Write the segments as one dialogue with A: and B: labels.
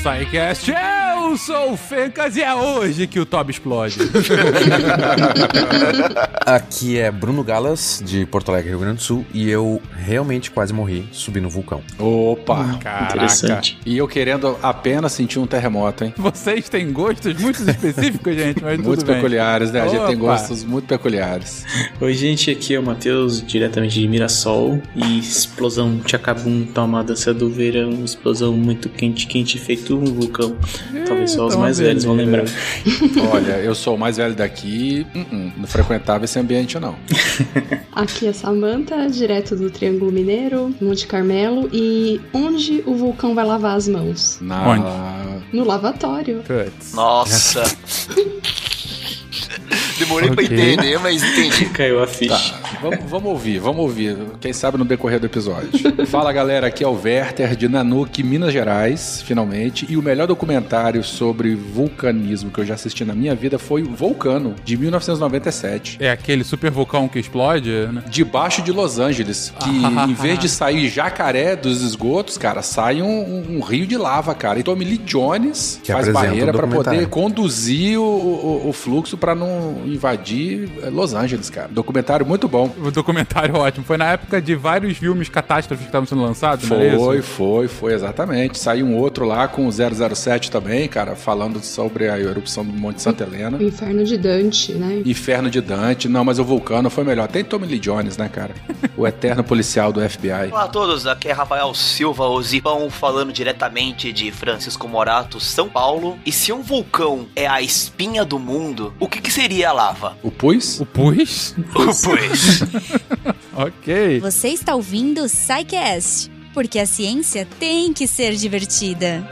A: SciCast. Eu sou o Fencas e é hoje que o Tob explode.
B: Aqui é Bruno Galas, de Porto Alegre, Rio Grande do Sul, e eu realmente quase morri subindo um vulcão.
C: Opa,
A: Caraca.
C: interessante. E eu querendo apenas sentir um terremoto, hein?
A: Vocês têm gostos muito específicos, gente, mas
C: Muito
A: tudo bem.
C: peculiares, né? A gente tem gostos muito peculiares.
D: Oi, gente, aqui é o Matheus, diretamente de Mirassol. E explosão Tchacabum, toma dança do verão. Explosão muito quente, quente, feito um vulcão. Talvez só os mais velhos vão lembrar.
C: Olha, eu sou o mais velho daqui, uh-uh, não frequentava esse ambiente, não.
E: Aqui é Samantha, direto do Triângulo Mineiro, Monte Carmelo. E onde o vulcão vai lavar as mãos?
C: Na...
E: No lavatório.
A: Putz.
F: Nossa. Demorei pra
A: Ok.
F: entender, mas entendi.
D: Caiu a ficha.
C: Tá, vamos, vamos ouvir, vamos ouvir. Quem sabe no decorrer do episódio. Fala galera, aqui é o Werther de Nanuque, Minas Gerais, finalmente. E o melhor documentário sobre vulcanismo que eu já assisti na minha vida foi Vulcano, de 1997.
A: É aquele super vulcão que explode, né?
C: Debaixo de Los Angeles, que em vez de sair jacaré dos esgotos, cara, sai um, um- um rio de lava, cara. E Tommy Lee Jones
B: Que
C: faz barreira pra
B: documentário.
C: poder conduzir o, o- o fluxo pra não invadir eh, Los Angeles, cara. Documentário muito bom.
A: O documentário ótimo. Foi na época de vários filmes catástrofes que estavam sendo lançados, não é
C: Foi,
A: isso?
C: foi, foi, exatamente. Saiu um outro lá com o 007 também, cara, falando sobre a erupção do Monte Santa Helena.
E: Inferno de Dante, né?
C: Inferno de Dante. Não, mas o Vulcano foi melhor. Tem Tommy Lee Jones, né, cara? O eterno policial do FBI.
F: Olá a todos, aqui é Rafael Silva, o Zipão, falando diretamente de Francisco Morato, São Paulo. E se um vulcão é a espinha do mundo, o que, que seria a lava?
C: O Pus?
A: O Pus?
F: Pois.
A: ok.
G: Você está ouvindo o SciCast, porque a ciência tem que ser divertida.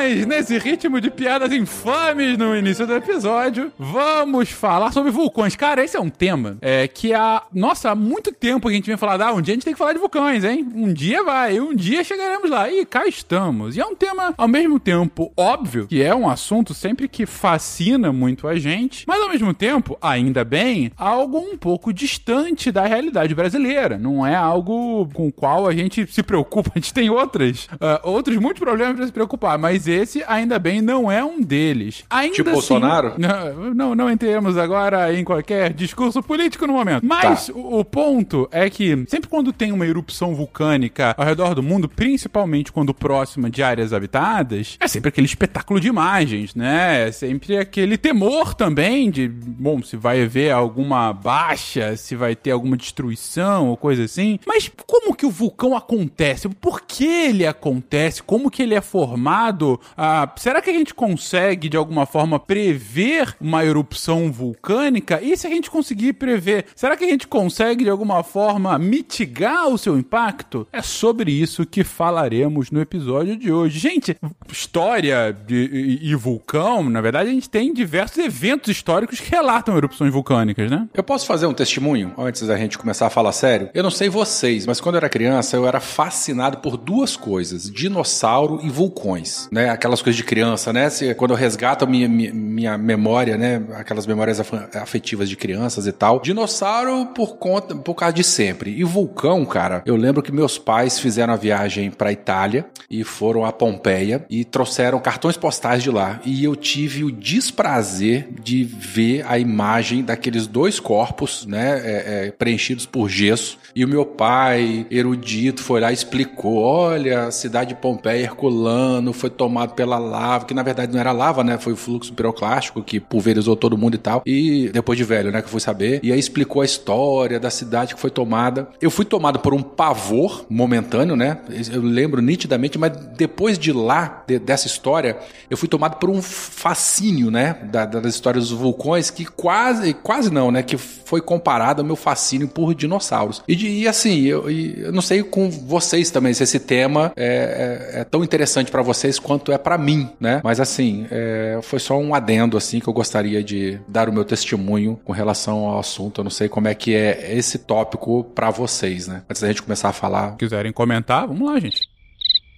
A: Nós, nesse ritmo de piadas infames no início do episódio, vamos falar sobre vulcões. Cara, esse é um tema é, que há, nossa, há muito tempo a gente vem falar, ah, um dia a gente tem que falar de vulcões, hein? Um dia vai, um dia chegaremos lá. E cá estamos. E é um tema, ao mesmo tempo, óbvio, que é um assunto sempre que fascina muito a gente, mas ao mesmo tempo, ainda bem, algo um pouco distante da realidade brasileira. Não é algo com o qual a gente se preocupa. A gente tem outras, ah, outros muitos problemas para se preocupar, mas esse, ainda bem, não é um deles. Ainda
C: Tipo
A: assim-
C: Bolsonaro?
A: Não, não, não entremos agora em qualquer discurso político no momento. Mas
C: Tá.
A: o, o ponto é que sempre quando tem uma erupção vulcânica ao redor do mundo, principalmente quando próxima de áreas habitadas, é sempre aquele espetáculo de imagens, né? É sempre aquele temor também de, bom, se vai haver alguma baixa, se vai ter alguma destruição ou coisa assim. Mas como que o vulcão acontece? Por que ele acontece? Como que ele é formado? Ah, será que a gente consegue, de alguma forma, prever uma erupção vulcânica? E se a gente conseguir prever, será que a gente consegue, de alguma forma, mitigar o seu impacto? É sobre isso que falaremos no episódio de hoje. Gente, história de, e, e vulcão, na verdade, a gente tem diversos eventos históricos que relatam erupções vulcânicas, né?
C: Eu posso fazer um testemunho antes da gente começar a falar sério? Eu não sei vocês, mas quando eu era criança, eu era fascinado por duas coisas: dinossauro e vulcões. Né? Aquelas coisas de criança, né? Se- quando eu resgato minha, minha, minha memória, né? Aquelas memórias afetivas de crianças e tal. Dinossauro por conta, por causa de sempre. E vulcão, cara, eu lembro que meus pais fizeram a viagem pra Itália e foram a Pompeia e trouxeram cartões postais de lá. E eu tive o desprazer de ver a imagem daqueles dois corpos, né, é, é, preenchidos por gesso. E o meu pai, erudito, foi lá e explicou: olha, a cidade de Pompeia, Herculano, foi tomado pela lava, que na verdade não era lava, né? Foi o fluxo piroclástico que pulverizou todo mundo e tal. E depois de velho, né, que eu fui saber. E aí explicou a história da cidade que foi tomada. Eu fui tomado por um pavor momentâneo, né? Eu lembro nitidamente, mas depois de lá, de- dessa história, eu fui tomado por um fascínio, né? Da, das histórias dos vulcões, que quase, quase não, né? Que foi comparado ao meu fascínio por dinossauros. E, e assim, eu, eu não sei com vocês também se esse tema é, é- é tão interessante pra vocês quanto é pra mim, né? Mas assim, é, foi só um adendo, assim, que eu gostaria de dar o meu testemunho com relação ao assunto. Eu não sei como é que é esse tópico pra vocês, né? Antes da gente começar a falar.
A: Se quiserem comentar, vamos lá, gente.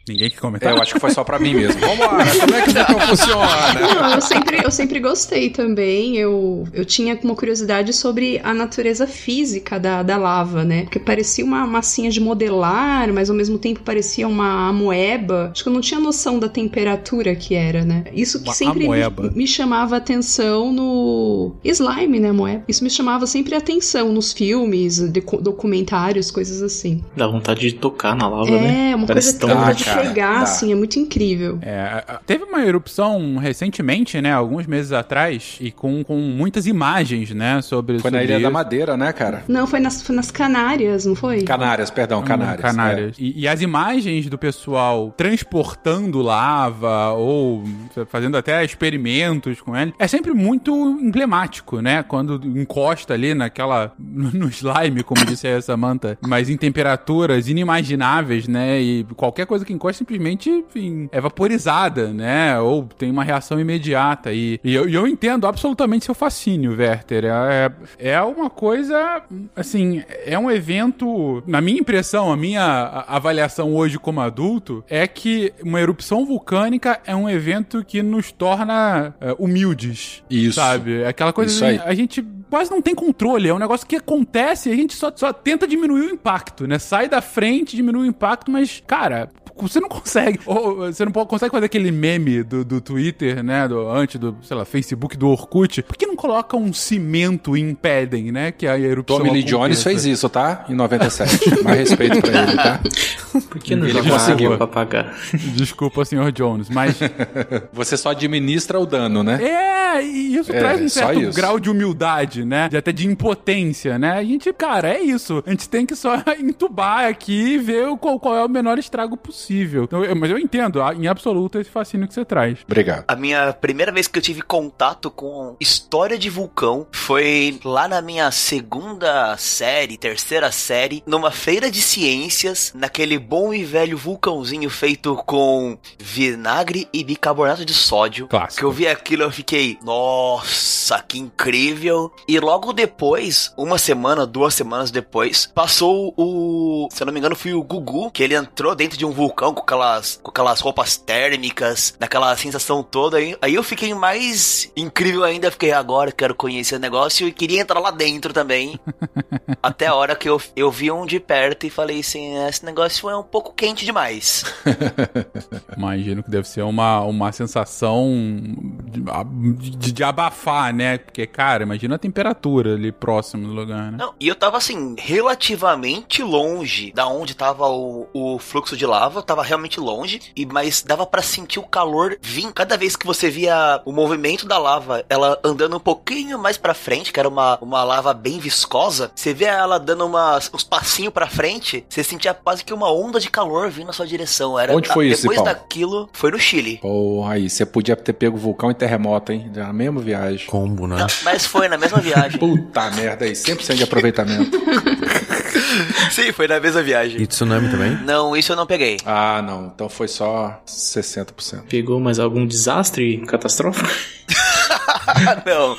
A: Ninguém que
C: É,
A: comentar.
C: eu acho que foi só pra mim mesmo. Vambora, como é que o vulcão funciona?
E: Não, eu sempre, eu sempre gostei também. Eu, eu tinha uma curiosidade sobre a natureza física da, da lava, né? Porque parecia uma massinha de modelar, mas ao mesmo tempo parecia uma amoeba. Acho que eu não tinha noção da temperatura que era, né? Isso que
A: Uma
E: sempre me, me chamava atenção no slime, né, amoeba? Isso me chamava sempre atenção nos filmes, documentários, coisas assim.
D: Dá vontade de tocar na lava, né?
E: É, uma
D: Parece
E: coisa
D: tão
E: de
C: cara,
E: pegar,
C: dá.
E: assim, é muito incrível.
A: É, teve uma erupção recentemente, né, alguns meses atrás, e com, com muitas imagens, né, sobre
C: Foi na
A: sobre
C: Ilha da
A: isso.
C: Madeira, né, cara?
E: Não, foi nas, foi nas Canárias, não foi?
C: Canárias, perdão, Canárias.
A: Hum, Canárias. E, e as imagens do pessoal transportando lava ou fazendo até experimentos com ele é sempre muito emblemático, né? Quando encosta ali naquela. no slime, como disse a Samantha, mas em temperaturas inimagináveis, né? E qualquer coisa que encosta simplesmente, enfim, é vaporizada, né? Ou tem uma reação imediata. E, e eu, eu entendo absolutamente seu fascínio, Werther. É, é uma coisa, assim, é um evento, na minha impressão, a minha avaliação hoje como adulto, é que uma erupção vulcânica é um evento que nos torna é, humildes.
C: Isso.
A: Sabe? É Aquela coisa
C: Isso
A: assim,
C: aí.
A: a gente quase não tem controle, é um negócio que acontece e a gente só, só tenta diminuir o impacto, né? Sai da frente, diminui o impacto, mas, cara, você não consegue. Ou você não consegue fazer aquele meme do, do Twitter, né? Do, antes do, sei lá, Facebook do Orkut. Por que não coloca um cimento e impedem, né? Que a erupção.
C: Tommy Lee
A: aconteça?
C: Jones fez isso, tá? Em 97. Mais respeito pra ele, tá?
D: Por que não
C: Ele conseguiu.
D: pra apagar?
A: Desculpa, senhor Jones, mas.
C: Você só administra o dano, né?
A: É, e isso
C: É,
A: traz um certo
C: isso.
A: grau de humildade, né? De até de impotência, né? A gente, cara, é isso. A gente tem que só entubar aqui e ver o- qual, qual é o menor estrago possível. Então, eu- mas eu entendo, em absoluto, esse fascínio que você traz.
C: Obrigado.
F: A minha primeira vez que eu tive contato com história de vulcão foi lá na minha segunda série, terceira série, numa feira de ciências, naquele bom e velho vulcãozinho feito com vinagre e bicarbonato de sódio.
A: Clássico.
F: Que eu vi aquilo, eu fiquei, nossa, que incrível. E logo depois, uma semana, duas semanas depois, passou o, se eu não me engano, foi o Gugu, que ele entrou dentro de um vulcão com aquelas, com aquelas roupas térmicas, naquela sensação toda. Aí, aí eu fiquei mais incrível ainda, fiquei agora, quero conhecer o negócio e queria entrar lá dentro também. Até a hora que eu, eu vi um de perto e falei assim, esse negócio é um pouco quente demais.
A: Imagino que deve ser uma, uma sensação de, de- de abafar, né? Porque, cara, imagina a temperatura ali próximo do lugar, né?
F: Não, e eu tava assim, relativamente longe da onde tava o, o fluxo de lava, tava realmente longe, e mas dava pra sentir o calor vir cada vez que você via o movimento da lava, ela andando um pouquinho mais pra frente, que era uma, uma lava bem viscosa, você via ela dando umas, uns passinhos pra frente, você sentia quase que uma onda de calor vindo na sua direção. Era,
C: Onde foi isso,
F: Depois
C: Paulo?
F: daquilo, foi no Chile.
C: Porra, aí, você podia ter pego vulcão e terremoto, hein? Na mesma viagem.
B: Combo, né?
F: Não, mas foi na mesma viagem.
C: Puta merda aí, 100% de aproveitamento.
F: Sim, foi na mesma viagem.
B: E tsunami também?
F: Não, isso eu não peguei.
C: Ah, não. Então foi só 60%.
D: Pegou mais algum desastre catastrófico?
F: não.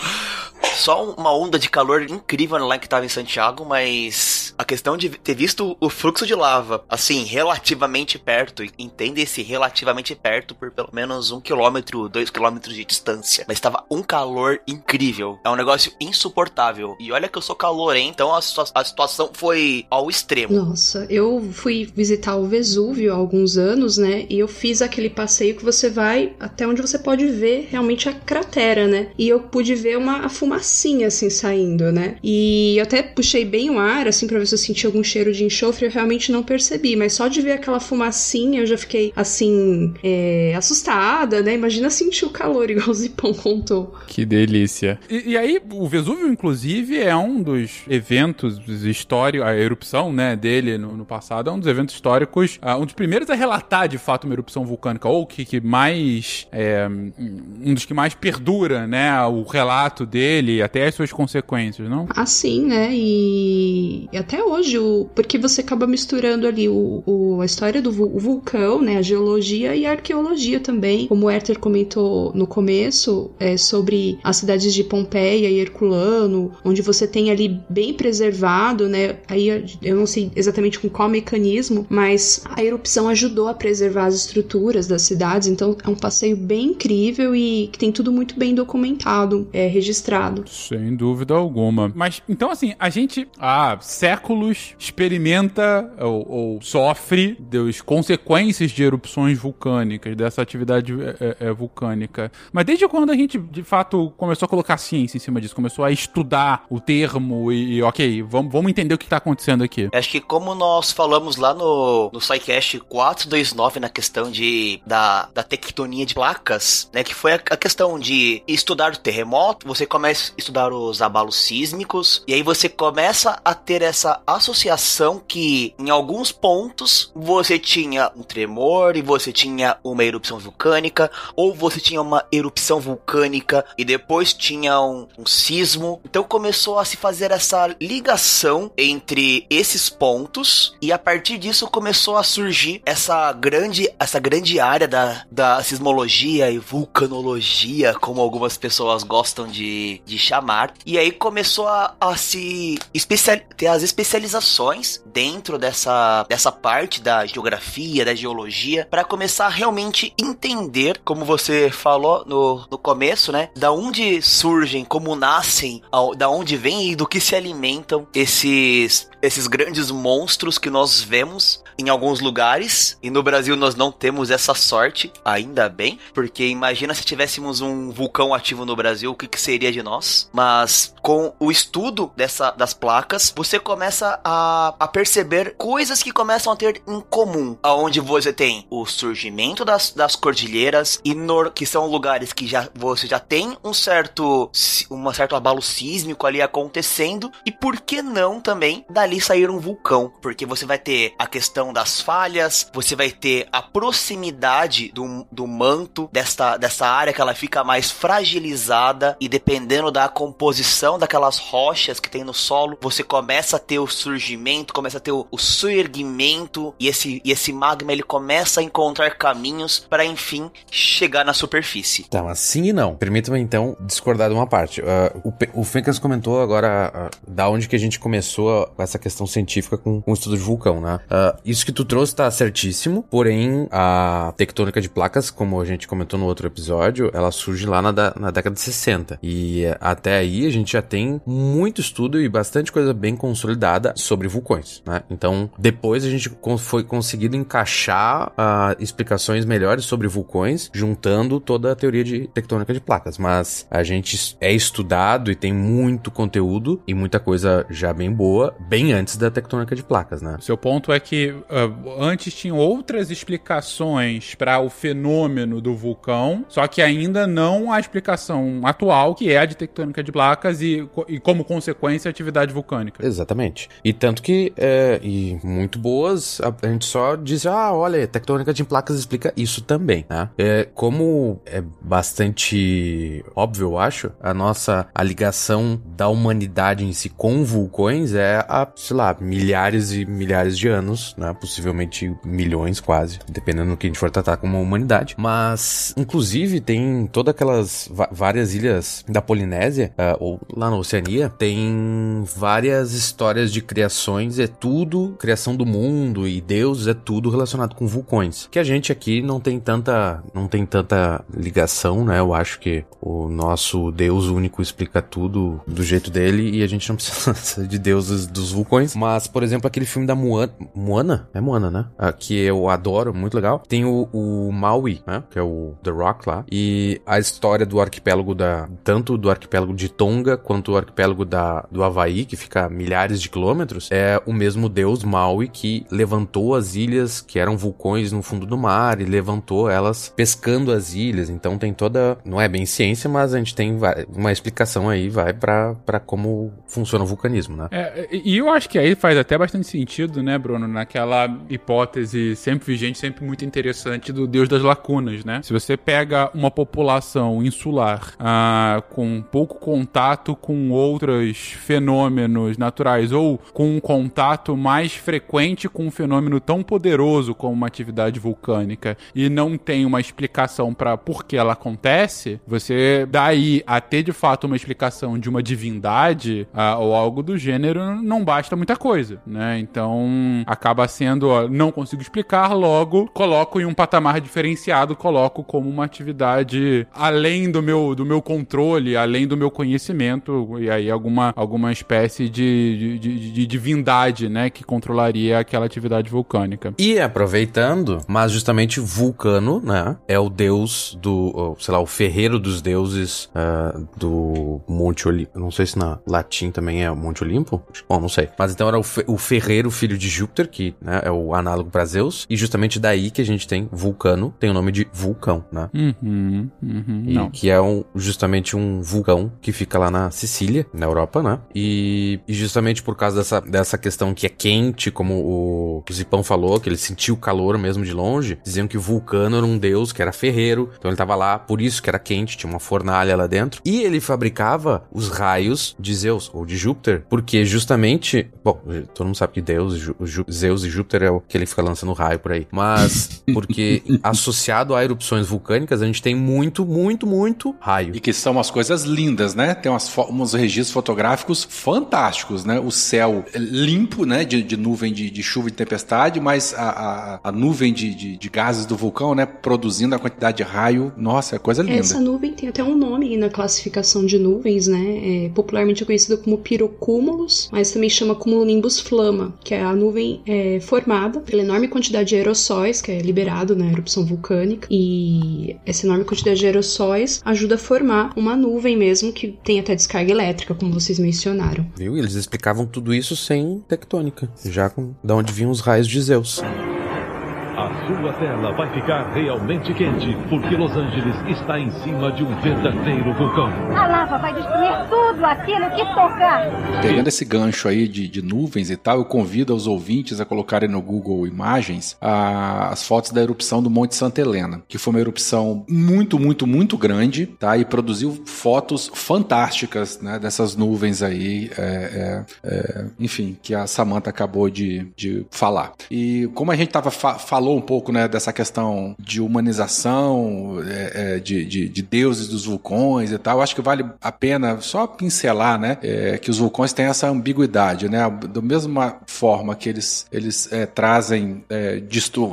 F: Só uma onda de calor incrível lá que tava em Santiago, mas a questão de ter visto o fluxo de lava, assim, relativamente perto, entenda esse relativamente perto por pelo menos um quilômetro, dois quilômetros de distância, mas tava um calor incrível. É um negócio insuportável. E olha que eu sou calorento, então a, a situação foi ao extremo.
E: Nossa, eu fui visitar o Vesúvio há alguns anos, né? E eu fiz aquele passeio que você vai até onde você pode ver realmente a cratera, né? E eu pude ver uma a fumacinha assim saindo, né? E eu até puxei bem o ar assim pra ver se eu sentia algum cheiro de enxofre, eu realmente não percebi, mas só de ver aquela fumacinha eu já fiquei assim é, assustada, né? Imagina sentir o calor igual o Zipão contou.
A: Que delícia. E, e aí, o Vesúvio, inclusive, é um dos eventos históricos, a erupção, né, dele no, no passado, é um dos eventos históricos, ah, um dos primeiros a relatar, de fato, uma erupção vulcânica, ou que, que mais, é, um dos que mais perdura, né, o relato dele ali, até as suas consequências, não?
E: Assim, né? E, e até hoje, o... porque você acaba misturando ali o, o a história do vulcão, né? A geologia e a arqueologia também. Como o Herter comentou no começo, é, sobre as cidades de Pompeia e Herculano, onde você tem ali bem preservado, né? Aí eu não sei exatamente com qual mecanismo, mas a erupção ajudou a preservar as estruturas das cidades. Então é um passeio bem incrível e que tem tudo muito bem documentado, é, registrado.
A: Sem dúvida alguma. Mas, então, assim, a gente há séculos experimenta ou, ou sofre das consequências de erupções vulcânicas, dessa atividade é, é, é, vulcânica. Mas desde quando a gente, de fato, começou a colocar ciência em cima disso, começou a estudar o termo e, e ok, vamos, vamos entender o que está acontecendo aqui.
F: Acho que como nós falamos lá no, no SciCast 429 na questão de, da, da tectonia de placas, né, que foi a, a questão de estudar o terremoto, você começa estudar os abalos sísmicos, e aí você começa a ter essa associação que em alguns pontos você tinha um tremor e você tinha uma erupção vulcânica, ou você tinha uma erupção vulcânica e depois tinha um, um sismo. Então começou a se fazer essa ligação entre esses pontos e a partir disso começou a surgir essa grande, essa grande área da, da sismologia e vulcanologia, como algumas pessoas gostam de, de chamar. E aí começou a, a se ter as especializações dentro dessa, dessa parte da geografia, da geologia, para começar a realmente entender, como você falou no, no começo, né? Da onde surgem, como nascem, ao- da onde vêm e do que se alimentam esses, esses grandes monstros que nós vemos em alguns lugares. E no Brasil nós não temos essa sorte, ainda bem, porque imagina se tivéssemos um vulcão ativo no Brasil, o que, que seria de nós? Mas com o estudo dessa, das placas, você começa a, a perceber coisas que começam a ter em comum, aonde você tem o surgimento das, das cordilheiras e nor, que são lugares que já você já tem um certo um certo abalo sísmico ali acontecendo e por que não também dali sair um vulcão, porque você vai ter a questão das falhas, você vai ter a proximidade do, do manto desta, dessa área que ela fica mais fragilizada e dependendo da composição daquelas rochas que tem no solo, você começa a ter o surgimento, começa a ter o, o surgimento e esse, e esse magma ele começa a encontrar caminhos para enfim chegar na superfície.
B: Então, assim e não. Permita-me então discordar de uma parte. Ah, o, o Fencas comentou agora ah, da onde que a gente começou com essa questão científica com, com o estudo de vulcão, né? Ah, isso que tu trouxe tá certíssimo, porém a tectônica de placas, como a gente comentou no outro episódio, ela surge lá na, da- na década de 60. E eh, até aí a gente já tem muito estudo e bastante coisa bem consolidada sobre vulcões, né? Então, depois a gente foi conseguido encaixar ah, explicações melhores sobre vulcões, juntando toda a teoria de tectônica de placas. Mas a gente é estudado e tem muito conteúdo e muita coisa já bem boa, bem antes da tectônica de placas, né?
A: Seu ponto é que ah, antes tinham outras explicações para o fenômeno do vulcão, só que ainda não a explicação atual, que é a de tectônica de placas e, e como consequência a atividade vulcânica.
B: Exatamente. E tanto que, é, e muito boas, a, a gente só diz, ah, olha, tectônica de placas explica isso também, né? É, como é bastante óbvio, eu acho, a nossa, a ligação da humanidade em si com vulcões é há, sei lá, milhares e milhares de anos, né? Possivelmente milhões quase, dependendo do que a gente for tratar como humanidade. Mas, inclusive, tem todas aquelas várias ilhas da Polinésia, ah, ou lá na Oceania, tem várias histórias de criações, é tudo criação do mundo e deuses, é tudo relacionado com vulcões. Que a gente aqui não tem tanta, não tem tanta ligação, né? Eu acho que o nosso Deus único explica tudo do jeito dele e a gente não precisa de deuses dos vulcões. Mas, por exemplo, aquele filme da Moana, Moana? É Moana, né? Ah, que eu adoro, muito legal. Tem o, o Maui, né? Que é o The Rock lá. E a história do arquipélago da. Tanto do arquipélago de Tonga quanto o arquipélago da, do Havaí, que fica a milhares de quilômetros, é o mesmo deus Maui que levantou as ilhas que eram vulcões no fundo do mar e levantou elas pescando as ilhas. Então tem toda. Não é bem ciência, mas a gente tem uma explicação aí, vai, pra pra como funciona o vulcanismo, né?
A: É, e eu acho que aí faz até bastante sentido, né, Bruno, naquela hipótese sempre vigente, sempre muito interessante do Deus das lacunas, né? Se você pega uma população insular ah, com pouco contato com outros fenômenos naturais ou com um contato mais frequente com um fenômeno tão poderoso como uma atividade vulcânica e não tem uma explicação para por que ela acontece, você daí a ter de fato uma explicação de uma divindade ah, ou algo do gênero não basta muita coisa, né? Então acaba sendo, ó, não consigo explicar, logo coloco em um patamar diferenciado, coloco como uma atividade além do meu, do meu controle, além do meu conhecimento, e aí alguma, alguma espécie de, de, de, de divindade, né, que controlaria aquela atividade vulcânica.
B: E aproveitando, mas justamente Vulcano, né, é o deus do, sei lá, o ferreiro dos deuses uh, do Monte Olimpo. Não sei se na latim também é Monte Olimpo. Bom, não sei. Mas então era o, fe o ferreiro, filho de Júpiter, que né, é o análogo para Zeus. E justamente daí que a gente tem Vulcano, tem o nome de vulcão, né?
A: Uhum, uhum,
B: e,
A: não.
B: Que é um, justamente um vulcão que fica lá na Sicília, na Europa, né? E, e justamente por causa dessa, dessa questão que é quente, como o, o Zipão falou, que ele sentiu o calor mesmo de longe, diziam que Vulcano era um deus que era ferreiro, então ele tava lá, por isso que era quente, tinha uma fornalha lá dentro. E ele fabricava os raios de Zeus, ou de Júpiter, porque justamente, bom, todo mundo sabe que Deus, Ju, Ju, Zeus e Júpiter é o que ele fica lançando raio por aí, mas porque associado a erupções vulcânicas, a gente tem muito, muito, muito raio.
C: E que são umas coisas lindas, né? Tem umas, uns registros fotográficos fantásticos, né? O céu limpo, né? De, de nuvem de, de, chuva e tempestade, mas a, a, a nuvem de, de, de, gases do vulcão, né? Produzindo a quantidade de raio. Nossa, é coisa linda.
E: Essa nuvem tem até um nome na classificação de nuvens, né? É popularmente conhecida como pirocúmulos, mas também chama cumulonimbus flama, que é a nuvem é, formada pela enorme quantidade de aerossóis que é liberado na erupção vulcânica. E essa enorme quantidade de aerossóis ajuda a formar uma nuvem mesmo que tem até descarga elétrica, como vocês mencionaram.
B: Viu? Eles explicavam tudo isso sem tectônica, já com da onde vinham os raios de Zeus.
H: A sua tela vai ficar realmente quente, porque Los Angeles está em cima de um verdadeiro vulcão.
I: A lava vai destruir tudo aquilo que tocar.
C: Pegando esse gancho aí de, de nuvens e tal, eu convido os ouvintes a colocarem no Google Imagens a, as fotos da erupção do Monte Santa Helena, que foi uma erupção muito, muito, muito grande, tá? E produziu fotos fantásticas, né? Dessas nuvens aí, é, é, é, enfim, que a Samantha acabou de, de falar. E como a gente tava fa falou um pouco né, dessa questão de humanização, é, é, de, de, de, deuses dos vulcões e tal. Acho que vale a pena só pincelar, né? É, que os vulcões têm essa ambiguidade, né? Da mesma forma que eles, eles é, trazem, é,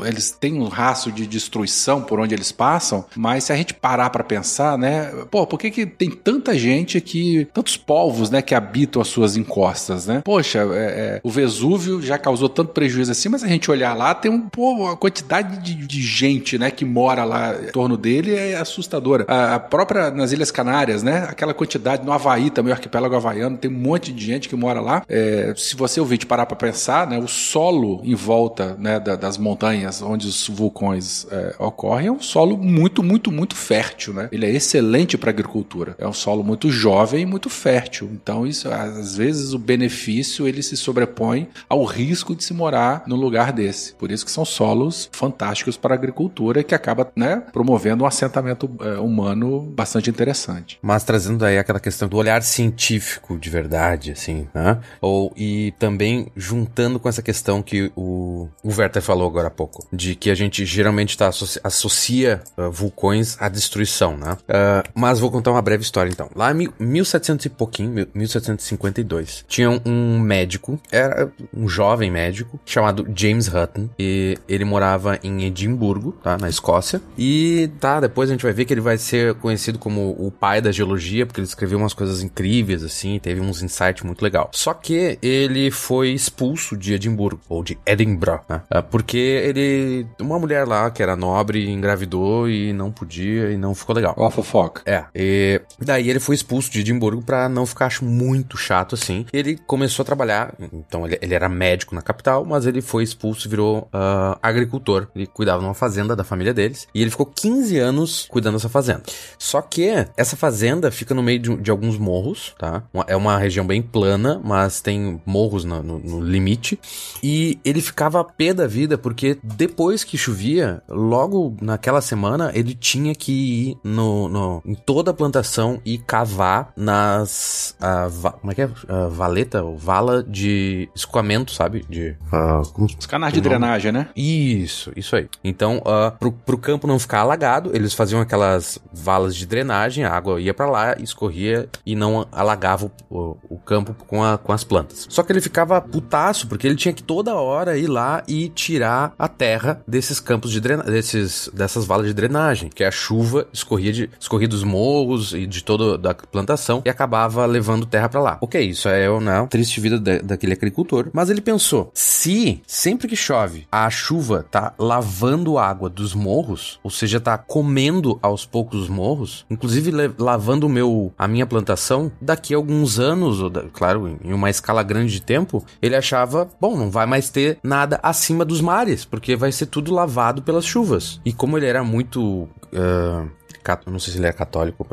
C: eles têm um rastro de destruição por onde eles passam, mas se a gente parar para pensar, né? Pô, por que, que tem tanta gente aqui, tantos povos, né, que habitam as suas encostas, né? Poxa, é, o Vesúvio já causou tanto prejuízo assim, mas a gente olhar lá, tem um, pô, quantidade de, de, gente, né, que mora lá em torno dele é assustadora. A, própria nas Ilhas Canárias, né, aquela quantidade, no Havaí também, o arquipélago havaiano, tem um monte de gente que mora lá. É, se você ouvir parar para pensar, né, o solo em volta, né, da, das montanhas onde os vulcões é, ocorrem é um solo muito, muito, muito fértil, né. Ele é excelente para agricultura. É um solo muito jovem e muito fértil. Então, isso, às vezes, o benefício ele se sobrepõe ao risco de se morar num lugar desse. Por isso que são solos fantásticos para a agricultura que acaba né, promovendo um assentamento é, humano bastante interessante.
B: Mas trazendo aí aquela questão do olhar científico de verdade, assim, né? Ou, e também juntando com essa questão que o, o Werther falou agora há pouco, de que a gente geralmente tá, associa, uh, vulcões à destruição, né? Uh, mas vou contar uma breve história então. Lá em 1700 e pouquinho, 1752, tinha um médico, era um jovem médico, chamado James Hutton, e ele morava morava em Edimburgo, tá? Na Escócia. E tá, depois a gente vai ver que ele vai ser conhecido como o pai da geologia, porque ele escreveu umas coisas incríveis, assim, teve uns insights muito legal. Só que ele foi expulso de Edimburgo, ou de Edinburgh, né? É, porque ele. Uma mulher lá que era nobre engravidou e não podia e não ficou legal.
C: Ó, fofoca.
B: É. E daí ele foi expulso de Edimburgo pra não ficar acho, muito chato assim. Ele começou a trabalhar, então ele, ele era médico na capital, mas ele foi expulso e virou uh, agricultor agricultor, ele cuidava de uma fazenda da família deles, e ele ficou 15 anos cuidando dessa fazenda. Só que essa fazenda fica no meio de, de alguns morros, tá? Uma- É uma região bem plana, mas tem morros no, no- no limite, e ele ficava pé da vida porque depois que chovia, logo naquela semana, ele tinha que ir no, no- em toda a plantação e cavar nas. va- como é que é? Valeta ou vala de escoamento, sabe? De. ah, como
C: Os canais de
B: nome?
C: drenagem, né?
B: Isso, isso aí. Então, ah, pro, pro campo não ficar alagado, eles faziam aquelas valas de drenagem, a água ia pra lá, escorria e não alagava o, o- campo com, a- com as plantas. Só que ele ficava putaço, porque ele tinha que toda hora ir lá e tirar a terra desses campos de drenagem, desses, dessas valas de drenagem, que a chuva escorria, de, escorria dos morros e de toda da plantação e acabava levando terra pra lá. Ok, isso é né, a triste vida da- daquele agricultor. Mas ele pensou, se sempre que chove a chuva tá lavando água dos morros, ou seja, tá comendo aos poucos os morros, inclusive lavando meu, a minha plantação, daqui a alguns anos, ou da- claro, em uma escala grande de tempo, ele achava, bom, não vai mais ter nada acima dos mares, porque vai ser tudo lavado pelas chuvas. E como ele era muito. cat- não sei se ele era católico,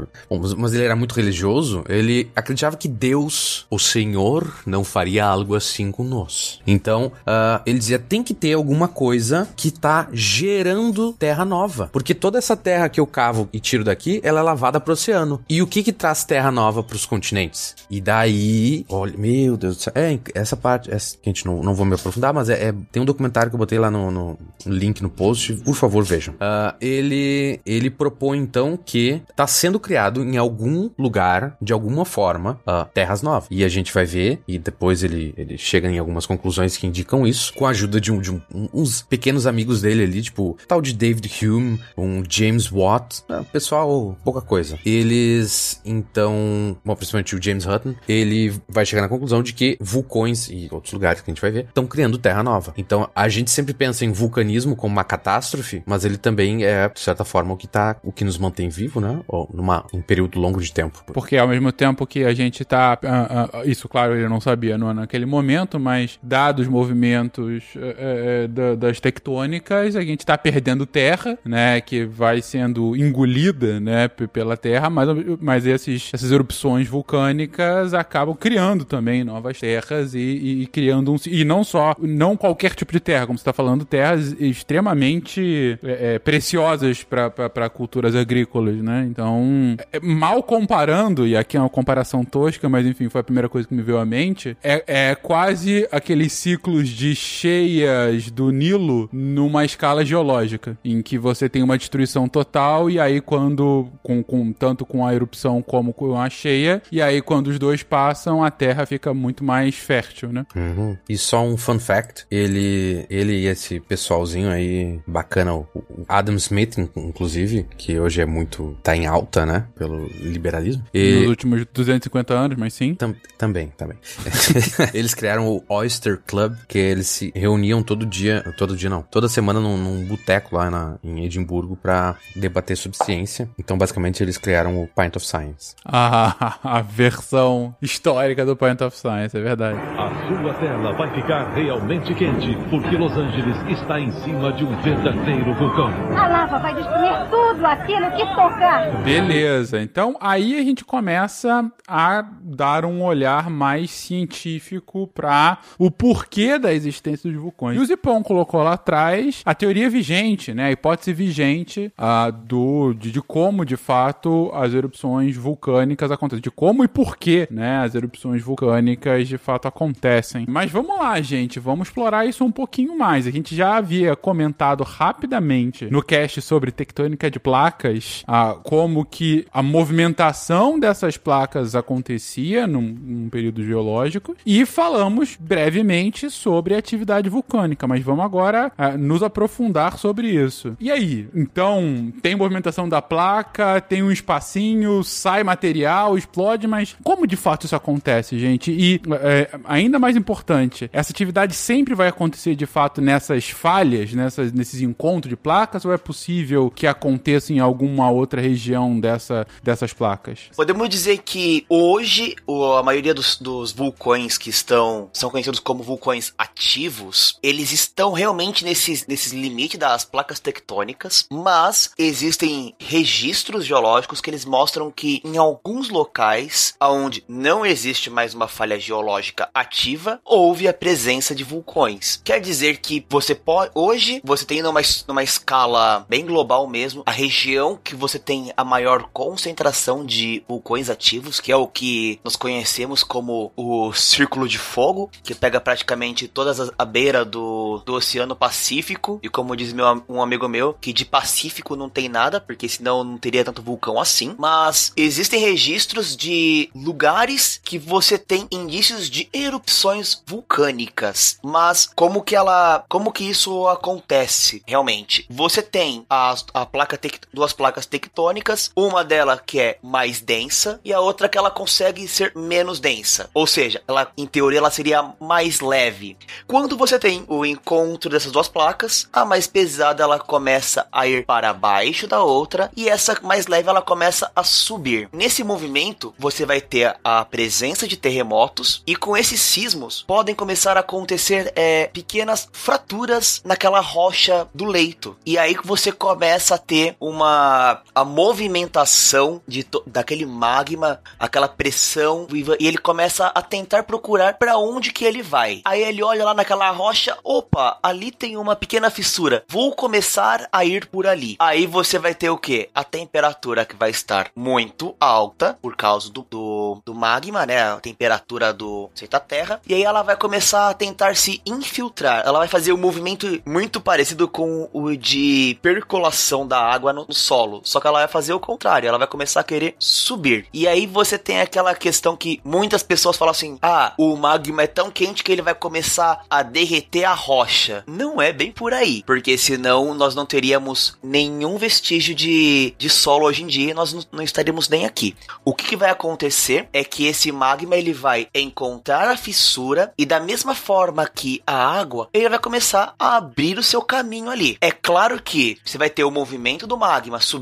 B: mas- ele era muito religioso, ele acreditava que Deus, o Senhor, não faria algo assim conosco. Então, ah, ele dizia, tem que ter alguma coisa que tá gerando terra nova. Porque toda essa terra que eu cavo e tiro daqui, ela é lavada pro oceano. E o que que traz terra nova pros continentes? E daí, olha, meu Deus do céu, é, essa parte, essa, gente não, não vou me aprofundar, mas é, é- tem um documentário que eu botei lá no, no link no post, por favor, vejam. Ah, ele, ele propõe então que tá sendo criado em algum lugar, de alguma forma, ah, terras novas. E a gente vai ver, e depois ele, ele chega em algumas conclusões que indicam isso, com a ajuda de, um, de um- uns pequenos amigos dele ali, tipo, tal de David Hume, um James Watt, ah, pessoal, pouca coisa. Eles, então, bom, principalmente o James Hutton, ele vai chegar na conclusão de que vulcões e outros lugares que a gente vai ver estão criando terra nova. Então, a gente sempre pensa em vulcanismo como uma catástrofe, mas ele também é, de certa forma, o que tá, o que nos mantém vivo, né? Ou numa, um período longo de tempo.
A: Porque ao mesmo tempo que a gente tá. ah, ah, isso, claro, ele não sabia no, naquele momento, mas dados os movimentos eh, da- das tectônicas, a gente tá perdendo terra, né? Que vai sendo engolida, né? Pela terra, mas, mas esses, essas erupções vulcânicas acabam criando também novas terras e, e- e criando um. E não só. Não qualquer tipo de terra, como você tá falando, terras extremamente eh, eh, preciosas para culturas agrícolas, né? Então, é, mal comparando, e aqui é uma comparação tosca, mas enfim, foi a primeira coisa que me veio à mente, é, é quase aqueles ciclos de cheias do Nilo numa escala geológica, em que você tem uma destruição total, e aí quando, com, com- tanto com a erupção como com a cheia, e aí quando os dois passam, a Terra fica muito mais fértil, né?
B: Uhum. E só um fun fact, ele, ele e esse pessoalzinho aí bacana, o Adam Smith, in- inclusive, que hoje é muito, tá em alta, né, pelo liberalismo.
A: Nos
B: E,
A: últimos 250 anos, mas sim.
B: tam- também, também. eles criaram o Oyster Club, que eles se reuniam todo dia, todo dia não, toda semana num, num boteco lá na, em Edimburgo pra debater sobre ciência. Então, basicamente, eles criaram o Pint of Science.
A: A, a versão histórica do Point of Science, é verdade.
H: A sua tela vai ficar realmente quente, porque Los Angeles está em cima de um verdadeiro vulcão.
I: A lava vai destruir tudo aquilo que tocar.
A: Beleza, então aí a gente começa a dar um olhar mais científico para o porquê da existência dos vulcões. E o Zipon colocou lá atrás a teoria vigente, né, a hipótese vigente ah, do, de, de como de fato as erupções vulcânicas acontecem, de como e porquê, né, as erupções vulcânicas de fato acontecem. Mas vamos lá, gente, vamos explorar isso um pouquinho mais. A gente já havia comentado rapidamente no cast sobre tectônica de placas, ah, como que a movimentação dessas placas acontecia num, num período geológico e falamos brevemente sobre a atividade vulcânica, mas vamos agora ah, nos aprofundar sobre isso. E aí? Então, tem movimentação da placa, tem um espacinho, sai material, explode, mas como de fato isso acontece, gente? E é, ainda mais importante, essa atividade sempre vai acontecer de fato nessas falhas, nessas, nesses encontros de placas, ou é possível que aconteça em algum outra região dessa, dessas placas?
F: Podemos dizer que hoje a maioria dos, dos vulcões que estão são conhecidos como vulcões ativos, eles estão realmente nesses, nesses limites das placas tectônicas, mas existem registros geológicos que eles mostram que em alguns locais onde não existe mais uma falha geológica ativa, houve a presença de vulcões. Quer dizer que você pode hoje você tem numa, numa escala bem global mesmo a região que você tem a maior concentração de vulcões ativos, que é o que nós conhecemos como o Círculo de Fogo, que pega praticamente todas as, a beira do, do Oceano Pacífico. E como diz meu, um amigo meu, que de Pacífico não tem nada, porque senão não teria tanto vulcão assim. Mas existem registros de lugares que você tem indícios de erupções vulcânicas. Mas como que ela, como que isso acontece realmente? Você tem as, a placa duas placas tectônicas, uma dela que é mais densa e a outra que ela consegue ser menos densa. Ou seja, ela em teoria ela seria mais leve. Quando você tem o encontro dessas duas placas, a mais pesada ela começa a ir para baixo da outra e essa mais leve ela começa a subir. Nesse movimento, você vai ter a presença de terremotos e com esses sismos podem começar a acontecer é, pequenas fraturas naquela rocha do leito. E aí você começa a ter uma a movimentação de daquele magma, aquela pressão viva e ele começa a tentar procurar para onde que ele vai. Aí ele olha lá naquela rocha, opa, ali tem uma pequena fissura. Vou começar a ir por ali. Aí você vai ter o que? A temperatura que vai estar muito alta por causa do, do, do magma, né? A temperatura do da terra. E aí ela vai começar a tentar se infiltrar. Ela vai fazer um movimento muito parecido com o de percolação da água no, no solo. Só que ela vai fazer o contrário. Ela vai começar a querer subir. E aí você tem aquela questão que muitas pessoas falam assim: ah, o magma é tão quente que ele vai começar a derreter a rocha. Não é bem por aí. Porque senão nós não teríamos nenhum vestígio de, de solo hoje em dia. e Nós não, não estaríamos nem aqui. O que, que vai acontecer é que esse magma ele vai encontrar a fissura e da mesma forma que a água, ele vai começar a abrir o seu caminho ali. É claro que você vai ter o movimento do magma subindo,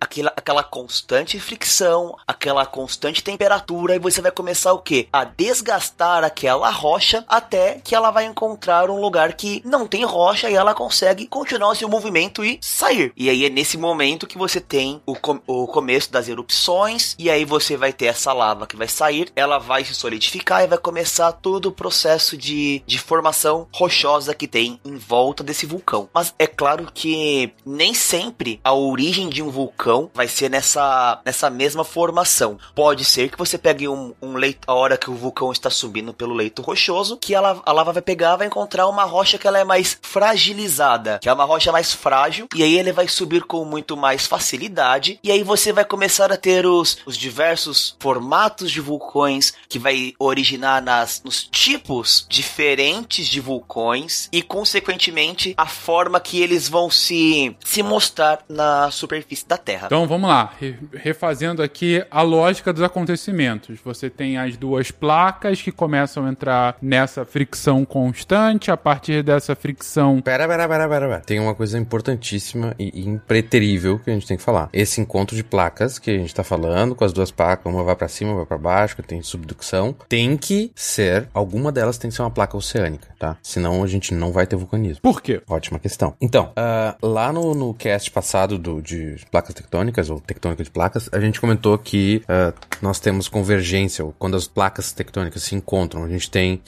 F: aquela, aquela constante fricção, aquela constante temperatura e você vai começar o que? A desgastar aquela rocha até que ela vai encontrar um lugar que não tem rocha e ela consegue continuar o seu movimento e sair. E aí é nesse momento que você tem o, com- o começo das erupções e aí você vai ter essa lava que vai sair, ela vai se solidificar e vai começar todo o processo de, de formação rochosa que tem em volta desse vulcão. Mas é claro que nem sempre a origem de um vulcão vai ser nessa, nessa mesma formação. Pode ser que você pegue um, um leito, a hora que o vulcão está subindo pelo leito rochoso, que ela, a lava vai pegar, vai encontrar uma rocha que ela é mais fragilizada, que é uma rocha mais frágil, e aí ele vai subir com muito mais facilidade, e aí você vai começar a ter os, os diversos formatos de vulcões que vai originar nas, nos tipos diferentes de vulcões e, consequentemente, a forma que eles vão se, se mostrar na superfície da Terra.
A: Então vamos lá, re- refazendo aqui a lógica dos acontecimentos. Você tem as duas placas que começam a entrar nessa fricção constante, a partir dessa fricção.
B: Pera, pera, pera, pera, pera. Tem uma coisa importantíssima e impreterível que a gente tem que falar. Esse encontro de placas que a gente tá falando, com as duas placas, uma vai pra cima, vai pra baixo, que tem subducção, tem que ser, alguma delas tem que ser uma placa oceânica, tá? Senão a gente não vai ter vulcanismo.
A: Por quê?
B: Ótima questão. Então, ah, lá no, no cast passado do, de placas tectônicas, ou tectônica de placas, a gente comentou que ah, nós temos convergência, ou quando as placas tectônicas se encontram, a gente tem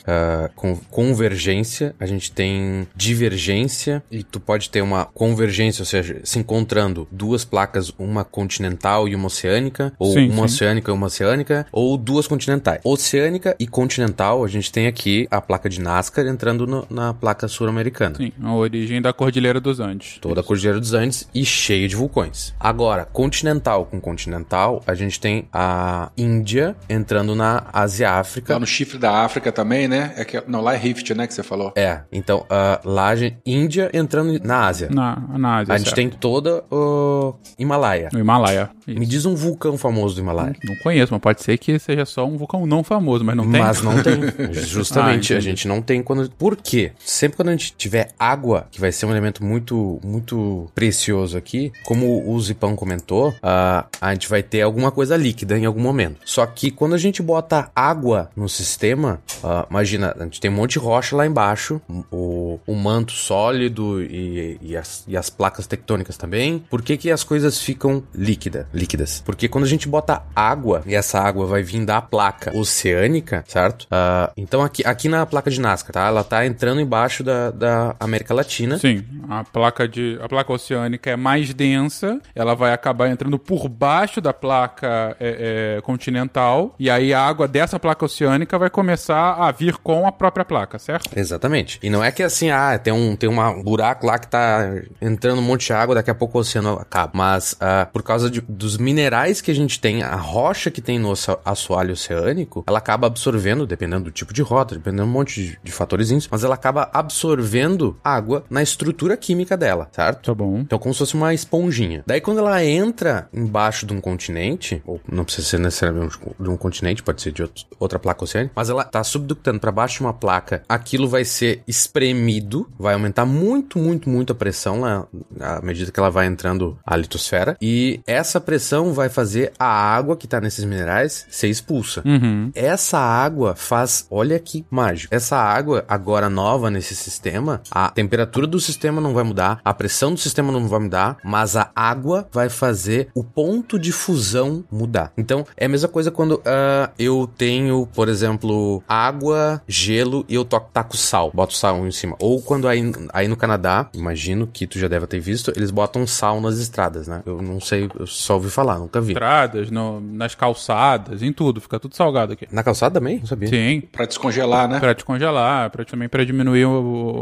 B: con- convergência, a gente tem divergência, e tu pode ter uma convergência, ou seja, se encontrando duas placas, uma continental e uma oceânica, ou
A: Sim,
B: uma
A: sim.
B: oceânica e uma oceânica, ou duas continentais. Oceânica e continental, a gente tem aqui a placa de Nazca entrando no- na placa sul-americana.
A: Sim, a origem da Cordilheira dos Andes.
B: Toda a Cordilheira dos Andes e cheio de vulcões. Agora, continental com continental, a gente tem a Índia entrando na Ásia-África.
C: Lá no chifre da África também, né? É que, não, lá é Rift, né? Que você falou.
B: É, então ah, lá a gente, Índia entrando na Ásia.
A: Na, na Ásia.
B: a gente
A: certo.
B: tem toda o Himalaia.
A: No Himalaia. Isso.
B: Me diz um vulcão famoso do Himalaia.
A: Não conheço, mas pode ser que seja só um vulcão não famoso, mas não tem.
B: Mas não tem. Justamente,
A: Ah,
B: a gente não tem quando. Por quê? Sempre quando a gente tiver água, que vai ser um elemento muito, muito precioso aqui, como o Zipão comentou, ah, a gente vai ter alguma coisa líquida em algum momento. Só que quando a gente bota água no sistema, ah, imagina, a gente tem um monte de rocha lá embaixo, o, o manto sólido e, e as, e as placas tectônicas também. Por que, que as coisas ficam líquida, líquidas? Porque quando a gente bota água, e essa água vai vir da placa oceânica, certo? Ah, então aqui, aqui na placa de Nazca, tá? Ela tá entrando embaixo da, da América Latina.
A: Sim, a placa de a placa oceânica é mais densa, ela vai acabar entrando por baixo da placa é, é, continental e aí a água dessa placa oceânica vai começar a vir com a própria placa, certo?
B: Exatamente. E não é que assim, ah, tem um, tem uma buraco lá que tá entrando um monte de água, daqui a pouco o oceano acaba. Mas ah, por causa de- dos minerais que a gente tem, a rocha que tem no assoalho oceânico, ela acaba absorvendo, dependendo do tipo de rota, dependendo de um monte de, de fatorzinhos, mas ela acaba absorvendo água na estrutura química dela, certo?
A: Tá bom.
B: Então, como se fosse uma esponjinha. Daí, quando ela entra embaixo de um continente, ou não precisa ser necessariamente de um continente, pode ser de outro- outra placa oceânica, mas ela tá subductando para baixo de uma placa, aquilo vai ser espremido, vai aumentar muito, muito, muito a pressão lá, à medida que ela vai entrando a litosfera, e essa pressão vai fazer a água que tá nesses minerais ser expulsa.
A: Uhum.
B: Essa água faz, olha que mágico. Essa água agora nova nesse sistema, a temperatura do sistema não vai mudar, a pressão do sistema não vai mudar, mas a água vai fazer o ponto de fusão mudar. Então é a mesma coisa quando ah, eu tenho, por exemplo, água, gelo e eu to taco sal, boto sal em cima. Ou quando aí, aí no Canadá, imagino que tu já deve ter visto, eles botam sal nas estradas, né? Eu não sei, eu só ouvi falar, nunca vi.
A: Estradas, no- nas calçadas, em tudo, fica tudo salgado aqui.
B: Na calçada também? Não sabia.
A: Sim.
C: Pra descongelar, né?
A: Pra descongelar, pra, também pra diminuir o,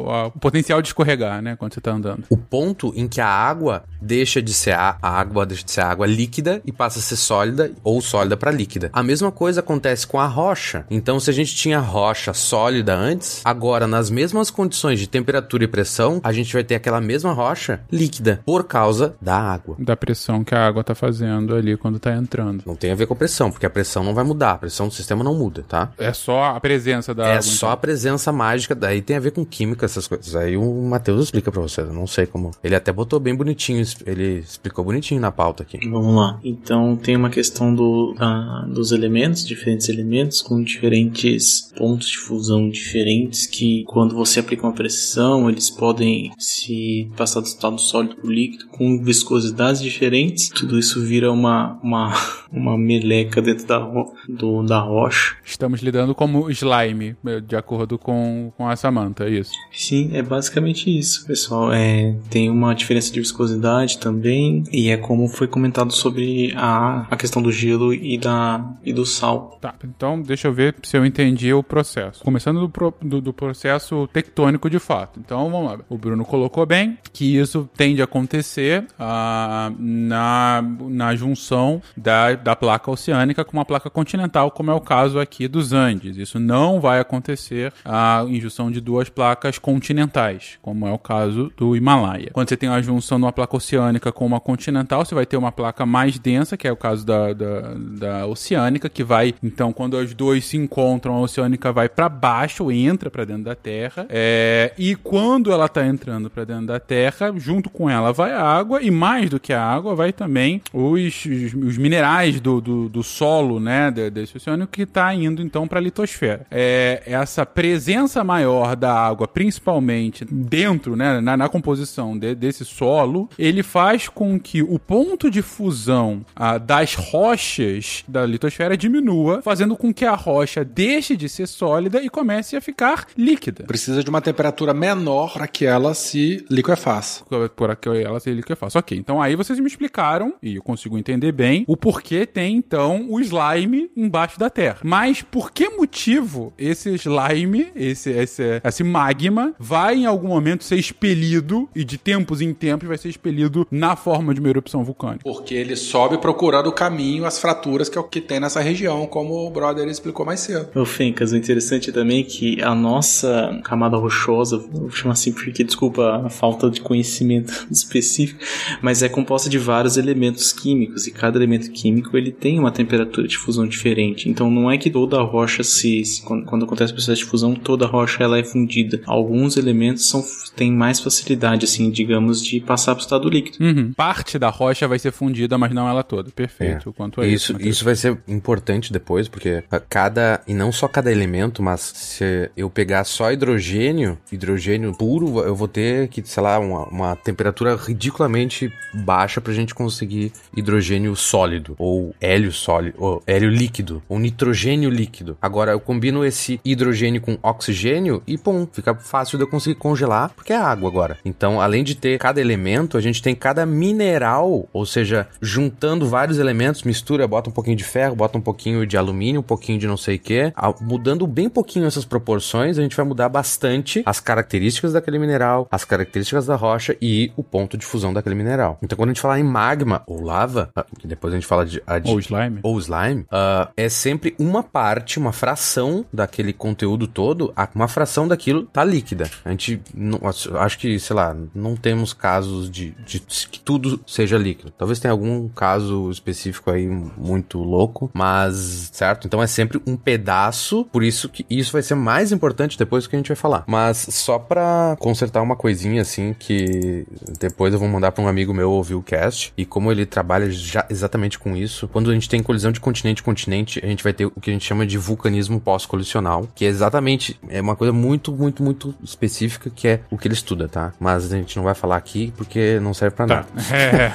A: o- o potencial de escorregar, né? Quando você tá andando.
B: o ponto em que a água deixa de ser a, água deixa de ser água líquida e passa a ser sólida ou sólida para líquida. A mesma coisa acontece com a rocha. Então, se a gente tinha rocha sólida antes, agora nas mesmas condições de temperatura e pressão, a gente vai ter aquela mesma rocha líquida por causa da água.
A: Da pressão que a água tá fazendo ali quando tá entrando.
B: Não tem a ver com a pressão, porque a pressão não vai mudar, a pressão do sistema não muda, tá?
A: É só a presença da
B: é
A: água.
B: só
A: então.
B: a presença mágica, daí tem a ver com química, essas coisas. Aí o Matheus explica pra você, eu não sei como. Ele até botou bem bonitinho, ele explicou bonitinho na pauta aqui.
D: Vamos lá. Então tem uma questão do, da- dos elementos, diferentes elementos com diferentes pontos de fusão diferentes que quando você aplica uma pressão eles podem se passar do estado sólido para o líquido com viscosidades diferentes. Tudo isso vira uma, uma, uma meleca dentro da, ro- do, da rocha.
A: Estamos lidando como slime, de acordo com, com a Samantha, é isso.
D: Sim, é basicamente isso, pessoal. É, tem uma diferença de viscosidade também, e é como foi comentado sobre a, a questão do gelo e, da, e do sal.
A: Tá, então deixa eu ver se eu entendi o processo. Começando do, pro- do- do processo tectônico de fato. Então vamos lá. O Bruno colocou bem que isso tende a acontecer ah, na, na junção da, da placa oceânica com uma placa continental, como é o caso aqui dos Andes. Isso não vai acontecer ah, em junção de duas placas continentais, como é o caso do Himalaia. Quando você tem uma junção de uma placa oceânica com uma continental, você vai ter uma placa mais densa, que é o caso da, da, da oceânica, que vai, então, quando as duas se encontram, a oceânica vai para baixo, entra para dentro da Terra, é, e quando ela tá entrando para dentro da Terra, junto com ela vai a água, e mais do que a água, vai também os, os, os minerais do, do, do solo, né, de- desse oceânico, que tá indo, então, para a litosfera. É, essa presença maior da água, principalmente dentro, né, na, na composição de- desse solo, ele faz com que o ponto de fusão ah, das rochas da litosfera diminua, fazendo com que a rocha deixe de ser sólida e comece a ficar líquida.
C: Precisa de uma temperatura menor para que ela se liquefaça.
A: Por aqui ela se liquefaça. Ok, então aí vocês me explicaram, e eu consigo entender bem, o porquê tem então o slime embaixo da terra. Mas por que motivo esse slime, esse, esse, esse magma, vai em algum momento ser expelido, e de tempos em tempos vai ser expelido na forma de uma erupção vulcânica?
C: Porque ele sobe procurando o caminho, as fraturas que é o que tem nessa região, como o brother explicou mais cedo.
D: Ô Fencas, o interessante também é que a nossa camada rochosa, vou chamar assim porque, desculpa a falta de conhecimento específico, mas é composta de vários elementos químicos e cada elemento químico ele tem uma temperatura de fusão diferente. Então não é que toda a rocha se, se- quando, quando acontece o processo de fusão, toda a rocha ela é fundida. Alguns elementos são, têm mais facilidade, assim, digamos, de passar para o estado líquido.
A: Uhum. Uhum. Parte da rocha vai ser fundida, mas não ela toda. Perfeito.
B: É.
A: Quanto a
B: isso,
A: isso. Matheus.
B: isso vai ser importante depois, porque cada. E não só cada elemento, mas se eu pegar só hidrogênio, hidrogênio puro, eu vou ter que, sei lá, uma, uma temperatura ridiculamente baixa pra gente conseguir hidrogênio sólido, ou hélio sólido, ou hélio líquido, ou nitrogênio líquido. Agora eu combino esse hidrogênio com oxigênio e pum, fica fácil de eu conseguir congelar, porque é água agora. Então, além de ter cada elemento, a gente tem cada mineral, ou seja, juntando vários elementos, mistura, bota um pouquinho de ferro, bota um pouquinho de alumínio, um pouquinho de não sei o que, mudando bem pouquinho essas proporções, a gente vai mudar bastante as características daquele mineral, as características da rocha e o ponto de fusão daquele mineral. Então, quando a gente falar em magma ou lava, ah, que depois a gente fala de, a de
A: Ou slime.
B: ou slime, ah, é sempre uma parte, uma fração daquele conteúdo todo, uma fração daquilo tá líquida. A gente, não, acho que, sei lá, não temos casos de, de que tudo seja líquido. Talvez tenha algum caso específico aí muito louco, mas, certo? Então é sempre um pedaço, por isso que isso vai ser mais importante depois do que a gente vai falar. Mas só pra consertar uma coisinha assim que depois eu vou mandar pra um amigo meu ouvir o cast e como ele trabalha já exatamente com isso, quando a gente tem colisão de continente continente, a gente vai ter o que a gente chama de vulcanismo pós-colisional, que é exatamente é uma coisa muito, muito, muito específica que é o que ele estuda, tá? Mas a gente não vai falar aqui porque não serve pra
A: Tá.
B: nada.
A: É.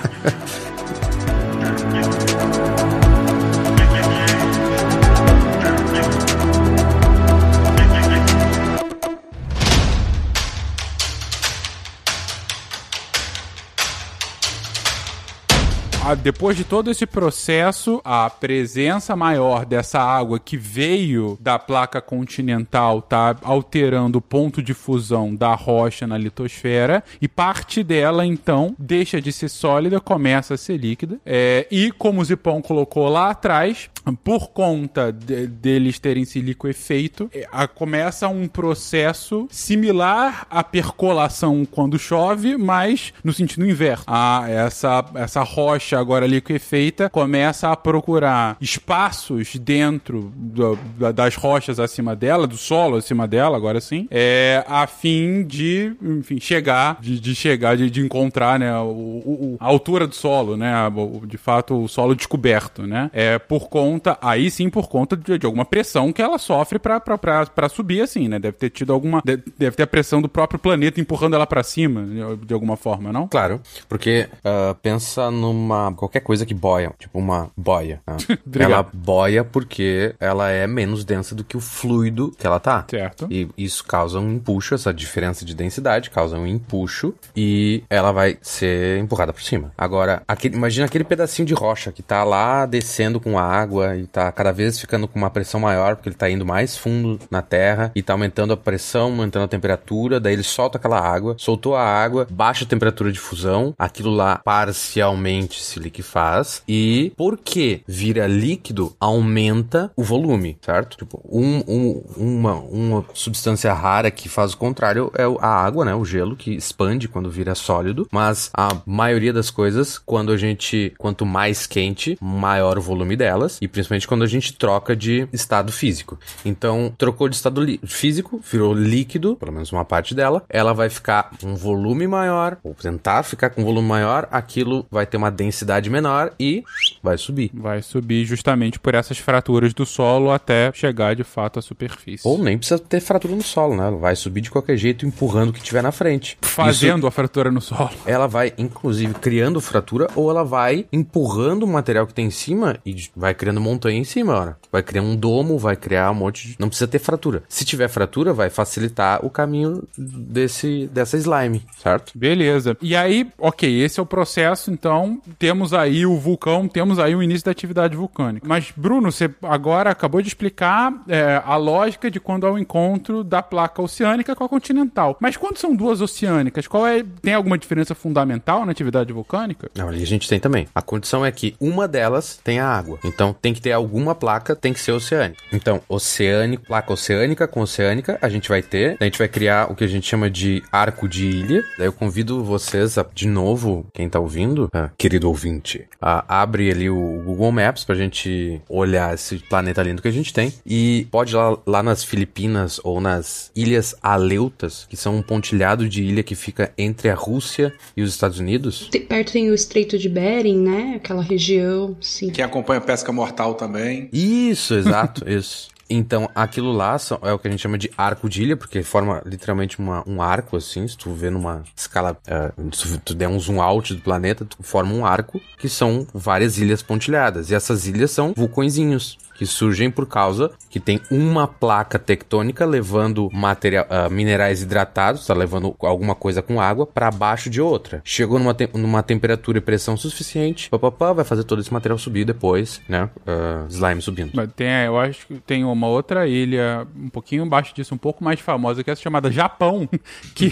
A: depois de todo esse processo, a presença maior dessa água que veio da placa continental tá alterando o ponto de fusão da rocha na litosfera e parte dela então deixa de ser sólida, começa a ser líquida. É, e como o Zipão colocou lá atrás, por conta de- deles terem esse liquefeito, é, a- começa um processo similar à percolação quando chove, mas no sentido inverso. Ah, essa, essa rocha agora liquefeita começa a procurar espaços dentro do- da- das rochas acima dela, do solo acima dela, agora sim, é, a fim de, enfim, chegar, de, de chegar, de, de encontrar, né, o, o- a altura do solo, né, de fato, o solo descoberto, né, é por conta, aí sim, por conta de, de alguma pressão que ela sofre pra, subir, assim, né, deve ter tido alguma, de- deve ter a pressão do próprio planeta empurrando ela pra cima, de, alguma forma, não?
B: Claro, porque ah, pensa numa qualquer coisa que boia, tipo uma boia.
A: Obrigado.
B: ela boia porque ela é menos densa do que o fluido que ela tá.
A: Certo.
B: E isso causa um empuxo, essa diferença de densidade causa um empuxo e ela vai ser empurrada por cima. Agora, aquele, imagina aquele pedacinho de rocha que tá lá descendo com água e tá cada vez ficando com uma pressão maior porque ele tá indo mais fundo na terra e tá aumentando a pressão, aumentando a temperatura, daí ele solta aquela água, soltou a água, baixa a temperatura de fusão, aquilo lá parcialmente se liquefaz e porque vira líquido, aumenta o volume, certo? Tipo, um, um- uma, uma substância rara que faz o contrário é o- a água, né? O gelo que expande quando vira sólido, mas a maioria das coisas, quando a gente, quanto mais quente, maior o volume delas e principalmente quando a gente troca de estado físico. Então, trocou de estado físico, virou líquido, pelo menos uma parte dela, ela vai ficar um volume maior, ou tentar ficar com um volume maior, aquilo vai ter uma densidade menor e vai subir.
A: Vai subir justamente por essas fraturas do solo até chegar de fato à superfície.
B: Ou nem precisa ter fratura no solo, né? Ela vai subir de qualquer jeito, empurrando o que tiver na frente. Isso-
A: Fazendo a fratura no solo.
B: ela vai, inclusive, criando fratura ou ela vai empurrando o material que tem em cima e vai criando montanha em cima, ora. Vai criar um domo, vai criar um monte de... Não precisa ter fratura. Se tiver fratura, vai facilitar o caminho desse, dessa slime, certo?
A: Beleza. E aí, ok, esse é o processo, então temos aí o vulcão, temos aí o início da atividade vulcânica. Mas, Bruno, você agora acabou de explicar é, a lógica de quando há o encontro da placa oceânica com a continental. Mas quando são duas oceânicas, qual é. Tem alguma diferença fundamental na atividade vulcânica?
B: Não, ali a gente tem também. A condição é que uma delas tem a água. Então tem que ter alguma placa, tem que ser oceânica. Então, oceânico, placa oceânica com oceânica, a gente vai ter. A gente vai criar o que a gente chama de arco de ilha. Daí eu convido vocês a, de novo, quem tá ouvindo, ah, querido ouvinte, a abre ali o Google Maps pra gente olhar esse planeta lindo que a gente tem. E pode ir lá, lá nas Filipinas ou nas Ilhas Aleutas, que são um pontilhado de ilha que fica entre a Rússia e os Estados Unidos.
E: Perto tem o Estreito de Bering, né? Aquela região, sim.
C: Quem acompanha Pesca Mortal também.
B: Isso, exato, isso. Então, aquilo lá é o que a gente chama de arco de ilha, porque forma literalmente uma- um arco, assim. Se tu vê numa escala, eh, se tu der um zoom out do planeta, tu forma um arco, que são várias ilhas pontilhadas. E essas ilhas são vulcõezinhos, que surgem por causa que tem uma placa tectônica levando material, ah, minerais hidratados, tá levando alguma coisa com água, para baixo de outra. Chegou numa, tem- numa temperatura e pressão suficiente, papapá, vai fazer todo esse material subir depois, né? ah, slime subindo.
A: Mas tem, eu acho que tem uma outra ilha um pouquinho abaixo disso, um pouco mais famosa, que é essa chamada Japão, que,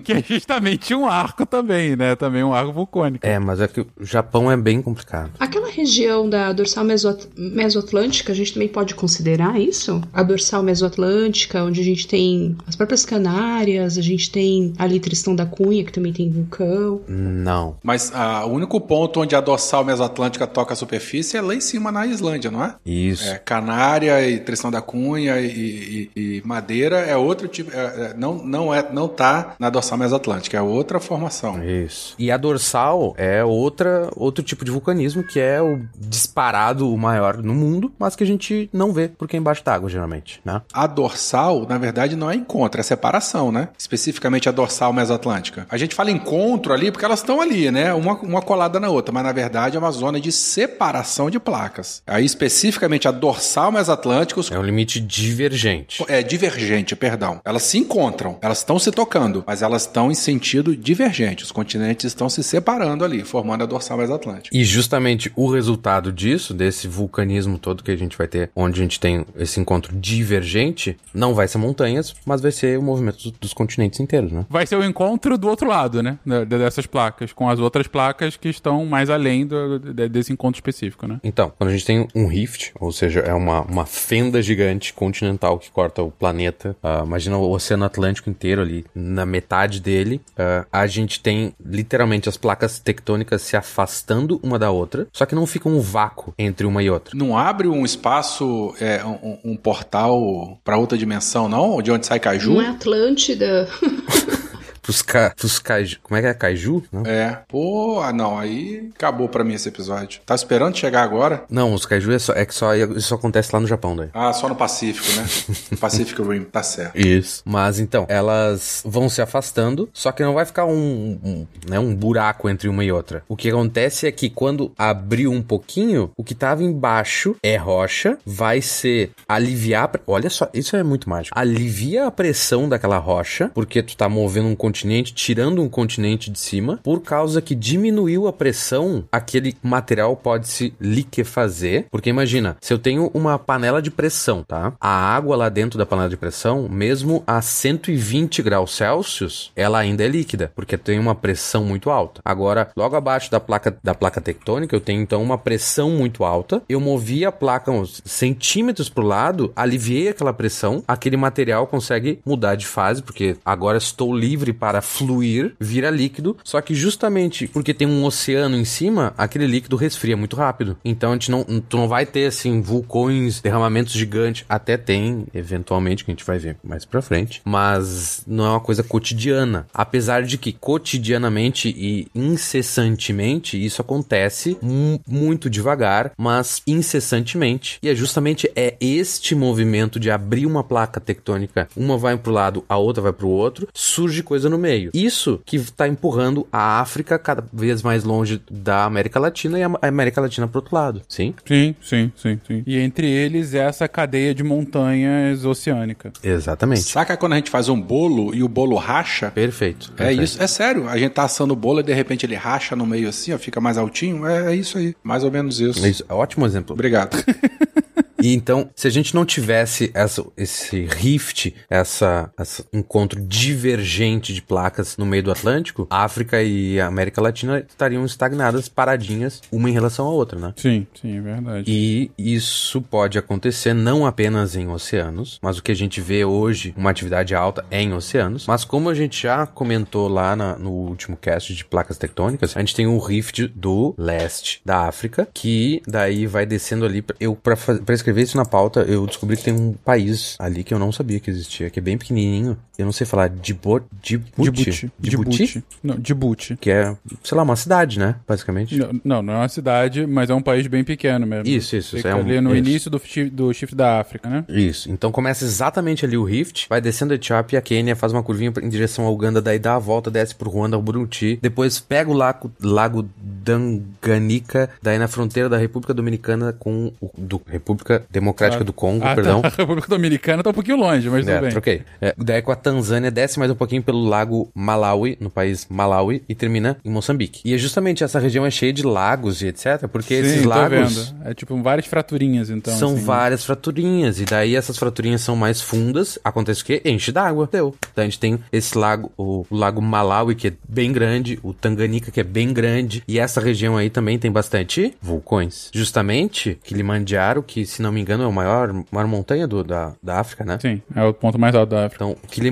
A: que é justamente um arco também, né? Também um arco vulcânico.
B: É, mas é que o Japão é bem complicado.
E: Aquela região da dorsal mesoat- mesoatlântica, a gente também pode considerar isso? A dorsal mesoatlântica, onde a gente tem as próprias Canárias, a gente tem ali Tristão da Cunha, que também tem vulcão.
B: Não.
C: Mas ah, o único ponto onde a dorsal mesoatlântica toca a superfície é lá em cima na Islândia, não é?
B: Isso.
C: É, Canária e Tristão da Cunha e, e- e Madeira é outro tipo. é, é, não, não, é, não tá na dorsal mesoatlântica, é outra formação.
B: Isso. E a dorsal é outra, outro tipo de vulcanismo que é o disparado o maior no mundo, mas que a gente não vê porque é embaixo d'água, geralmente, né?
C: A dorsal, na verdade, não é encontro, é separação, né? Especificamente a dorsal mesoatlântica. A gente fala encontro ali porque elas estão ali, né? Uma, uma colada na outra, mas na verdade é uma zona de separação de placas. Aí, especificamente, a dorsal mesoatlântica, os
B: É um limite divergente.
C: É, divergente, perdão. Elas se encontram, elas estão se tocando, mas elas estão em sentido divergente. Os continentes estão se separando ali, formando a dorsal mesoatlântica.
B: E justamente o resultado disso, desse vulcanismo todo que a gente vai ter, onde a gente tem esse encontro divergente, não vai ser montanhas, mas vai ser o movimento dos- continentes inteiros, né?
A: Vai ser o encontro do outro lado, né? Dessas placas, com as outras placas que estão mais além do- de- desse encontro específico, né?
B: Então, quando a gente tem um rift, ou seja, é uma, uma fenda gigante continental que corta o planeta, ah, imagina o Oceano Atlântico inteiro ali, na metade dele, ah, a gente tem literalmente as placas tectônicas se afastando uma da outra, só que não fica um vácuo entre uma e outra.
C: Não abre um espaço, é, um, um portal para outra dimensão, não? De onde sai Caju?
E: Não é Atlântida.
B: Pros, ca, pros kaiju, como é que é? Kaiju? Não?
C: É. Pô, ah, não, aí acabou pra mim esse episódio. Tá esperando chegar agora?
B: Não, os kaiju é, só, é que só, isso acontece lá no Japão, daí.
C: Ah, só no Pacífico, né? Pacific Rim, tá certo.
B: Isso. Mas então, elas vão se afastando, só que não vai ficar um, um, né, um buraco entre uma e outra. O que acontece é que quando abriu um pouquinho, o que tava embaixo é rocha, vai ser aliviar. Olha só, isso é muito mágico. Alivia a pressão daquela rocha, porque tu tá movendo um continente, tirando um continente de cima, por causa que diminuiu a pressão, aquele material pode se liquefazer. Porque imagina, se eu tenho uma panela de pressão, tá? A água lá dentro da panela de pressão, mesmo a 120 graus Celsius, ela ainda é líquida, porque tem uma pressão muito alta. Agora, logo abaixo da placa da placa tectônica, eu tenho então uma pressão muito alta. Eu movi a placa uns centímetros pro lado, aliviei aquela pressão, aquele material consegue mudar de fase, porque agora estou livre para fluir, vira líquido. Só que justamente porque tem um oceano em cima, aquele líquido resfria muito rápido. Então a gente não, tu não vai ter assim vulcões, derramamentos gigantes. Até tem, eventualmente, que a gente vai ver mais pra frente. Mas não é uma coisa cotidiana. Apesar de que cotidianamente e incessantemente isso acontece mu- muito devagar, mas incessantemente. E é justamente é este movimento de abrir uma placa tectônica, uma vai pro lado, a outra vai pro outro, surge coisa no meio. Isso que tá empurrando a África cada vez mais longe da América Latina e a América Latina pro outro lado. Sim?
A: Sim, sim, sim, sim. E entre eles essa cadeia de montanhas oceânica.
B: Exatamente.
C: Saca quando a gente faz um bolo e o bolo racha?
B: Perfeito.
C: É
B: perfeito.
C: isso, é sério. A gente tá assando o bolo e de repente ele racha no meio assim, ó, fica mais altinho. É, é isso aí, mais ou menos isso.
B: É isso. Ótimo exemplo.
C: Obrigado.
B: E então, se a gente não tivesse essa, esse rift, essa, esse encontro divergente de placas no meio do Atlântico, a África e a América Latina estariam estagnadas, paradinhas, uma em relação à outra, né?
A: Sim, sim, é verdade.
B: E isso pode acontecer não apenas em oceanos, mas o que a gente vê hoje, uma atividade alta, é em oceanos. Mas como a gente já comentou lá na- no último cast de placas tectônicas, a gente tem um rift do leste da África, que daí vai descendo ali. Eu, pra, faz- pra escrever isso na pauta, eu descobri que tem um país ali que eu não sabia que existia, que é bem pequenininho. Eu não sei falar, Djibouti? Djibouti?
A: Djibouti. Não, Djibouti.
B: Que é, sei lá, uma cidade, né? Basicamente.
A: Não, Não, não é uma cidade, mas é um país bem pequeno mesmo.
B: Isso, isso,
A: Fica
B: é um-
A: ali no
B: isso.
A: início do, do chifre da África, né?
B: Isso. Então começa exatamente ali o Rift, vai descendo a Etiópia a Quênia, faz uma curvinha em direção ao Uganda, daí dá a volta, desce pro Ruanda, ao Burundi, depois pega o lago, lago Danganica, daí na fronteira da República Dominicana com o do República Democrática do Congo,
A: Ah,
B: perdão.
A: tá. A República Dominicana tá um pouquinho longe, mas
B: É,
A: tudo bem.
B: troquei. É, daí com a Tanzânia, desce mais um pouquinho pelo lago Malawi, no país Malawi, e termina em Moçambique. E é justamente essa região é cheia de lagos e etc, porque
A: Sim,
B: esses lagos
A: vendo. É tipo várias fraturinhas, então.
B: são
A: assim, né?
B: várias fraturinhas. E daí essas fraturinhas são mais fundas. Acontece o quê? Enche d'água. Deu. Então a gente tem esse lago, o, o lago Malawi, que é bem grande, o Tanganica, que é bem grande. E essa região aí também tem bastante vulcões. Justamente Kilimanjaro, que se não me engano é o maior, maior montanha do, da, da África, né?
A: Sim, é o ponto mais alto da África.
B: Então, Kilimanjaro,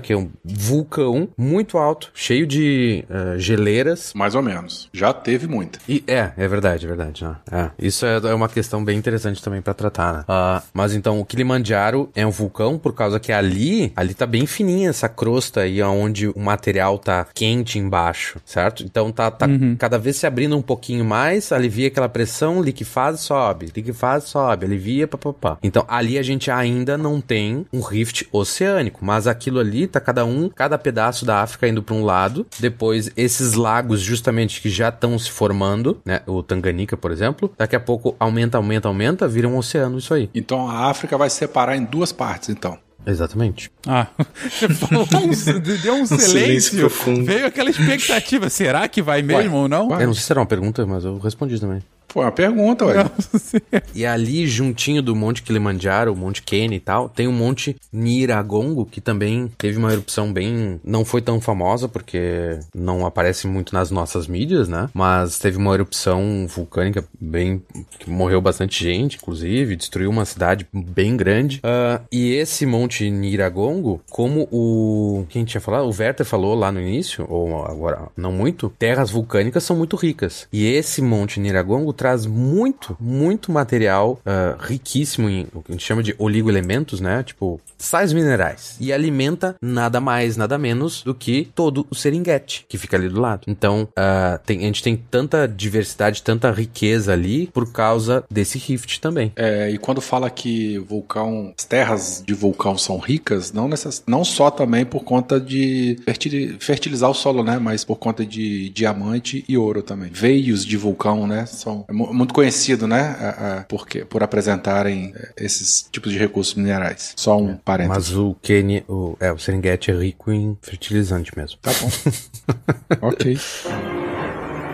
B: que é um vulcão muito alto, cheio de eh, geleiras.
C: Mais ou menos. Já teve muita.
B: E é, é verdade, é verdade. né? É, isso é, é uma questão bem interessante também pra tratar, né? Ah, mas então, o Kilimanjaro é um vulcão por causa que ali, ali tá bem fininha essa crosta aí, onde o material tá quente embaixo, certo? Então tá, tá cada vez se abrindo um pouquinho mais, alivia aquela pressão, liquefaz, sobe, liquefaz, sobe, alivia, papapá. Então ali a gente ainda não tem um rift oceânico, mas aquilo ali tá cada um, cada pedaço da África indo pra um lado, depois esses lagos justamente que já estão se formando, né? O Tanganica, por exemplo, daqui a pouco aumenta, aumenta, aumenta, vira um oceano isso aí.
C: Então a África vai se separar em duas partes, então.
B: Exatamente.
A: Ah, um, deu um
D: silêncio
A: silêncio.
D: profundo.
A: Veio aquela expectativa. Será que vai mesmo ou não?
C: Ué.
B: Eu não sei se era uma pergunta, mas eu respondi também.
C: Foi uma pergunta, ué.
B: E ali, juntinho do Monte Kilimanjaro, o Monte Kenya e tal, tem o Monte Niragongo, que também teve uma erupção bem. Não foi tão famosa, porque não aparece muito nas nossas mídias, né? Mas teve uma erupção vulcânica bem. que morreu bastante gente, inclusive, destruiu uma cidade bem grande. Ah, e esse Monte Niragongo, como o. Quem tinha falado? O Werther falou lá no início, ou agora não muito, terras vulcânicas são muito ricas. E esse Monte Niragongo traz muito, muito material ah, riquíssimo em o que a gente chama de oligoelementos, né? Tipo, sais minerais. E alimenta nada mais, nada menos do que todo o Serengeti, que fica ali do lado. Então, ah, tem- a gente tem tanta diversidade, tanta riqueza ali por causa desse rift também.
C: É, e quando fala que vulcão, as terras de vulcão são ricas, não, necess, não só também por conta de fertili- fertilizar o solo, né? Mas por conta de diamante e ouro também. Veios de vulcão, né? São muito conhecido, né? porque, por apresentarem é, esses tipos de recursos minerais. Só um parênteses.
B: Mas o Kenya, o, é, o Serengeti é rico em fertilizante mesmo.
C: Tá bom. ok.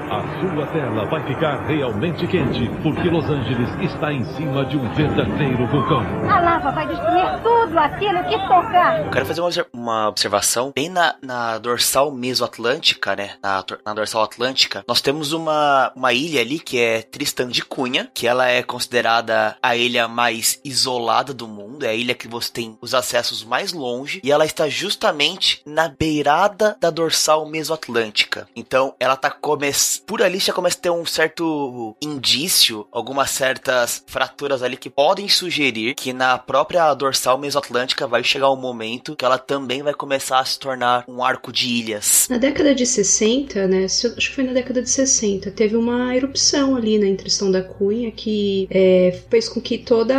H: A sua tela vai ficar realmente quente, porque Los Angeles está em cima de um verdadeiro vulcão.
I: A lava vai destruir tudo aquilo que tocar.
F: Eu quero fazer uma, uma observação bem na, na dorsal mesoatlântica, né? Na, na dorsal atlântica, nós temos uma, uma ilha ali que é Tristan de Cunha, que ela é considerada a ilha mais isolada do mundo, é a ilha que você tem os acessos mais longe, e ela está justamente na beirada da dorsal mesoatlântica. Então, ela tá começando. Por ali já começa a ter um certo indício, algumas certas fraturas ali que podem sugerir que na própria dorsal mesoatlântica vai chegar um momento que ela também vai começar a se tornar um arco de ilhas.
E: Na década de 60, né? Acho que foi na década de 60, teve uma erupção ali na Tristão da Cunha que é, fez com que toda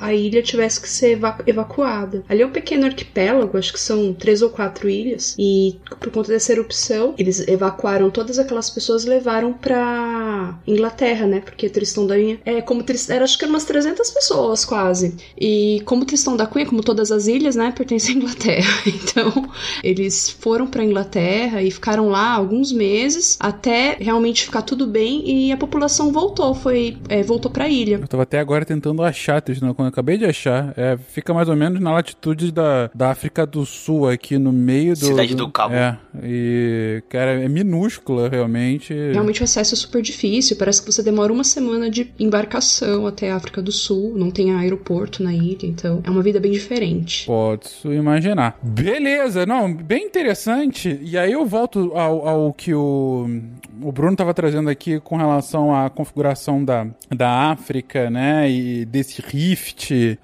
E: a ilha tivesse que ser eva- evacuada. Ali é um pequeno arquipélago, acho que são três ou quatro ilhas, e por conta dessa erupção, eles evacuaram todas aquelas pessoas, levaram pra Inglaterra, né? Porque Tristão da Cunha é como Tristão, era acho que eram umas 300 pessoas quase. E como Tristão da Cunha, como todas as ilhas, né, pertence à Inglaterra. Então, eles foram pra Inglaterra e ficaram lá alguns meses até realmente ficar tudo bem e a população voltou, foi é, voltou pra ilha.
A: Eu tava até agora tentando achar, Tristan, quando eu acabei de achar. É, fica mais ou menos na latitude da, da África do Sul, aqui no meio do.
F: Cidade do Cabo.
A: É, e, cara, é minúscula realmente.
E: Realmente o acesso é super difícil, parece que você demora uma semana de embarcação até a África do Sul, não tem aeroporto na ilha, então é uma vida bem diferente.
A: Posso imaginar. Beleza, não, bem interessante. E aí eu volto ao, ao que o, o Bruno estava trazendo aqui com relação à configuração da, da África, né? E desse rift. Uh,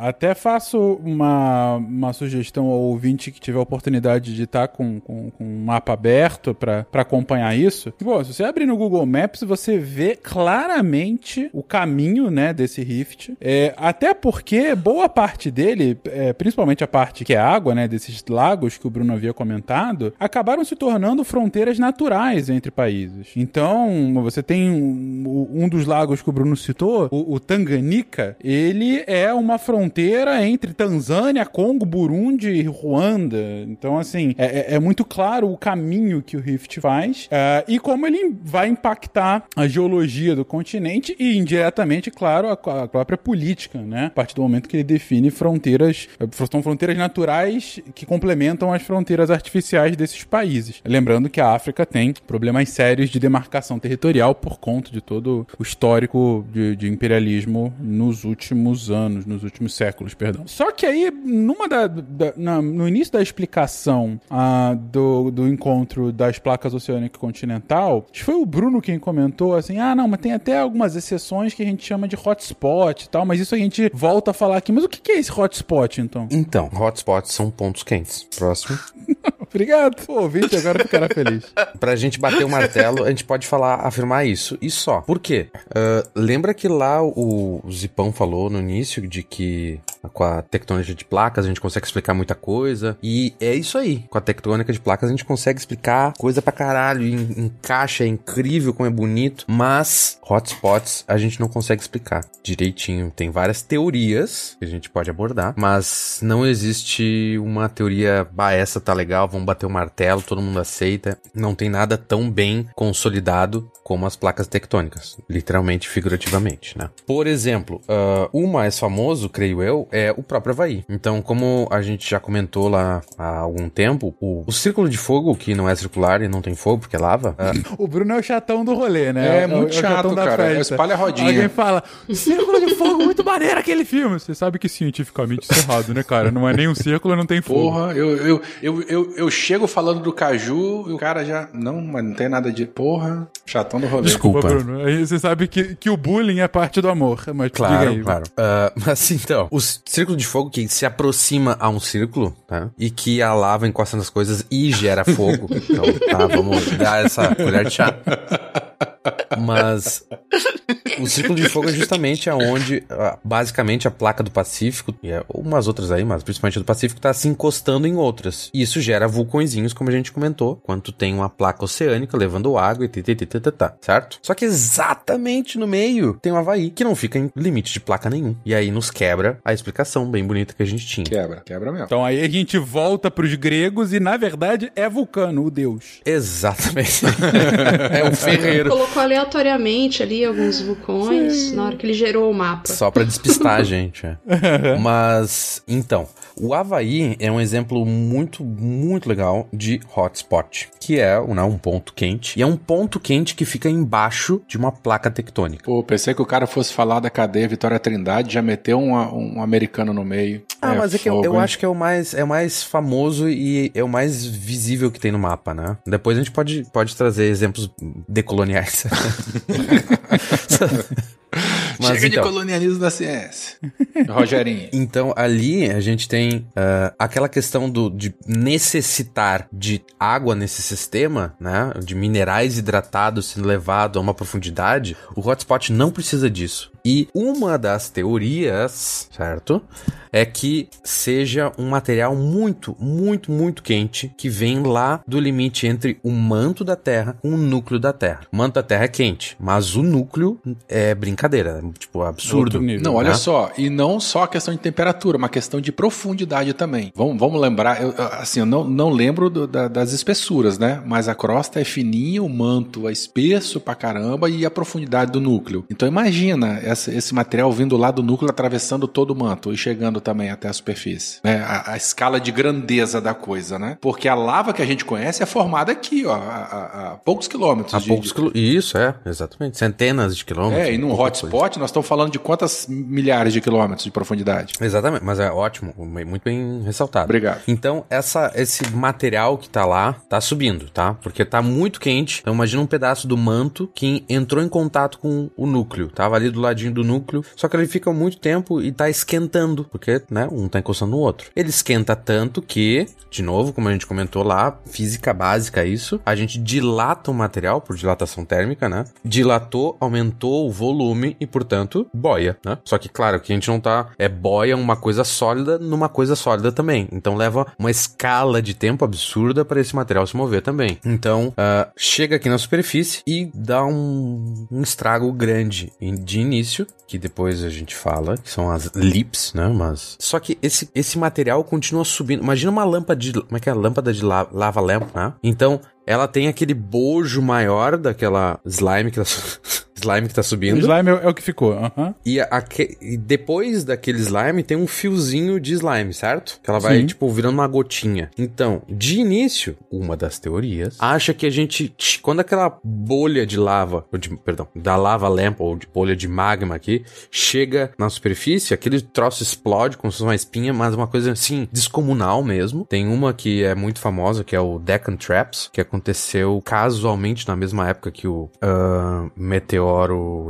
A: até faço uma, uma sugestão ao ouvinte que tiver a oportunidade de estar com, com, com um mapa aberto para acompanhar isso. Se você abrir no Google Maps, você vê claramente o caminho, né, desse rift. É, até porque boa parte dele, é, principalmente a parte que é água, né, desses lagos que o Bruno havia comentado, acabaram se tornando fronteiras naturais entre países. Então, você tem um, um dos lagos que o Bruno citou, o, o Tanganica, ele é uma fronteira entre Tanzânia, Congo, Burundi e Ruanda. Então, assim, é, é, é muito claro o caminho que o Rift faz uh, e como ele vai impactar a geologia do continente e indiretamente, claro, a, a própria política, né? A partir do momento que ele define fronteiras, são fronteiras naturais que complementam as fronteiras artificiais desses países. Lembrando que a África tem problemas sérios de demarcação territorial por conta de todo o histórico de, de imperialismo nos últimos anos, nos últimos séculos, perdão. Só que aí, numa da, da na, no início da explicação ah, do, do encontro das placas oceânica continental, acho que foi o Bruno quem comentou assim: ah, não, mas tem até algumas exceções que a gente chama de hotspot e tal, mas isso a gente volta a falar aqui. Mas o que é esse hotspot, então?
B: Então, hotspots são pontos quentes. Próximo.
A: Obrigado. O ouvinte agora ficará feliz.
B: pra gente bater o martelo, a gente pode falar, afirmar isso. E só. Por quê? Uh, lembra que lá o, o Zipão falou no início de que com a tectônica de placas a gente consegue explicar muita coisa. E é isso aí. Com a tectônica de placas a gente consegue explicar coisa pra caralho. Encaixa, é incrível como é bonito. Mas hotspots a gente não consegue explicar direitinho. Tem várias teorias que a gente pode abordar. Mas não existe uma teoria, bah, essa tá legal, vamos bater o martelo, todo mundo aceita. Não tem nada tão bem consolidado como as placas tectônicas, literalmente, figurativamente, né? Por exemplo, uh, o mais famoso, creio eu, é o próprio Havaí. Então, como a gente já comentou lá há algum tempo, o, o círculo de fogo, que não é circular e não tem fogo porque é lava.
A: O Bruno é o chatão do rolê, né?
C: É, é muito é chato, cara. É espalha a rodinha.
A: Alguém fala, círculo de fogo, muito maneiro aquele filme. Você sabe que cientificamente isso é errado, né, cara? Não é nem um círculo, não tem fogo.
C: Porra, eu, eu, eu, eu, eu chego falando do caju e o cara já. Não, mas não tem nada de. Porra, chatão do rolê.
B: Desculpa.
A: Bruno. Aí você sabe que, que o bullying é parte do amor. Mas
B: claro,
A: aí,
B: claro. Uh, mas então, o círculo de fogo que se aproxima a um círculo, tá? E que a lava encosta nas coisas e gera fogo. então, tá, vamos dar essa colher de chá. Mas o círculo de fogo é justamente aonde, basicamente, a placa do Pacífico, e é umas outras aí, mas principalmente a do Pacífico, está se encostando em outras. E isso gera vulcõezinhos, como a gente comentou, quando tem uma placa oceânica levando água e ttt, certo? Só que exatamente no meio tem o Havaí, que não fica em limite de placa nenhum. E aí nos quebra a explicação bem bonita que a gente tinha.
C: Quebra, quebra mesmo.
A: Então aí a gente volta pros gregos e, na verdade, é Vulcano, o deus.
B: Exatamente. é um ferreiro.
E: Colocou aleatoriamente ali alguns vulcões Sim. na hora que ele gerou o mapa.
B: Só pra despistar a gente. É. Mas, então, o Havaí é um exemplo muito, muito legal de hotspot, que é né, um ponto quente. E é um ponto quente que fica embaixo de uma placa tectônica.
C: Pô, pensei que o cara fosse falar da cadeia Vitória Trindade, já meteu um, um americano no meio.
B: Ah, é mas é que eu, eu acho que é o mais é o mais famoso e é o mais visível que tem no mapa, né? Depois a gente pode, pode trazer exemplos decoloniais.
C: Mas, Chega então, de colonialismo da ciência. Rogerinho.
B: Então, ali a gente tem ah, aquela questão do, de necessitar de água nesse sistema, né? De minerais hidratados sendo levado a uma profundidade. O hotspot não precisa disso. E uma das teorias, certo? É que seja um material muito, muito, muito quente que vem lá do limite entre o manto da Terra com o núcleo da Terra. O manto da Terra é quente, mas o núcleo é brincadeira, é, tipo absurdo.
A: Nível.
C: Não, olha
B: né?
C: só, e não só a questão de temperatura, uma questão de profundidade também. Vamos, vamos lembrar, eu, assim, eu não, não lembro do- da- das espessuras, né? Mas a crosta é fininha, o manto é espesso pra caramba e a profundidade do núcleo. Então imagina essa- esse material vindo lá do núcleo, atravessando todo o manto e chegando também até a superfície. né? A, a escala de grandeza da coisa, né? Porque a lava que a gente conhece é formada aqui, ó, a, a- poucos quilômetros.
B: A
C: de-
B: poucos quilo... Isso, é, exatamente. Centenas de quilômetros.
C: É, e num hotspot nós estamos falando de quantas milhares de quilômetros de profundidade?
B: Exatamente, mas é ótimo, muito bem ressaltado.
C: Obrigado.
B: Então, essa, esse material que tá lá, tá subindo, tá? Porque tá muito quente. Então, imagina um pedaço do manto que entrou em contato com o núcleo. Tava ali do ladinho do núcleo, só que ele fica muito tempo e tá esquentando, porque, né, um tá encostando no outro. Ele esquenta tanto que, de novo, como a gente comentou lá, física básica isso, a gente dilata o material por dilatação térmica, né? Dilatou, aumentou o volume e, portanto, boia, né? Só que, claro, que a gente não tá. É boia uma coisa sólida numa coisa sólida também. Então leva uma escala de tempo absurda para esse material se mover também. Então, ah, chega aqui na superfície e dá um, um estrago grande de início, que depois a gente fala, que são as lips, né? Só que esse, esse material continua subindo. Imagina uma lâmpada de. Como é que é? Lâmpada de la- lava lamp, né? Então. Ela tem aquele bojo maior daquela slime que su- slime que tá
A: O
B: subindo.
A: slime é, é o que ficou. aham.
B: E, aque- e depois daquele slime tem um fiozinho de slime, certo? Que ela vai,
A: Sim.
B: tipo, virando uma gotinha. Então, de início, uma das teorias acha que a gente, quando aquela bolha de lava, ou de- perdão, da lava lamp ou de bolha de magma aqui, chega na superfície, aquele troço explode como se fosse uma espinha, mas uma coisa assim, descomunal mesmo. Tem uma que é muito famosa, que é o Deccan Traps, que aconteceu casualmente na mesma época que o meteoro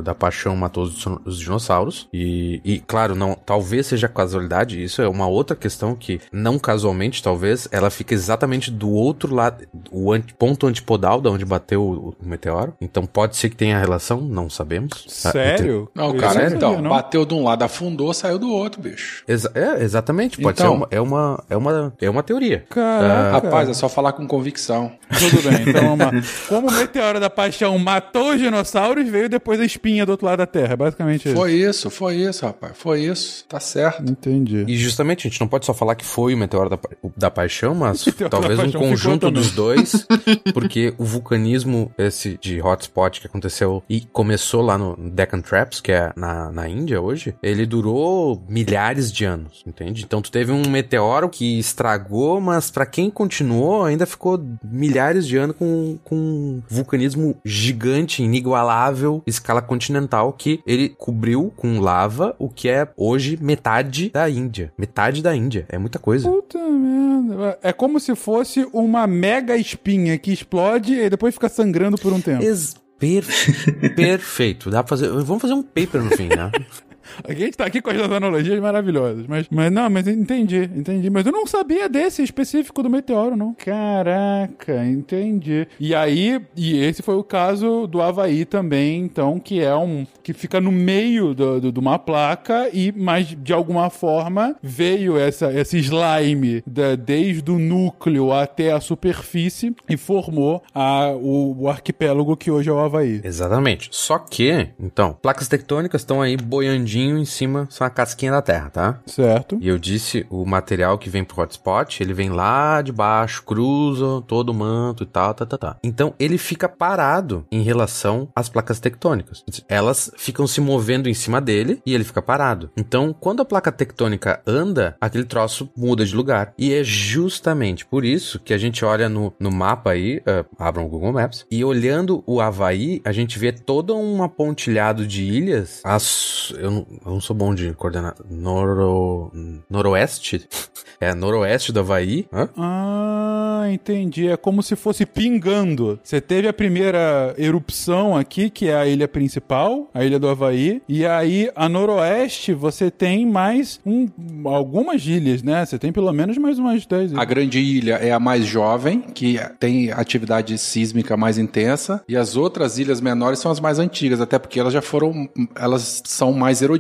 B: da paixão matou os, os dinossauros. E, e, claro, não, talvez seja casualidade, isso é uma outra questão que, não casualmente, talvez, ela fica exatamente do outro lado, o anti- ponto antipodal da onde bateu o, o meteoro. Então pode ser que tenha relação, não sabemos. Ah,
A: Sério?
C: Não, cara, então,
A: não.
C: bateu de um lado, afundou, saiu do outro, bicho.
B: Exa- é, exatamente, pode
C: Então-
B: ser uma, é uma, é uma, é uma teoria.
A: Caraca.
C: Rapaz, é só falar com convicção.
A: Tudo bem, então vamos lá. Como o meteoro da paixão matou os dinossauros, veio depois a espinha do outro lado da Terra. É basicamente isso.
C: Foi isso, foi isso, rapaz. Foi isso. Tá certo.
A: Entendi.
B: E justamente, a gente não pode só falar que foi o meteoro da, da paixão, mas talvez
A: da
B: um
A: Paixão ficou
B: conjunto dos dois, porque o vulcanismo, esse de hotspot que aconteceu e começou lá no Deccan Traps, que é na, na Índia hoje, ele durou milhares de anos, entende? Então tu teve um meteoro que estragou, mas pra quem continuou, ainda ficou milhares de anos com, com um vulcanismo gigante, inigualável, escala continental, que ele cobriu com lava o que é hoje metade da Índia. Metade da Índia. É muita coisa.
A: Puta merda. É como se fosse uma mega espinha que explode e depois fica sangrando por um tempo.
B: Ex- per- Perfeito. Dá pra fazer. Vamos fazer um paper no fim, né?
A: A gente tá aqui com as analogias maravilhosas. Mas, mas não, mas entendi, entendi. Mas eu não sabia desse específico do meteoro, não. Caraca, entendi. E aí, e esse foi o caso do Havaí também, então, que é um. que fica no meio de uma placa e, mas de alguma forma, veio essa, esse slime da- desde o núcleo até a superfície e formou a, o, o arquipélago que hoje é o Havaí.
B: Exatamente. Só que, então, placas tectônicas estão aí boiandinho em cima, são a casquinha da Terra, tá?
A: Certo?
B: E eu disse, o material que vem pro hotspot, ele vem lá de baixo, cruza todo o manto e tal, tá, tá, tá. Então, ele fica parado em relação às placas tectônicas. Elas ficam se movendo em cima dele e ele fica parado. Então, quando a placa tectônica anda, aquele troço muda de lugar. E é justamente por isso que a gente olha no, no mapa aí, uh, abram o Google Maps, e olhando o Havaí, a gente vê todo um apontilhado de ilhas. As, eu eu não sou bom de coordenar. Noro, noroeste? É, noroeste do Havaí. Hã?
A: Ah, entendi. É como se fosse pingando. Você teve a primeira erupção aqui, que é a ilha principal, a ilha do Havaí, e aí a noroeste você tem mais um, algumas ilhas, né? Você tem pelo menos mais umas 10
C: A
A: ilhas.
C: grande ilha é a mais jovem, que tem atividade sísmica mais intensa, e as outras ilhas menores são as mais antigas, até porque elas já foram, elas são mais erodidas.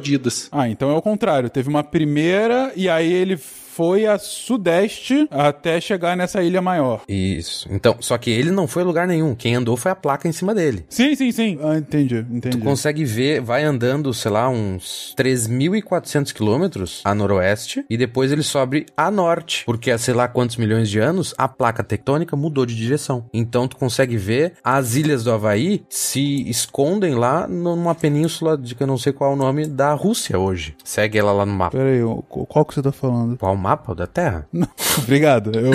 A: Ah, então é o contrário. Teve uma primeira e aí ele foi a sudeste até chegar nessa ilha maior.
B: Isso. Então, só que ele não foi a lugar nenhum. Quem andou foi a placa em cima dele.
A: Sim, sim, sim. Ah, entendi, entendi.
B: Tu consegue ver, vai andando, sei lá, uns 3.400 quilômetros a noroeste e depois ele sobe a norte, porque há sei lá quantos milhões de anos a placa tectônica mudou de direção. Então tu consegue ver as ilhas do Havaí se escondem lá numa península de que eu não sei qual é o nome da Rússia hoje. Segue ela lá no mapa.
A: Peraí, o- qual que você tá falando?
B: Qual o mapa O da Terra?
A: Obrigado. Eu,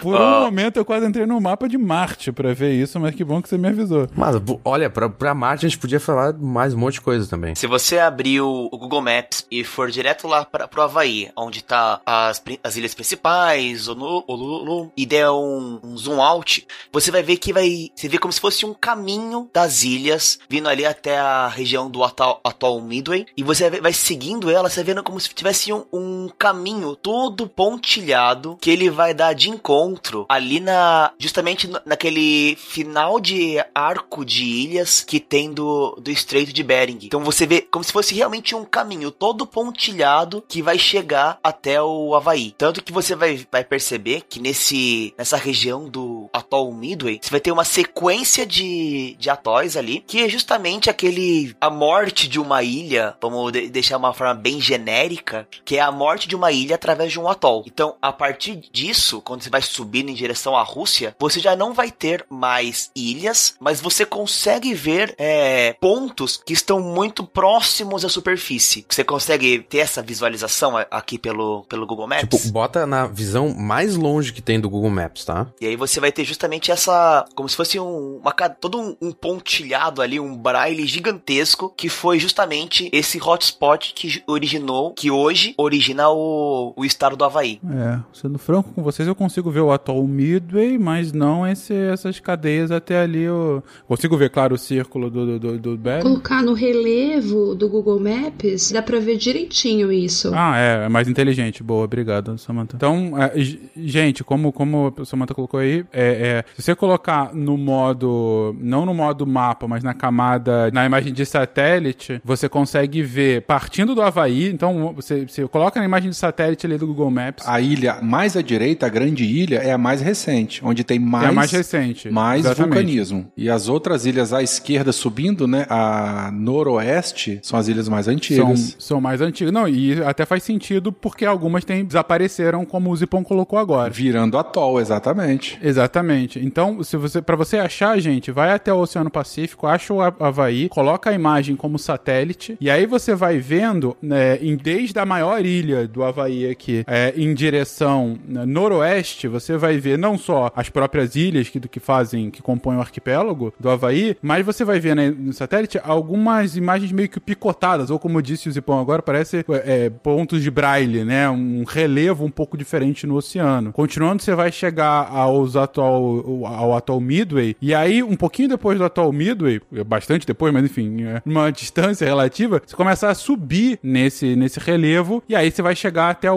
A: por um momento eu quase entrei no mapa de Marte pra ver isso, mas que bom que você me avisou.
B: Mas, olha, pra, pra Marte a gente podia falar mais um monte de coisa também.
F: Se você abrir o, o Google Maps e for direto lá para pro Havaí, onde tá as, as ilhas principais, Onu- Honolulu, e der um, um zoom out, você vai ver que vai. Você vê como se fosse um caminho das ilhas, vindo ali até a região do atual, atual Midway, e você vai, vai seguindo ela, você vendo como se tivesse um, um caminho todo pontilhado que ele vai dar de encontro ali na. justamente na- naquele final de arco de ilhas que tem do, do Estreito de Bering. Então você vê como se fosse realmente um caminho todo pontilhado que vai chegar até o Havaí. Tanto que você vai, vai perceber que nesse, nessa região do atol Midway, você vai ter uma sequência de, de atóis ali, que é justamente aquele. a morte de uma ilha, vamos de- deixar uma forma bem genérica, que é a morte de uma ilha através de um atol. Então, a partir disso, quando você vai subindo em direção à Rússia, você já não vai ter mais ilhas, mas você consegue ver é, pontos que estão muito próximos à superfície. Você consegue ter essa visualização aqui pelo, pelo Google Maps?
B: Tipo, bota na visão mais longe que tem do Google Maps, tá?
F: E aí você vai ter justamente essa. Como se fosse um, uma, todo um, um pontilhado ali, um braille gigantesco, que foi justamente esse hotspot que originou, que hoje origina o, o estado do Havaí.
A: É, sendo franco com vocês, eu consigo ver o atol Midway, mas não esse, essas cadeias até ali. Eu consigo ver, claro, o círculo do, do, do, do.
E: Colocar no relevo do Google Maps, dá pra ver direitinho isso.
A: Ah, é, é mais inteligente. Boa, obrigado, Samantha. Então, é, gente, como, como a Samantha colocou aí, é, é, se você colocar no modo, não no modo mapa, mas na camada, na imagem de satélite, você consegue ver, partindo do Havaí, então você, você coloca na imagem de satélite ali do Google Maps,
C: A ilha mais à direita, a grande ilha, é a mais recente, onde tem mais,
A: é a mais recente.
C: mais
A: Exatamente.
C: vulcanismo. E as outras ilhas à esquerda subindo, né? A noroeste são as ilhas mais
A: São,
C: antigas.
A: são mais antigas. Não, e até faz sentido porque algumas têm, desapareceram, como o Zipon colocou agora.
C: Virando atol, exatamente.
A: Exatamente. Então, se você, para você achar, gente, vai até o Oceano Pacífico, acha o Ha- Havaí, coloca a imagem como satélite e aí você vai vendo, né, em, desde a maior ilha do Havaí aqui, é, em direção né, noroeste, você vai ver não só as próprias ilhas que, que fazem, que compõem o arquipélago do Havaí, mas você vai ver né, no satélite algumas imagens meio que picotadas, ou como disse o Zipão agora, parece é, pontos de braille, né? Um relevo um pouco diferente no oceano. Continuando, você vai chegar aos atual, ao atual Midway, e aí, um pouquinho depois do atual Midway, bastante depois, mas enfim, é, numa distância relativa, você começa a subir nesse, nesse relevo, e aí você vai chegar até o,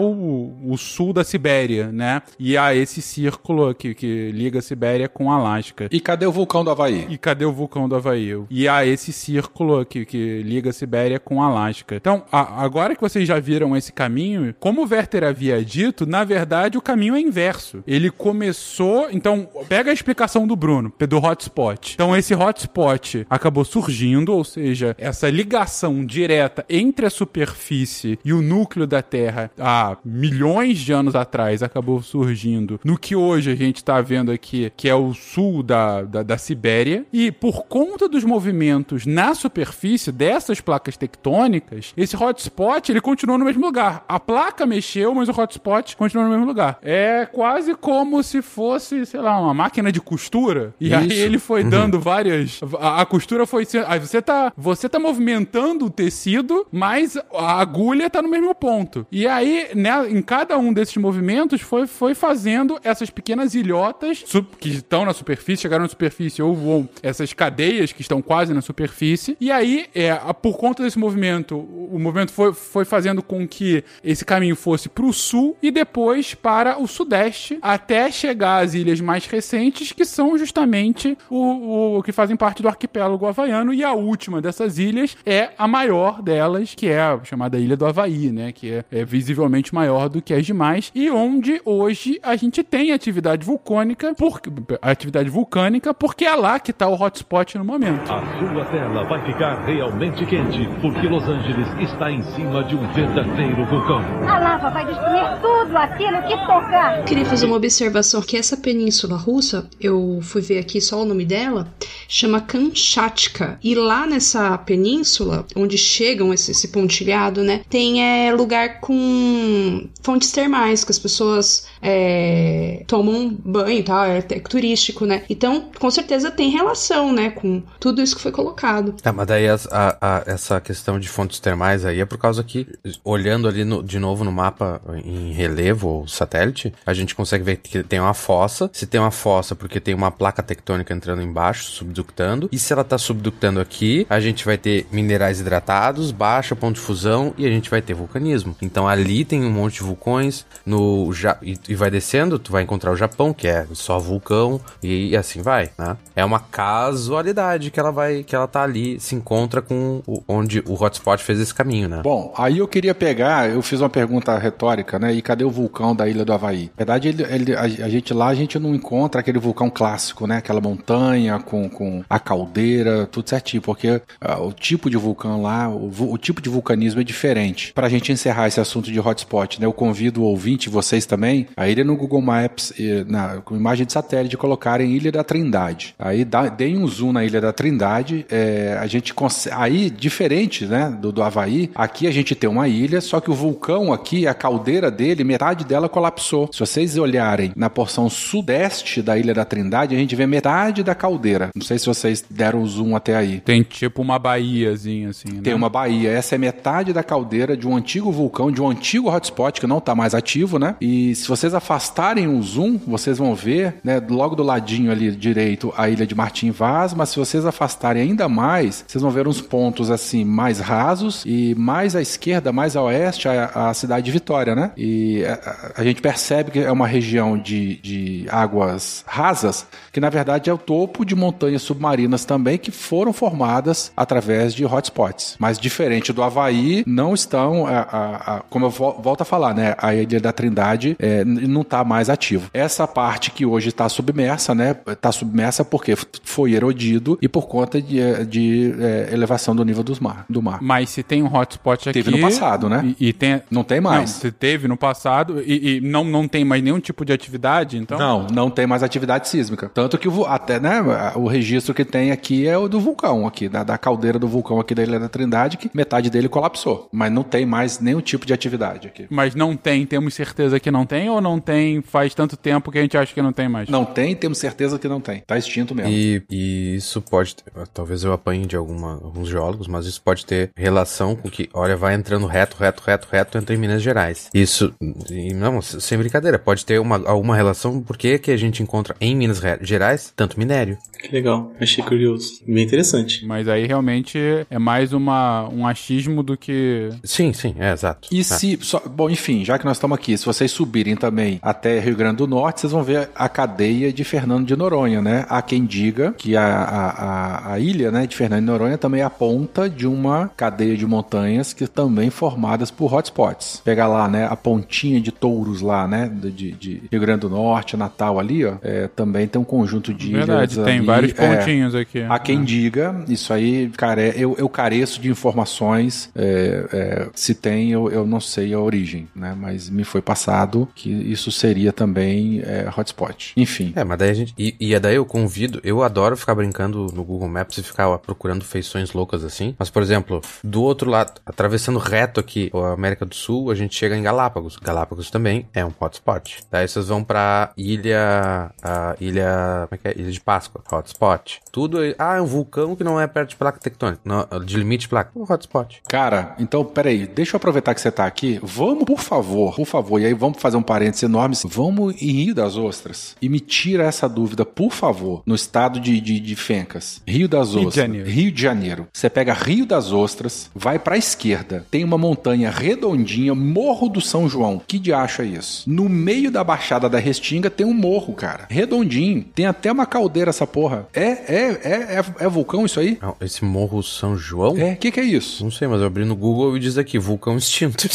A: o sul da Sibéria, né? E há esse círculo que, que liga a Sibéria com a Alasca.
C: E cadê o vulcão do Havaí?
A: E cadê o vulcão do Havaí? E há esse círculo que, que liga a Sibéria com a Alasca. Então, a- agora que vocês já viram esse caminho, como o Werther havia dito, na verdade o caminho é inverso. Ele começou. Então, pega a explicação do Bruno, do hotspot. Então, esse hotspot acabou surgindo, ou seja, essa ligação direta entre a superfície e o núcleo da Terra há milhões de anos atrás acabou surgindo no que hoje a gente está vendo aqui, que é o sul da, da, da Sibéria, e por conta dos movimentos na superfície dessas placas tectônicas, esse hotspot ele continua no mesmo lugar. A placa mexeu, mas o hotspot continua no mesmo lugar. É quase como se fosse, sei lá, uma máquina de costura. E aí
B: Isso.
A: ele foi dando várias. A, a costura foi sendo. Aí você tá, você tá movimentando o tecido, mas a agulha tá no mesmo ponto. E aí, né, em cada um desses movimentos, foi, foi fazendo essas pequenas ilhotas que estão na superfície, chegaram na superfície, ou voam essas cadeias que estão quase na superfície. E aí, é, por conta desse movimento, o o movimento foi, foi fazendo com que esse caminho fosse pro sul e depois para o sudeste, até chegar às ilhas mais recentes, que são justamente o, o que fazem parte do arquipélago havaiano. E a última dessas ilhas é a maior delas, que é a chamada Ilha do Havaí, né? Que é, é visivelmente maior do que as demais, e onde hoje a gente tem atividade vulcânica, por, atividade vulcânica, porque é lá que tá o hotspot no momento.
H: A sua tela vai ficar realmente quente, porque Los Angeles está em cima de um verdadeiro vulcão.
I: A lava vai destruir tudo aquilo que tocar.
E: Queria fazer uma observação que essa península russa, eu fui ver aqui só o nome dela, chama Kamchatka. E lá nessa península, onde chegam esse, esse pontilhado, né, tem é, lugar com fontes termais, que as pessoas é, tomam banho e tal, é turístico, né? Então, com certeza tem relação, né, com tudo isso que foi colocado.
B: Tá, mas daí as- a- a- essa questão de fontes termais aí é por causa que, olhando ali no- de novo no mapa em relevo ou satélite, a gente consegue ver que tem uma fossa. Se tem uma fossa, porque tem uma placa tectônica entrando embaixo, subductando. E se ela tá subductando aqui, a gente vai ter minerais hidratados, baixa ponto de fusão e a gente vai ter vulcanismo. Então ali tem um monte de vulcões. No, Ja- e, e vai descendo, tu vai encontrar o Japão, que é só vulcão, e, assim vai, né? É uma casualidade que ela vai, que ela tá ali, se encontra com o- onde o hotspot fez esse caminho, né?
C: Bom, aí eu queria pegar, eu fiz uma pergunta retórica, né? E cadê o vulcão da Ilha do Havaí? Na verdade, ele, ele- a, a gente lá, a gente não encontra aquele vulcão clássico, né? Aquela montanha com, com a caldeira, tudo certinho, porque ah, o tipo de vulcão lá, o, o tipo de vulcanismo é diferente. Pra gente encerrar esse assunto de hotspot, né? Eu convido o ouvinte, vocês também, a ir no Google Maps, na, com imagem de satélite, colocarem Ilha da Trindade. Aí dá, deem um zoom na Ilha da Trindade, é, a gente. Aí, diferente, né, do, do Havaí, aqui a gente tem uma ilha, só que o vulcão aqui, a caldeira dele, metade dela colapsou. Se vocês olharem na porção sudeste da Ilha da Trindade, a gente vê metade da caldeira. Não sei se vocês deram o zoom até aí.
A: Tem tipo uma baíazinha assim, né?
C: Tem uma baía. Essa é metade da caldeira de um antigo vulcão, de um antigo hotspot que não está mais ativo, né? E se vocês afastarem o zoom, vocês vão ver, né, logo do ladinho ali direito, a ilha de Martim Vaz, mas se vocês afastarem ainda mais, vocês vão ver uns pontos assim mais rasos e mais à esquerda, mais a oeste, a, a cidade de Vitória, né? E a, a gente percebe que é uma região de, de águas rasas, que na verdade é o topo de montanhas submarinas também que foram formadas através de hotspots. Mas diferente do Havaí, não estão, a- como eu vo- volto a falar, né? A Ilha da Trindade é, não está mais ativo. Essa parte que hoje está submersa, né? Está submersa porque foi erodido e por conta de, eh, de, eh, elevação do nível dos mar, do mar.
A: Mas se tem um hotspot aqui.
C: Teve no passado, né?
A: E, e tem.
C: Não tem
A: Não,
C: mais.
A: se teve no passado e, e não, não tem mais nenhum tipo de atividade, então.
C: Não, não tem mais atividade sísmica. Tanto que o, até, né, o registro que tem aqui é o do vulcão aqui, da, da caldeira do vulcão aqui da Ilha da Trindade, que metade dele colapsou. Mas não tem mais nenhum tipo de atividade aqui.
A: Mas não tem, temos certeza que não tem ou não tem faz tanto tempo que a gente acha que não tem mais?
C: Não tem, temos certeza que não tem. Tá extinto mesmo.
B: E, e isso pode, ter- talvez eu apanhe de alguma, alguns geólogos, mas isso pode ter relação com que, olha, vai entrando reto, reto, reto, reto, entra em Minas Gerais. Isso, e não, sem brincadeira, pode ter uma, alguma relação, por que que a gente encontra em Minas Gerais tanto minério?
D: Que legal, achei curioso. Bem interessante.
A: Mas aí realmente é mais uma, um achismo do que.
B: Sim, sim, é exato.
C: E
B: É.
C: se. só- bom, enfim, já que nós estamos aqui, se vocês subirem também até Rio Grande do Norte, vocês vão ver a cadeia de Fernando de Noronha, né? Há quem diga que a, a, a, ilha né, de Fernando de Noronha também é a ponta de uma cadeia de montanhas que também formadas por hotspots. Pegar lá, né? A pontinha de touros lá, né? De, de Rio Grande do Norte, Natal ali, ó. é, também tem um conjunto de
A: Verdade,
C: ilhas
A: tem
C: ali,
A: vários
C: é,
A: pontinhos aqui.
C: Há quem diga, isso aí, cara, é- eu, eu careço de informações. é, é, se tem, eu, eu não sei a origem. Né? Mas me foi passado que isso seria também é, hotspot. Enfim.
B: É, mas daí a gente. E, e daí eu convido. Eu adoro ficar brincando no Google Maps e ficar ó, procurando feições loucas assim. Mas, por exemplo, do outro lado, atravessando reto aqui a América do Sul, a gente chega em Galápagos. Galápagos também é um hotspot. Daí vocês vão pra ilha. A ilha. Como é que é? Ilha de Páscoa. Hotspot. Tudo. Ah, é um vulcão que não é perto de placa tectônica. Não, de limite de placa. Um hotspot.
C: Cara, então, peraí, deixa eu aproveitar que você tá aqui. Vamos, por favor, por favor, e aí vamos fazer um parênteses enorme. Vamos em Rio das Ostras e me tira essa dúvida, por favor, no estado de, de, de Fencas. Rio das
A: Rio de
C: Ostras.
A: Janeiro.
C: Rio de Janeiro. Você pega Rio das Ostras, vai pra esquerda, tem uma montanha redondinha, Morro do São João. Que de acha isso? No meio da Baixada da Restinga tem um morro, cara. Redondinho. Tem até uma caldeira essa porra. É, é, é, é, é vulcão isso aí?
B: Ah, Esse Morro São João?
C: É, o que, que é isso?
B: Não sei, mas eu abri no Google e diz aqui, vulcão extinto.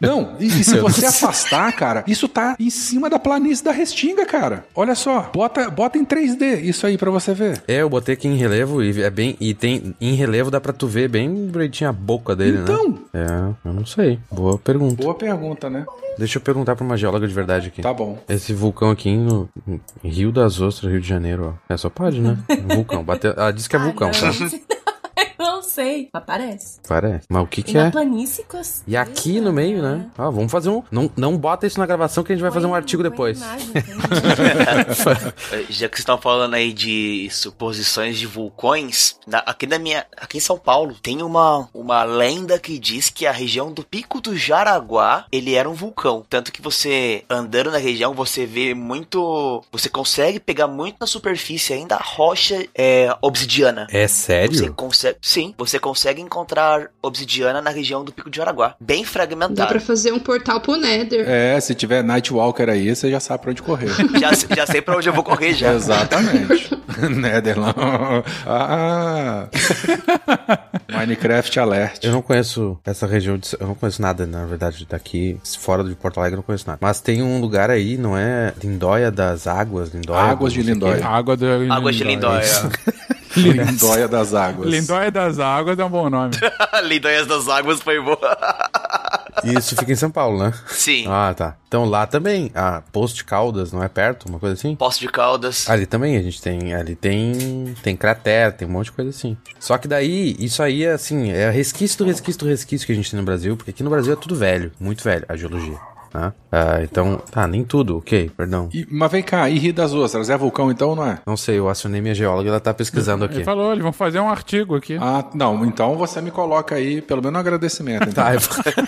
C: Não, e, e se você afastar, cara, isso tá em cima da planície da Restinga, cara. Olha só, bota, bota em 3D isso aí pra você ver.
B: É, eu botei aqui em relevo e é bem. E tem. Em relevo dá pra tu ver bem direitinho a boca dele,
C: Então.
B: né? É, eu não sei. Boa pergunta.
C: Boa pergunta, né?
B: Deixa eu perguntar pra uma geóloga de verdade aqui.
C: Tá bom.
B: Esse vulcão aqui no Rio das Ostras, Rio de Janeiro, ó. É, só pode, né? Vulcão. Bateu, ela disse que é
J: Ah,
B: vulcão, tá?
J: Não sei, mas parece.
B: Parece. Mas o que
J: E
B: que é?
J: planície
B: E aqui no meio, né? Ah, vamos fazer um. Não, não bota isso na gravação que a gente vai fazer um artigo depois.
F: Já que vocês estão falando aí de suposições de vulcões, na- aqui na minha, aqui em São Paulo tem uma, uma lenda que diz que a região do Pico do Jaraguá ele era um vulcão, tanto que você andando na região você vê muito, você consegue pegar muito na superfície ainda a rocha é, obsidiana.
B: É
F: Você
B: sério?
F: consegue, sim, você consegue encontrar obsidiana na região do Pico do Jaraguá, bem
E: Dá
F: fragmentada.
E: pra fazer um portal pro Nether.
C: É, se tiver Nightwalker aí, você já sabe pra onde correr.
F: Já, já sei pra onde eu vou correr já.
C: Exatamente. Netherland. Ah! Minecraft Alert.
B: Eu não conheço essa região, de, eu não conheço nada, na verdade, daqui, fora de Porto Alegre, eu não conheço nada. Mas tem um lugar aí, não é? Lindóia das Águas, Lindóia.
C: Águas de. Lindóia.
A: Água do
F: Águas de Lindóia.
C: Lindóia das águas.
A: Lindóia das Águas é um bom nome.
F: Lindóias das Águas foi boa.
B: Isso fica em São Paulo, né?
F: Sim.
B: Ah, tá. Então lá também, a Posto de Caldas, não é perto, uma coisa assim?
F: Poço de Caldas.
B: Ali também a gente tem, ali tem, tem cratera, tem um monte de coisa assim. Só que daí, isso aí é assim, é resquício do resquício do resquício que a gente tem no Brasil, porque aqui no Brasil é tudo velho, muito velho, a geologia. Né? Ah, então, tá, nem tudo, ok, perdão.
C: E- mas vem cá, e Rio das Ostras? É vulcão então, não é?
B: Não sei, eu acionei minha geóloga, ela tá pesquisando aqui.
A: Ele falou, eles vão fazer um artigo aqui.
C: Ah, não, então você me coloca aí, pelo menos um agradecimento. Então.
B: Tá, eu-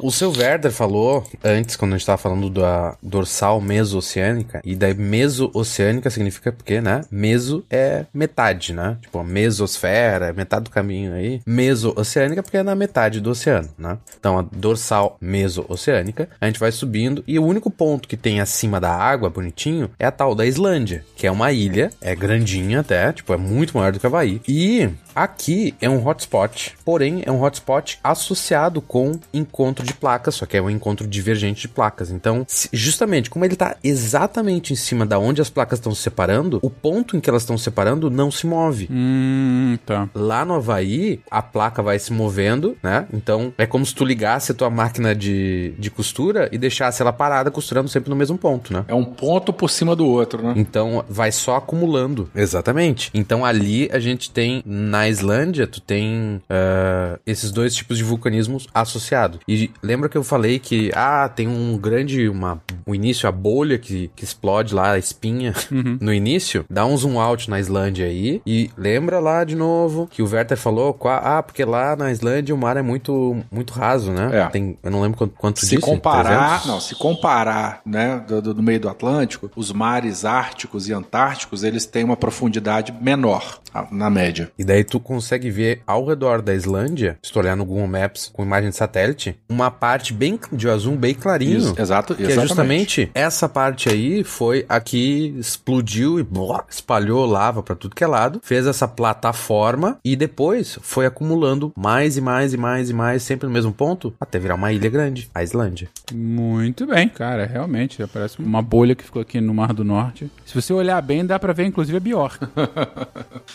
B: o seu Werder falou antes, quando a gente tava falando da dorsal meso-oceânica, e daí meso-oceânica significa porque, né? Meso é metade, né? Tipo, a mesosfera, é metade do caminho aí. Meso-oceânica porque é na metade do oceano, né? Então, a dorsal meso-oceânica, a gente vai subindo, e o único ponto que tem acima da água, bonitinho, é a tal da Islândia, que é uma ilha, é grandinha até, tipo, é muito maior do que Havaí. E aqui é um hotspot, porém é um hotspot associado com encontro de placas, só que é um encontro divergente de placas. Então, se- justamente como ele tá exatamente em cima da onde as placas estão se separando, o ponto em que elas estão se separando não se move.
A: Hum, tá.
B: Lá no Havaí, a placa vai se movendo, né? Então, é como se tu ligasse a tua máquina de, de costura e deixasse ela parada costurando sempre no mesmo ponto, né?
C: É um ponto por cima do outro, né?
B: Então vai só acumulando. Exatamente. Então ali a gente tem na Islândia, tu tem ah, esses dois tipos de vulcanismos associados. E lembra que eu falei que ah, tem um grande uma o início a bolha que, que explode lá a espinha no início. Dá um zoom out na Islândia aí e lembra lá de novo que o Werther falou, ah, porque lá na Islândia o mar é muito muito raso, né?
C: É.
B: Tem, eu não lembro quanto, quanto
C: Se
B: disse,
C: comparar,
B: 300?
C: não, se comparar, né, do, do- do meio do Atlântico, os mares árticos e antárticos, eles têm uma profundidade menor, na média.
B: E daí tu consegue ver ao redor da Islândia, se tu olhar no Google Maps com imagem de satélite, uma parte bem de azul bem clarinho.
C: Isso, exato,
B: que é
C: exatamente.
B: justamente essa parte aí foi a que explodiu e blá, espalhou lava pra tudo que é lado, fez essa plataforma e depois foi acumulando mais e mais e mais e mais, sempre no mesmo ponto, até virar uma ilha grande, a Islândia.
A: Muito bem, cara, realmente. Parece uma bolha que ficou aqui no Mar do Norte. Se você olhar bem, dá pra ver inclusive a Bjork.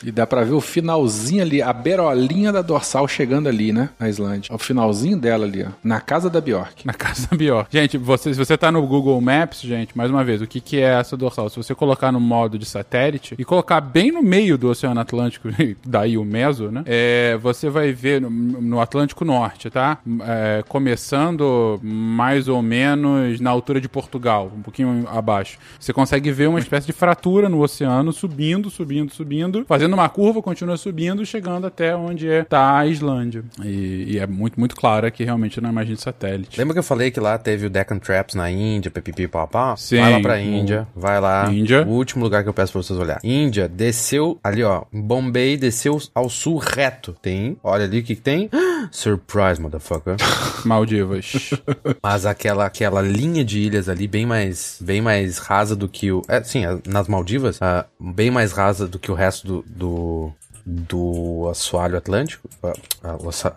C: E dá pra ver o finalzinho ali, a berolinha da dorsal chegando ali, né? Na Islândia. O finalzinho dela ali, ó. Na casa da Bjork.
A: Na casa da Bjork. Gente, você, se você tá no Google Maps, gente, mais uma vez, o que, que é essa dorsal? Se você colocar no modo de satélite e colocar bem no meio do Oceano Atlântico, daí o meso, né? É, você vai ver no, no Atlântico Norte, tá? É, começando mais ou menos na altura de Portugal, um pouquinho abaixo. Você consegue ver uma espécie de fratura no oceano subindo, subindo, subindo, fazendo uma curva, continua subindo, chegando até onde está a Islândia. E, e é muito, muito claro aqui realmente na imagem de satélite.
B: Lembra que eu falei que lá teve o Deccan Traps na Índia, pipipi, papá?
A: Sim.
B: Vai lá pra Índia, vai lá.
A: Índia.
B: O último lugar que eu peço pra vocês olhar. Índia, desceu ali, ó. Bombay, desceu ao sul reto. Tem, olha ali o que, que tem. Surprise, motherfucker.
A: Maldivas.
B: Mas aquela, aquela linha de ilhas ali, bem mais, bem mais rasa do que o. É, sim, a- nas Maldivas, ah, bem mais rasa do que o resto do. do do assoalho atlântico,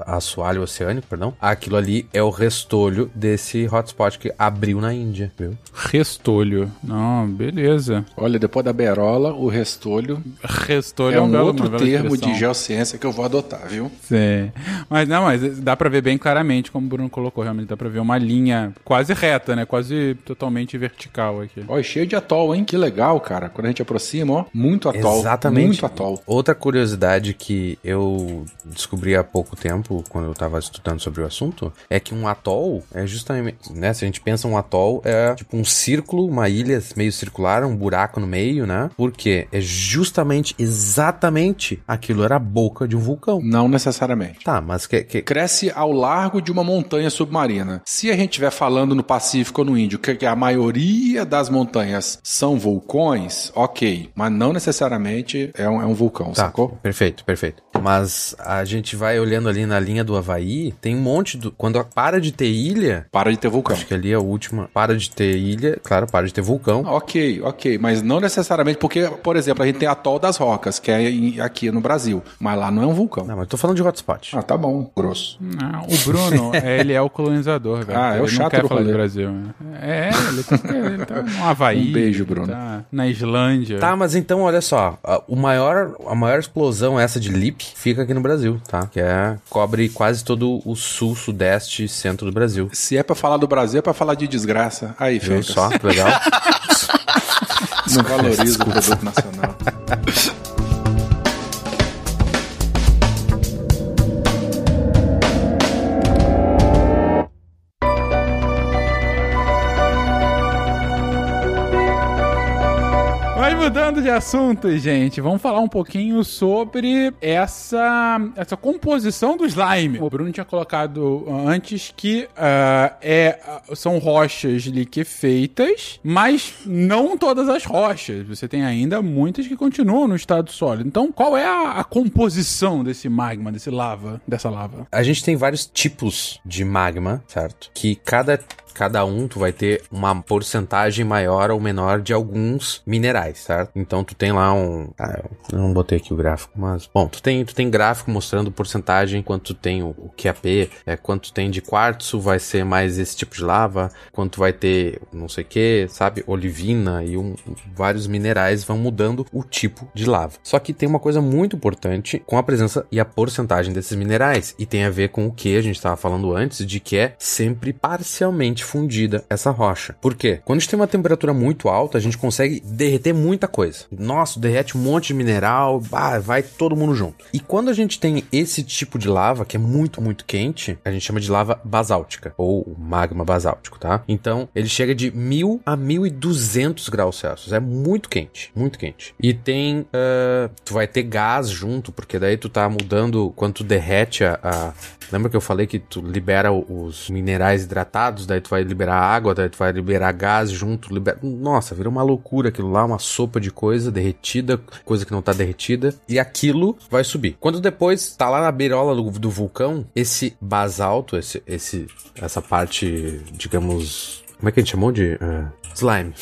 B: assoalho oceânico, perdão. Aquilo ali é o restolho desse hotspot que abriu na Índia, viu?
A: Restolho. Não, beleza.
C: Olha, depois da berola, o restolho
A: Restolho
C: é
A: é,
C: um
A: belo-
C: outro termo
A: expressão.
C: de geociência que eu vou adotar, viu?
A: Sim. Mas não, mas dá pra ver bem claramente, como o Bruno colocou, realmente dá pra ver uma linha quase reta, né? Quase totalmente vertical aqui.
C: Ó, cheio de atol, hein? Que legal, cara. Quando a gente aproxima, ó, muito atol.
B: Exatamente.
C: Muito atol.
B: Outra curiosidade que eu descobri há pouco tempo, quando eu tava estudando sobre o assunto, é que um atol é justamente, né? Se a gente pensa um atol, é tipo um círculo, uma ilha meio circular, um buraco no meio, né? Porque é justamente, exatamente, aquilo era a boca de um vulcão.
C: Não necessariamente.
B: Tá, mas que, que,
C: Cresce ao largo de uma montanha submarina. Se a gente estiver falando no Pacífico ou no Índio que a maioria das montanhas são vulcões, ok. Mas não necessariamente é um, é um vulcão,
B: Tá,
C: sacou?
B: Perfeito, perfeito. Mas a gente vai olhando ali na linha do Havaí, tem um monte do. Quando para de ter ilha.
C: Para de ter vulcão.
B: Acho que ali é a última. Para de ter ilha, claro, para de ter vulcão.
C: Ok, ok, mas não necessariamente porque, por exemplo, a gente tem Atol das Rocas, que é aqui no Brasil, mas lá não é um vulcão.
B: Não, mas eu tô falando de hotspot.
C: Ah, tá bom, grosso.
A: Não, o Bruno, é, ele é o colonizador, velho.
C: Ah, é o
A: ele
C: chato
A: não quer
C: do
A: falar do. Brasil. né? É, ele tá, ele tá no Havaí.
C: Um beijo, Bruno.
A: Tá na Islândia.
B: Tá, mas então, olha só, a, o maior, a maior explosão essa de LIP fica aqui no Brasil, tá? Que é, cobre quase todo o sul, sudeste e centro do Brasil.
C: Se é pra falar do Brasil, é pra falar de desgraça. Aí,
B: Viu só? Legal.
C: Não valoriza o produto nacional.
A: mudando de assunto, gente, vamos falar um pouquinho sobre essa, essa composição do slime. O Bruno tinha colocado antes que ah, é, são rochas liquefeitas, mas não todas as rochas. Você tem ainda muitas que continuam no estado sólido. Então, qual é a, a composição desse magma, desse lava, dessa lava?
B: A gente tem vários tipos de magma, certo? Que cada cada um tu vai ter uma porcentagem maior ou menor de alguns minerais, certo? Então tu tem lá um, ah, eu não botei aqui o gráfico, mas bom, tu tem tu tem gráfico mostrando porcentagem quanto tu tem o, o QAP, é quanto tem de quartzo vai ser mais esse tipo de lava, quanto vai ter não sei o que, sabe, olivina e um, vários minerais vão mudando o tipo de lava. Só que tem uma coisa muito importante com a presença e a porcentagem desses minerais e tem a ver com o que a gente estava falando antes de que é sempre parcialmente fundida essa rocha. Por quê? Quando a gente tem uma temperatura muito alta, a gente consegue derreter muita coisa. Nossa, derrete um monte de mineral, bah, vai todo mundo junto. E quando a gente tem esse tipo de lava, que é muito, muito quente, a gente chama de lava basáltica, ou magma basáltico, tá? Então, ele chega de 1000 a 1200 graus Celsius. É muito quente, muito quente. E tem. ah, tu vai ter gás junto, porque daí tu tá mudando quando tu derrete a. a- Lembra que eu falei que tu libera os minerais hidratados, daí tu vai liberar água, daí tu vai liberar gás junto, libera... Nossa, vira uma loucura aquilo lá, uma sopa de coisa derretida, coisa que não tá derretida, e aquilo vai subir. Quando depois tá lá na beirola do, do vulcão, esse basalto, esse, esse, essa parte, digamos, Como é que a gente chamou de. Uh, slime.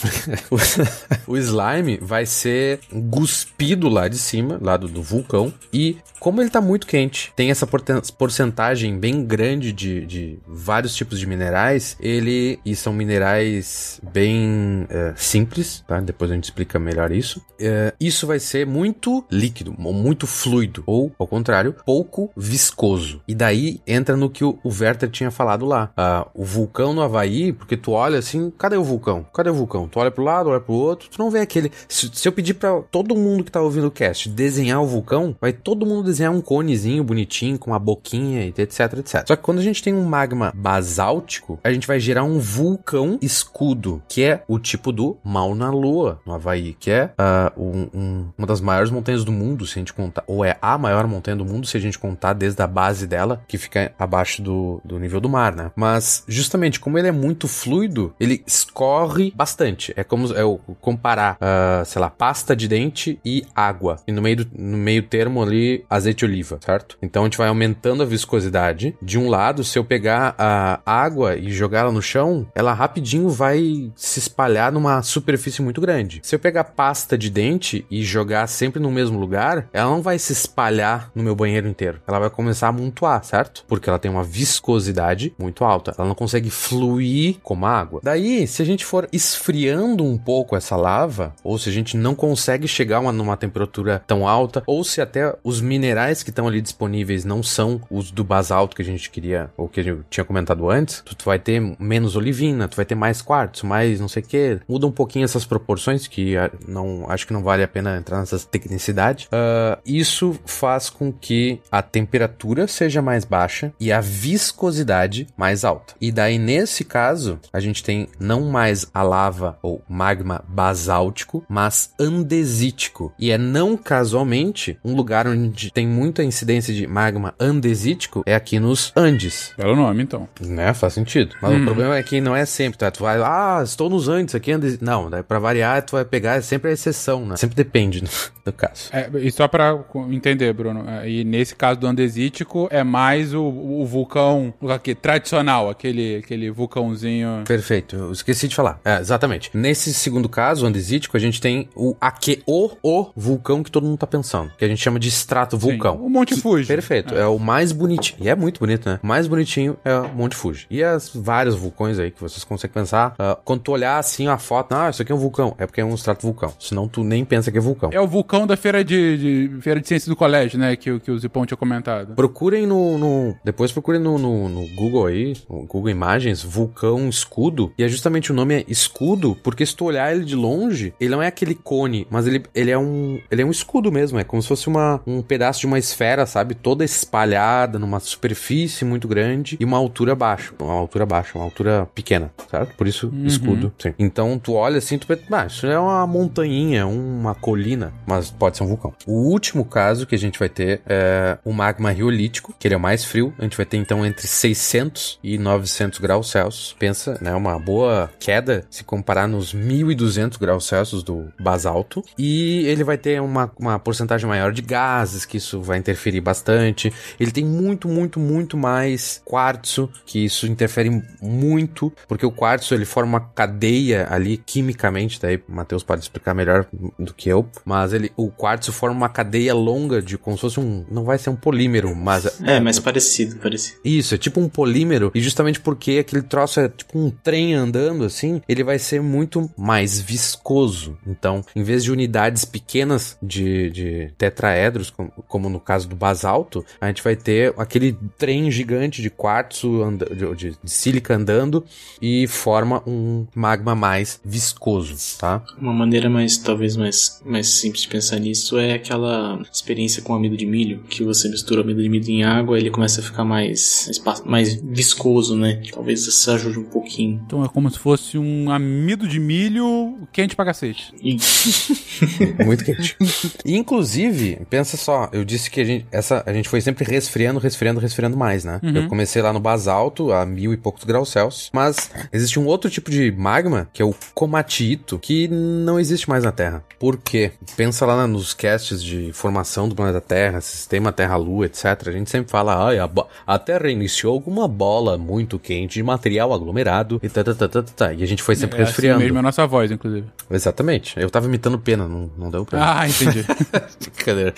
B: o slime vai ser cuspido lá de cima, lá do, do, vulcão. E como ele tá muito quente, tem essa porcentagem bem grande de, de vários tipos de minerais. Ele. E são minerais bem uh, simples, tá? Depois a gente explica melhor isso. Uh, isso vai ser muito líquido, muito fluido. Ou, ao contrário, pouco viscoso. E daí entra no que o, o Werther tinha falado lá. Uh, o vulcão no Havaí, porque tu olha assim, cadê o vulcão? Cadê o vulcão? Tu olha pro lado, olha pro outro, tu não vê aquele. Se, se eu pedir para todo mundo que tá ouvindo o cast desenhar o vulcão, vai todo mundo desenhar um conezinho bonitinho, com uma boquinha e etc, etc. Só que quando a gente tem um magma basáltico, a gente vai gerar um vulcão escudo, que é o tipo do Mauna Loa, no Havaí, que é uh, um, um, uma das maiores montanhas do mundo, se a gente contar, ou é a maior montanha do mundo, se a gente contar desde a base dela, que fica abaixo do, do nível do mar, né? Mas, justamente, como ele é muito fluido, ele escorre bastante. É como é comparar, uh, sei lá, pasta de dente e água. E no meio, do, no meio termo ali, azeite de oliva, certo? Então a gente vai aumentando a viscosidade. De um lado, se eu pegar a água e jogar ela no chão, ela rapidinho vai se espalhar numa superfície muito grande. Se eu pegar pasta de dente e jogar sempre no mesmo lugar, ela não vai se espalhar no meu banheiro inteiro. Ela vai começar a amontoar, certo? Porque ela tem uma viscosidade muito alta. Ela não consegue fluir como a água. Daí, se a gente for esfriando um pouco essa lava, ou se a gente não consegue chegar uma, numa temperatura tão alta, ou se até os minerais que estão ali disponíveis não são os do basalto que a gente queria, ou que eu tinha comentado antes, tu, tu vai ter menos olivina, tu vai ter mais quartzo, mais não sei o que. Muda um pouquinho essas proporções, que ah, não acho que não vale a pena entrar nessas tecnicidades. Uh, isso faz com que a temperatura seja mais baixa e a viscosidade mais alta. E daí, nesse caso, a gente tem não mais a lava ou magma basáltico, mas andesítico. E é não casualmente um lugar onde tem muita incidência de magma andesítico é aqui nos Andes.
A: Belo nome, então.
B: Né, faz sentido. Mas hum. o problema é que não é sempre, tá? Tu vai, ah, estou nos Andes, aqui Andes. Não, daí pra variar, tu vai pegar é sempre a exceção, né? Sempre depende do, do caso.
A: É, e só pra entender, Bruno, é, e nesse caso do andesítico, é mais o, o vulcão aqui, tradicional, aquele, aquele vulcãozinho.
B: Perfeito, eu esqueci de falar. É, exatamente. Nesse segundo caso, o andesítico, a gente tem o aqui, o, o vulcão que todo mundo tá pensando, que a gente chama de extrato vulcão.
A: O Monte Fuji.
B: Perfeito, é. é. o mais bonitinho. E é muito bonito, né? O mais bonitinho é o Monte Fuji. E as vários vulcões aí que vocês conseguem pensar, uh, quando tu olhar assim a foto, ah, isso aqui é um vulcão, é porque é um extrato vulcão. Senão tu nem pensa que é vulcão.
A: É o vulcão da feira de, de feira de ciências do colégio, né? Que, que o Zipão tinha comentado.
B: Procurem no. no depois procurem no, no, no, Google aí, no Google Imagens, vulcão escudo. E é justamente o nome é escudo, porque se tu olhar ele de longe, ele não é aquele cone, mas ele, ele é um. Ele é um escudo mesmo. É como se fosse uma, um pedaço de uma esfera, sabe? Toda espalhada numa superfície muito grande e uma altura baixa. Uma altura baixa, uma altura pequena, certo? Por isso, uhum. escudo. Sim. Então tu olha assim, tu pensa, ah, isso é uma montanhinha, uma colina, mas pode ser um vulcão. O último caso que a gente vai ter é o magma riolítico, que ele é o mais frio. A gente vai ter então entre 600 e 900 graus Celsius. Pensa, né? Uma boa queda se comparar nos 1200 graus Celsius do basalto. E ele vai ter uma, uma porcentagem maior de gases, que isso vai interferir bastante. Ele tem muito, muito, muito mais quartzo, que isso interfere muito, porque o quartzo ele forma uma cadeia ali quimicamente, daí o Matheus pode explicar melhor do que eu, mas ele o quartzo forma uma cadeia longa de como se fosse um, não vai ser um polímero, mas
D: é, mais parecido, parecido.
B: Isso, é tipo um polímero e justamente porque aquele troço é tipo um trem andando assim, ele vai ser muito mais viscoso. Então, em vez de unidades pequenas de, de tetraedros, como, como no caso do basalto, a gente vai ter aquele trem gigante de quartzo, de, de, de sílica andando e forma um magma mais viscoso, tá?
D: Uma maneira mais, talvez mais, mais simples de pensar nisso é aquela experiência com amido de milho, que você mistura amido de milho em água ele começa a ficar mais, mais viscoso, né? Talvez isso ajude um pouquinho.
A: Então é como se fosse um amido de milho quente pra cacete.
B: Muito quente. inclusive, pensa só, eu disse que a gente, essa, a gente foi sempre resfriando, resfriando, resfriando mais, né? Uhum. Eu comecei lá no basalto, a mil e poucos graus Celsius, mas existe um outro tipo de magma, que é o comatito, que não existe mais na Terra. Por quê? Pensa lá nos casts de formação do planeta Terra, sistema Terra-Lua, etc. A gente sempre fala, ah, a, a Terra iniciou com uma bola muito quente de material aglomerado e tá, tá, tá, tá, tá. E a gente foi sempre
A: é assim
B: resfriando.
A: mesmo a nossa voz, inclusive.
B: Exatamente. Eu tava imitando pena, não, não deu pra.
A: Ah, entendi.
B: Brincadeira.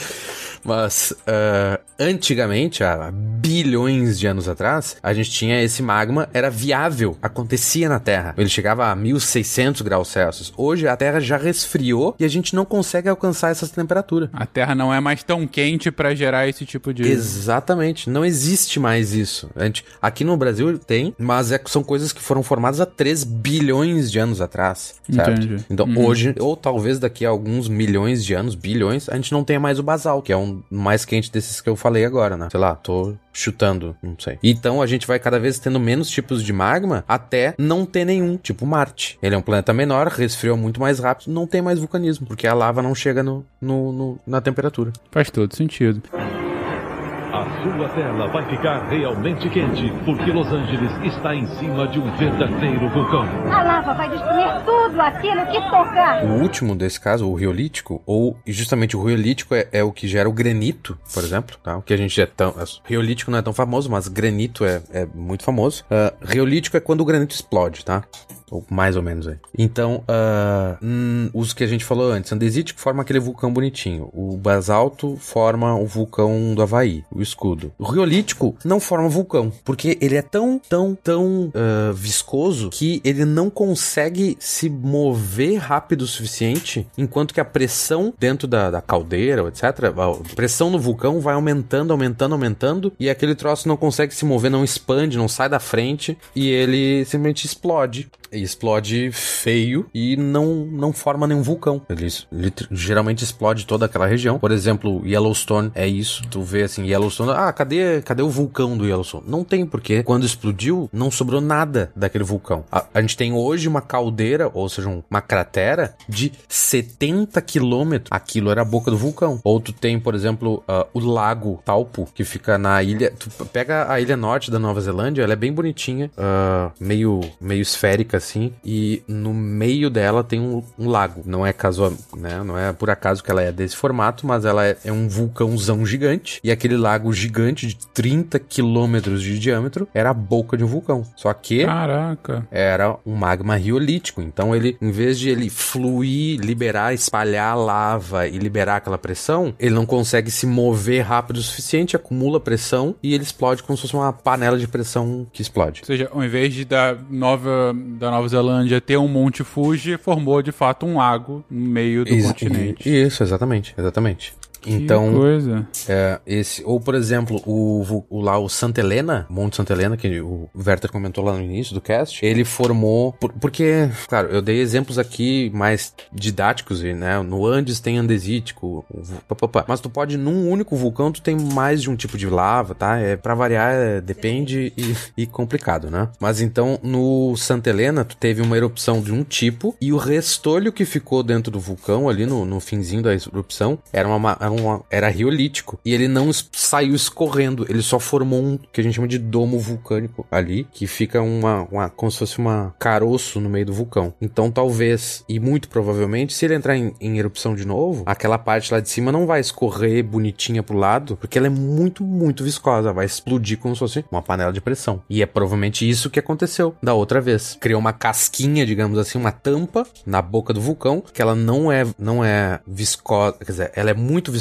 B: Mas ah, antigamente, há bilhões de anos atrás, a gente tinha esse magma, era viável, acontecia na Terra. Ele chegava a 1600 graus Celsius. Hoje a Terra já resfriou e a gente não consegue alcançar essa temperatura.
A: a Terra não é mais tão quente pra gerar esse tipo de.
B: Exatamente, não existe mais isso. A gente, aqui no Brasil tem, mas é- são coisas que foram formadas há 3 bilhões de anos atrás, certo?
A: Entendi.
B: Então
A: Uhum.
B: hoje, ou talvez daqui a alguns milhões de anos, bilhões, a gente não tenha mais o basal, que é um mais quente desses que eu falei agora, né? Sei lá, tô chutando, não sei. Então a gente vai cada vez tendo menos tipos de magma até não ter nenhum, tipo Marte. Ele é um planeta menor, resfriou muito mais rápido, não tem mais vulcanismo, porque a lava não chega no, no- no- na temperatura.
A: Faz todo sentido.
H: A sua tela vai ficar realmente quente, porque Los Angeles está em cima de um verdadeiro vulcão.
I: A lava vai destruir tudo aquilo que tocar.
B: O último desse caso, o riolítico, ou justamente o riolítico é, é o que gera o granito, por exemplo, tá? O que a gente é tão. Riolítico não é tão famoso, mas granito é, é muito famoso. Ah, riolítico é quando o granito explode, tá? Ou mais ou menos aí. Então, ah, hum, os que a gente falou antes, andesítico forma aquele vulcão bonitinho. O basalto forma o vulcão do Havaí, o escudo. O riolítico não forma vulcão, porque ele é tão, tão, tão ah, viscoso que ele não consegue se mover rápido o suficiente, enquanto que a pressão dentro da, da caldeira, etc., a pressão no vulcão vai aumentando, aumentando, aumentando, e aquele troço não consegue se mover, não expande, não sai da frente, e ele simplesmente explode. Explode feio e não, não forma nenhum vulcão. Ele, ele geralmente explode toda aquela região. Por exemplo, Yellowstone é isso. Tu vê assim, Yellowstone, ah, cadê, cadê o vulcão do Yellowstone? Não tem, porque quando explodiu, não sobrou nada daquele vulcão. A, a gente tem hoje uma caldeira, ou seja, um- uma cratera de 70 quilômetros. Aquilo era a boca do vulcão. Ou tu tem, por exemplo, ah, o lago Taupo, que fica na ilha. Tu pega a ilha norte da Nova Zelândia, ela é bem bonitinha, ah, meio, meio esférica assim, e no meio dela tem um, um lago. Não é casual, né? Não é por acaso que ela é desse formato, mas ela é, é um vulcãozão gigante. E aquele lago gigante de 30 quilômetros de diâmetro era a boca de um vulcão. Só que
A: Caraca.
B: era um magma riolítico. Então ele, em vez de ele fluir, liberar, espalhar lava e liberar aquela pressão, ele não consegue se mover rápido o suficiente, acumula pressão e ele explode como se fosse uma panela de pressão que explode.
A: Ou seja, ao invés de da Nova, da Nova Zelândia ter um Monte Fuji, formou de fato um lago no meio do
B: Ex-
A: continente.
B: Isso, exatamente, exatamente. Então,
A: coisa.
B: É, esse, ou por exemplo, o, o lá o Santa Helena, Monte Santa Helena, que o Werther comentou lá no início do cast, ele formou. por- porque, claro, eu dei exemplos aqui mais didáticos, né? No Andes tem andesítico, mas tu pode, num único vulcão, tu tem mais de um tipo de lava, tá? É, pra variar, é, depende e, e complicado, né? Mas então, no Santa Helena, tu teve uma erupção de um tipo, e o restolho que ficou dentro do vulcão, ali no, no finzinho da erupção, era uma, uma- era riolítico. E ele não saiu escorrendo, ele só formou um que a gente chama de domo vulcânico ali, que fica uma, uma como se fosse uma caroço no meio do vulcão. Então talvez, e muito provavelmente, se ele entrar em, em erupção de novo, aquela parte lá de cima não vai escorrer bonitinha pro lado, porque ela é muito, muito viscosa, vai explodir como se fosse uma panela de pressão. E é provavelmente isso que aconteceu da outra vez. Criou uma casquinha, digamos assim, uma tampa na boca do vulcão, que ela não é, não é viscosa, quer dizer, ela é muito viscosa,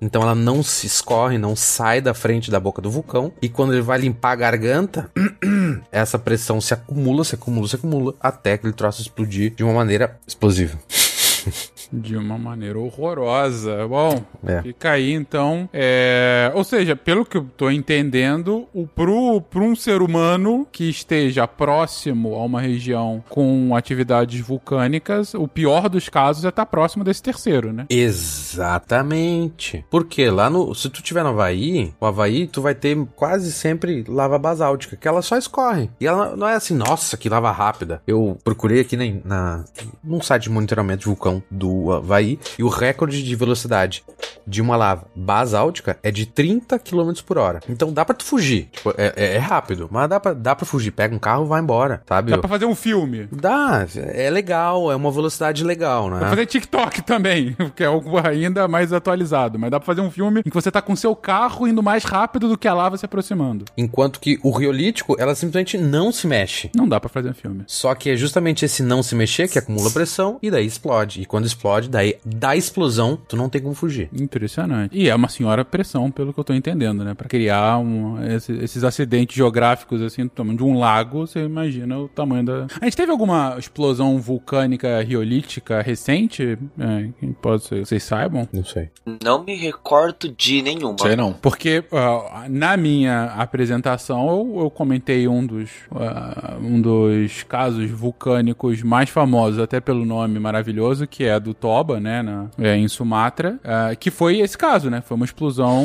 B: então ela não se escorre, não sai da frente da boca do vulcão, e quando ele vai limpar a garganta, essa pressão se acumula, se acumula, se acumula, até aquele troço explodir de uma maneira explosiva.
A: De uma maneira horrorosa. Bom,
B: É.
A: fica aí então. É... Ou seja, pelo que eu tô entendendo, o pro, pro um ser humano que esteja próximo a uma região com atividades vulcânicas, o pior dos casos é estar próximo desse terceiro, né?
B: Exatamente. Porque lá no. Se tu tiver no Havaí, o Havaí, tu vai ter quase sempre lava basáltica, que ela só escorre. E ela não é assim, nossa, que lava rápida. Eu procurei aqui na, na, num site de monitoramento de vulcão do do Havaí, e o recorde de velocidade de uma lava basáltica é de 30 km por hora. Então dá pra tu fugir. Tipo, é, é- é rápido, mas dá pra, dá pra fugir. Pega um carro e vai embora, sabe?
A: Dá pra fazer um filme.
B: Dá, é legal, é uma velocidade legal,
A: Dá
B: né?
A: pra fazer TikTok também, que é algo ainda mais atualizado. Mas dá pra fazer um filme em que você tá com seu carro indo mais rápido do que a lava se aproximando.
B: Enquanto que o riolítico, ela simplesmente não se mexe.
A: Não dá pra fazer um filme.
B: Só que é justamente esse não se mexer que acumula pressão e daí explode. E quando explode, daí da explosão, tu não tem como fugir.
A: Impressionante. E é uma senhora pressão, pelo que eu tô entendendo, né? Pra criar um- esse- esses acidentes geográficos, assim, do tamanho de um lago, você imagina o tamanho da... A gente teve alguma explosão vulcânica riolítica recente? É, pode ser, vocês saibam?
B: Não sei.
F: Não me recordo de nenhuma.
C: Sei não.
A: Porque ah, na minha apresentação eu, eu comentei um dos, ah, um dos casos vulcânicos mais famosos, até pelo nome maravilhoso, que é do Toba, né, na- é, em Sumatra, ah, que foi esse caso, né? Foi uma explosão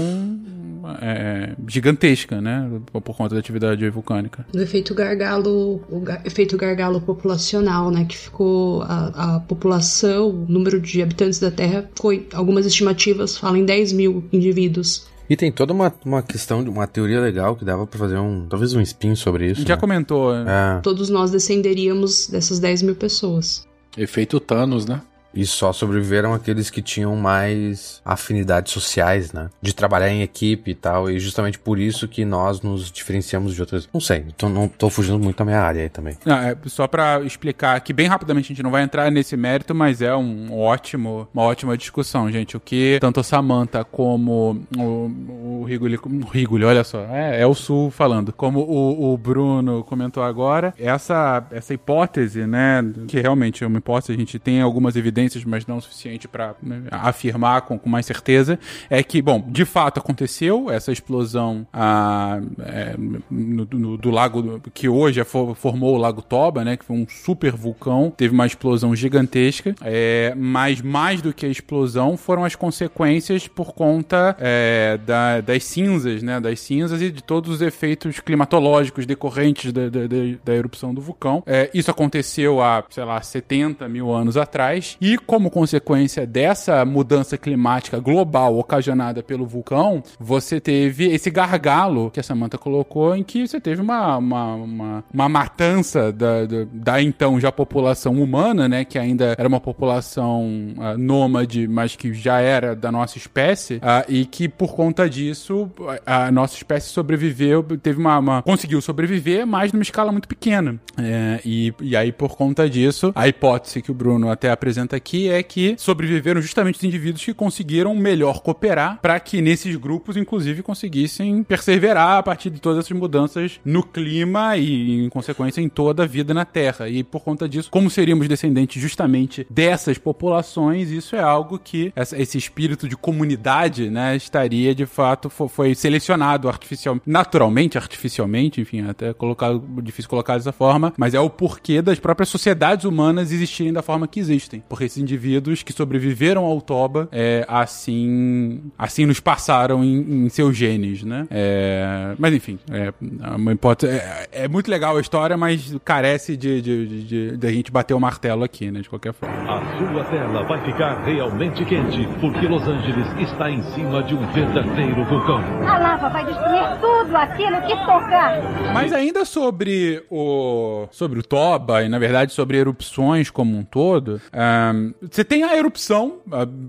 A: é, gigantesca, né? Por, conta da atividade vulcânica.
E: Do efeito gargalo, o ga- efeito gargalo populacional, né? Que ficou a, a população, o número de habitantes da Terra, foi, algumas estimativas falam em 10 mil indivíduos.
B: E tem toda uma, uma questão, de uma teoria legal que dava pra fazer um, talvez um spin sobre
A: A
B: isso.
A: gente já
B: né?
A: comentou. né?
B: É,
E: Todos nós descenderíamos dessas 10 mil pessoas.
C: Efeito Thanos, né?
B: E só sobreviveram aqueles que tinham mais afinidades sociais, né? De trabalhar em equipe e tal. E justamente por isso que nós nos diferenciamos de outras. Não sei, tô, não tô fugindo muito da minha área aí também.
A: Não, é só pra explicar que bem rapidamente a gente não vai entrar nesse mérito, mas é um ótimo, uma ótima discussão, gente. O que tanto a Samantha como o, o Rigoli, o Rigoli, olha só, é, é o Sul falando, como o, o Bruno comentou agora, essa, essa hipótese, né, que realmente é uma hipótese, a gente tem algumas evidências, mas não o suficiente pra né, afirmar com, com mais certeza, é que, bom, de fato aconteceu essa explosão ah, é, no- no- do lago que hoje é fo- formou o Lago Toba, né? Que foi um super vulcão, teve uma explosão gigantesca, é, mas mais do que a explosão foram as consequências por conta é, da- das cinzas, né? Das cinzas e de todos os efeitos climatológicos decorrentes da, da- da- da erupção do vulcão. É, isso aconteceu há, sei lá, 70 mil anos atrás e como consequência dessa mudança climática global ocasionada pelo vulcão, você teve esse gargalo que a Samantha colocou, em que você teve uma, uma, uma, uma matança da, da, da então já população humana, né? Que ainda era uma população ah, nômade, mas que já era da nossa espécie, ah, e que por conta disso a, a nossa espécie sobreviveu, teve uma, uma- conseguiu sobreviver, mas numa escala muito pequena. É, e, e aí, por conta disso, a hipótese que o Bruno até apresenta aqui é que sobreviveram justamente os indivíduos que conseguiram melhor cooperar para que nesses grupos, inclusive, conseguissem perseverar a partir de todas essas mudanças no clima e, em consequência, em toda a vida na Terra. E por conta disso, como seríamos descendentes justamente dessas populações, isso é algo que esse espírito de comunidade, né, estaria de fato fo- foi selecionado artificial, naturalmente, artificialmente, enfim, até colocado difícil colocar dessa forma, mas é o porquê das próprias sociedades humanas existirem da forma que existem, porque esses indivíduos que sobreviveram ao Toba, é, assim, assim nos passaram em, em seus genes, né? É, mas enfim, é uma hipótese. É, é muito legal a história, mas carece de, de, de, de- de a gente bater o martelo aqui, né? De qualquer forma.
H: A sua tela vai ficar realmente quente, porque Los Angeles está em cima de um verdadeiro vulcão.
I: A lava vai destruir tudo aquilo que tocar.
A: Mas ainda sobre o sobre o Toba e na verdade sobre erupções como um todo, ahn, você tem a erupção,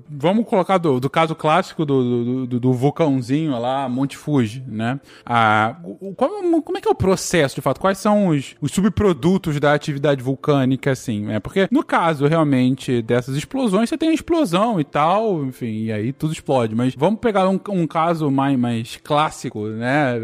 A: vamos colocar do, do caso clássico do, do, do- vulcãozinho lá, Monte Fuji, né? Ah, como, como é que é o processo de fato? Quais são os, os subprodutos da atividade vulcânica, assim? né? Porque no caso realmente dessas explosões, você tem a explosão e tal, enfim, e aí tudo explode. Mas vamos pegar um, um caso mais, mais clássico, né?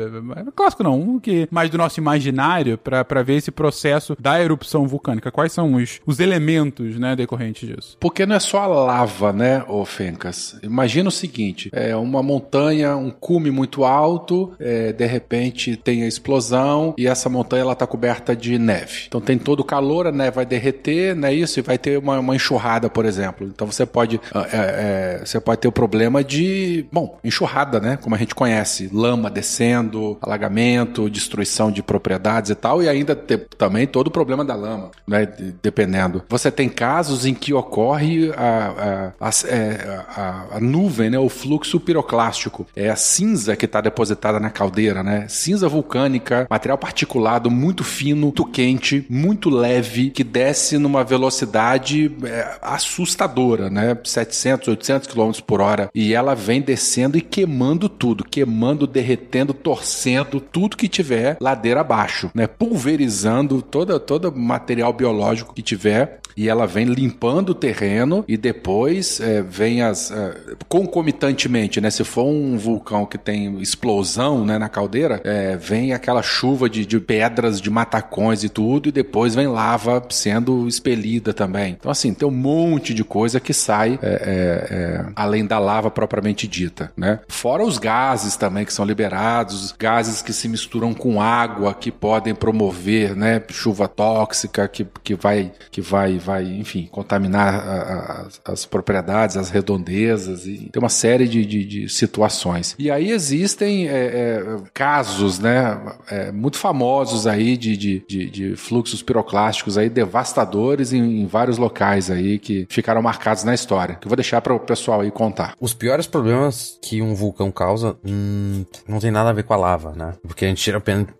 A: Clássico não, um que mais do nosso imaginário pra ver esse processo da erupção vulcânica. Quais são os, os elementos, né, decorrentes disso?
C: Porque não é só a lava, né, ô Fencas? Imagina o seguinte: é uma montanha, um cume muito alto, é, de repente tem a explosão e essa montanha ela tá coberta de neve. Então tem todo o calor, a neve vai derreter, né? Isso, e vai ter uma, uma enxurrada, por exemplo. Então você pode, ah, é, é, você pode ter o problema de, bom, enxurrada, né? Como a gente conhece, lama descendo alagamento, destruição de propriedades e tal, e ainda te, também todo o problema da lama, né? de- Dependendo. Você tem casos em que ocorre a, a, é, a- a nuvem, né? O fluxo piroclástico. É a cinza que está depositada na caldeira, né? Cinza vulcânica, material particulado muito fino, muito quente, muito leve, que desce numa velocidade é, assustadora, né? 700, 800 km por hora. E ela vem descendo e queimando tudo, queimando, derretendo, torcendo, tudo que tiver ladeira abaixo, né? Pulverizando toda todo material biológico que tiver. E ela vem limpando o terreno e depois é, vem as. é, concomitantemente, né? Se for um vulcão que tem explosão né, na caldeira, é, vem aquela chuva de, de pedras, de matacões e tudo, e depois vem lava sendo expelida também. Então, assim, tem um monte de coisa que sai é, é, é, além da lava propriamente dita, né? Fora os gases também que são liberados, gases que se misturam com água, que podem promover, né, chuva tóxica, que, que vai, que vai, vai, enfim, contaminar a- a- as, propriedades, as redondezas, e tem uma série de, de, de situações. E aí existem é, é, casos, né, é, muito famosos aí de, de, de, fluxos piroclásticos aí devastadores em, em vários locais aí que ficaram marcados na história. Que eu vou deixar para o pessoal aí contar.
B: Os piores problemas que um vulcão causa hum, não tem nada a ver com a lava, né? Porque a gente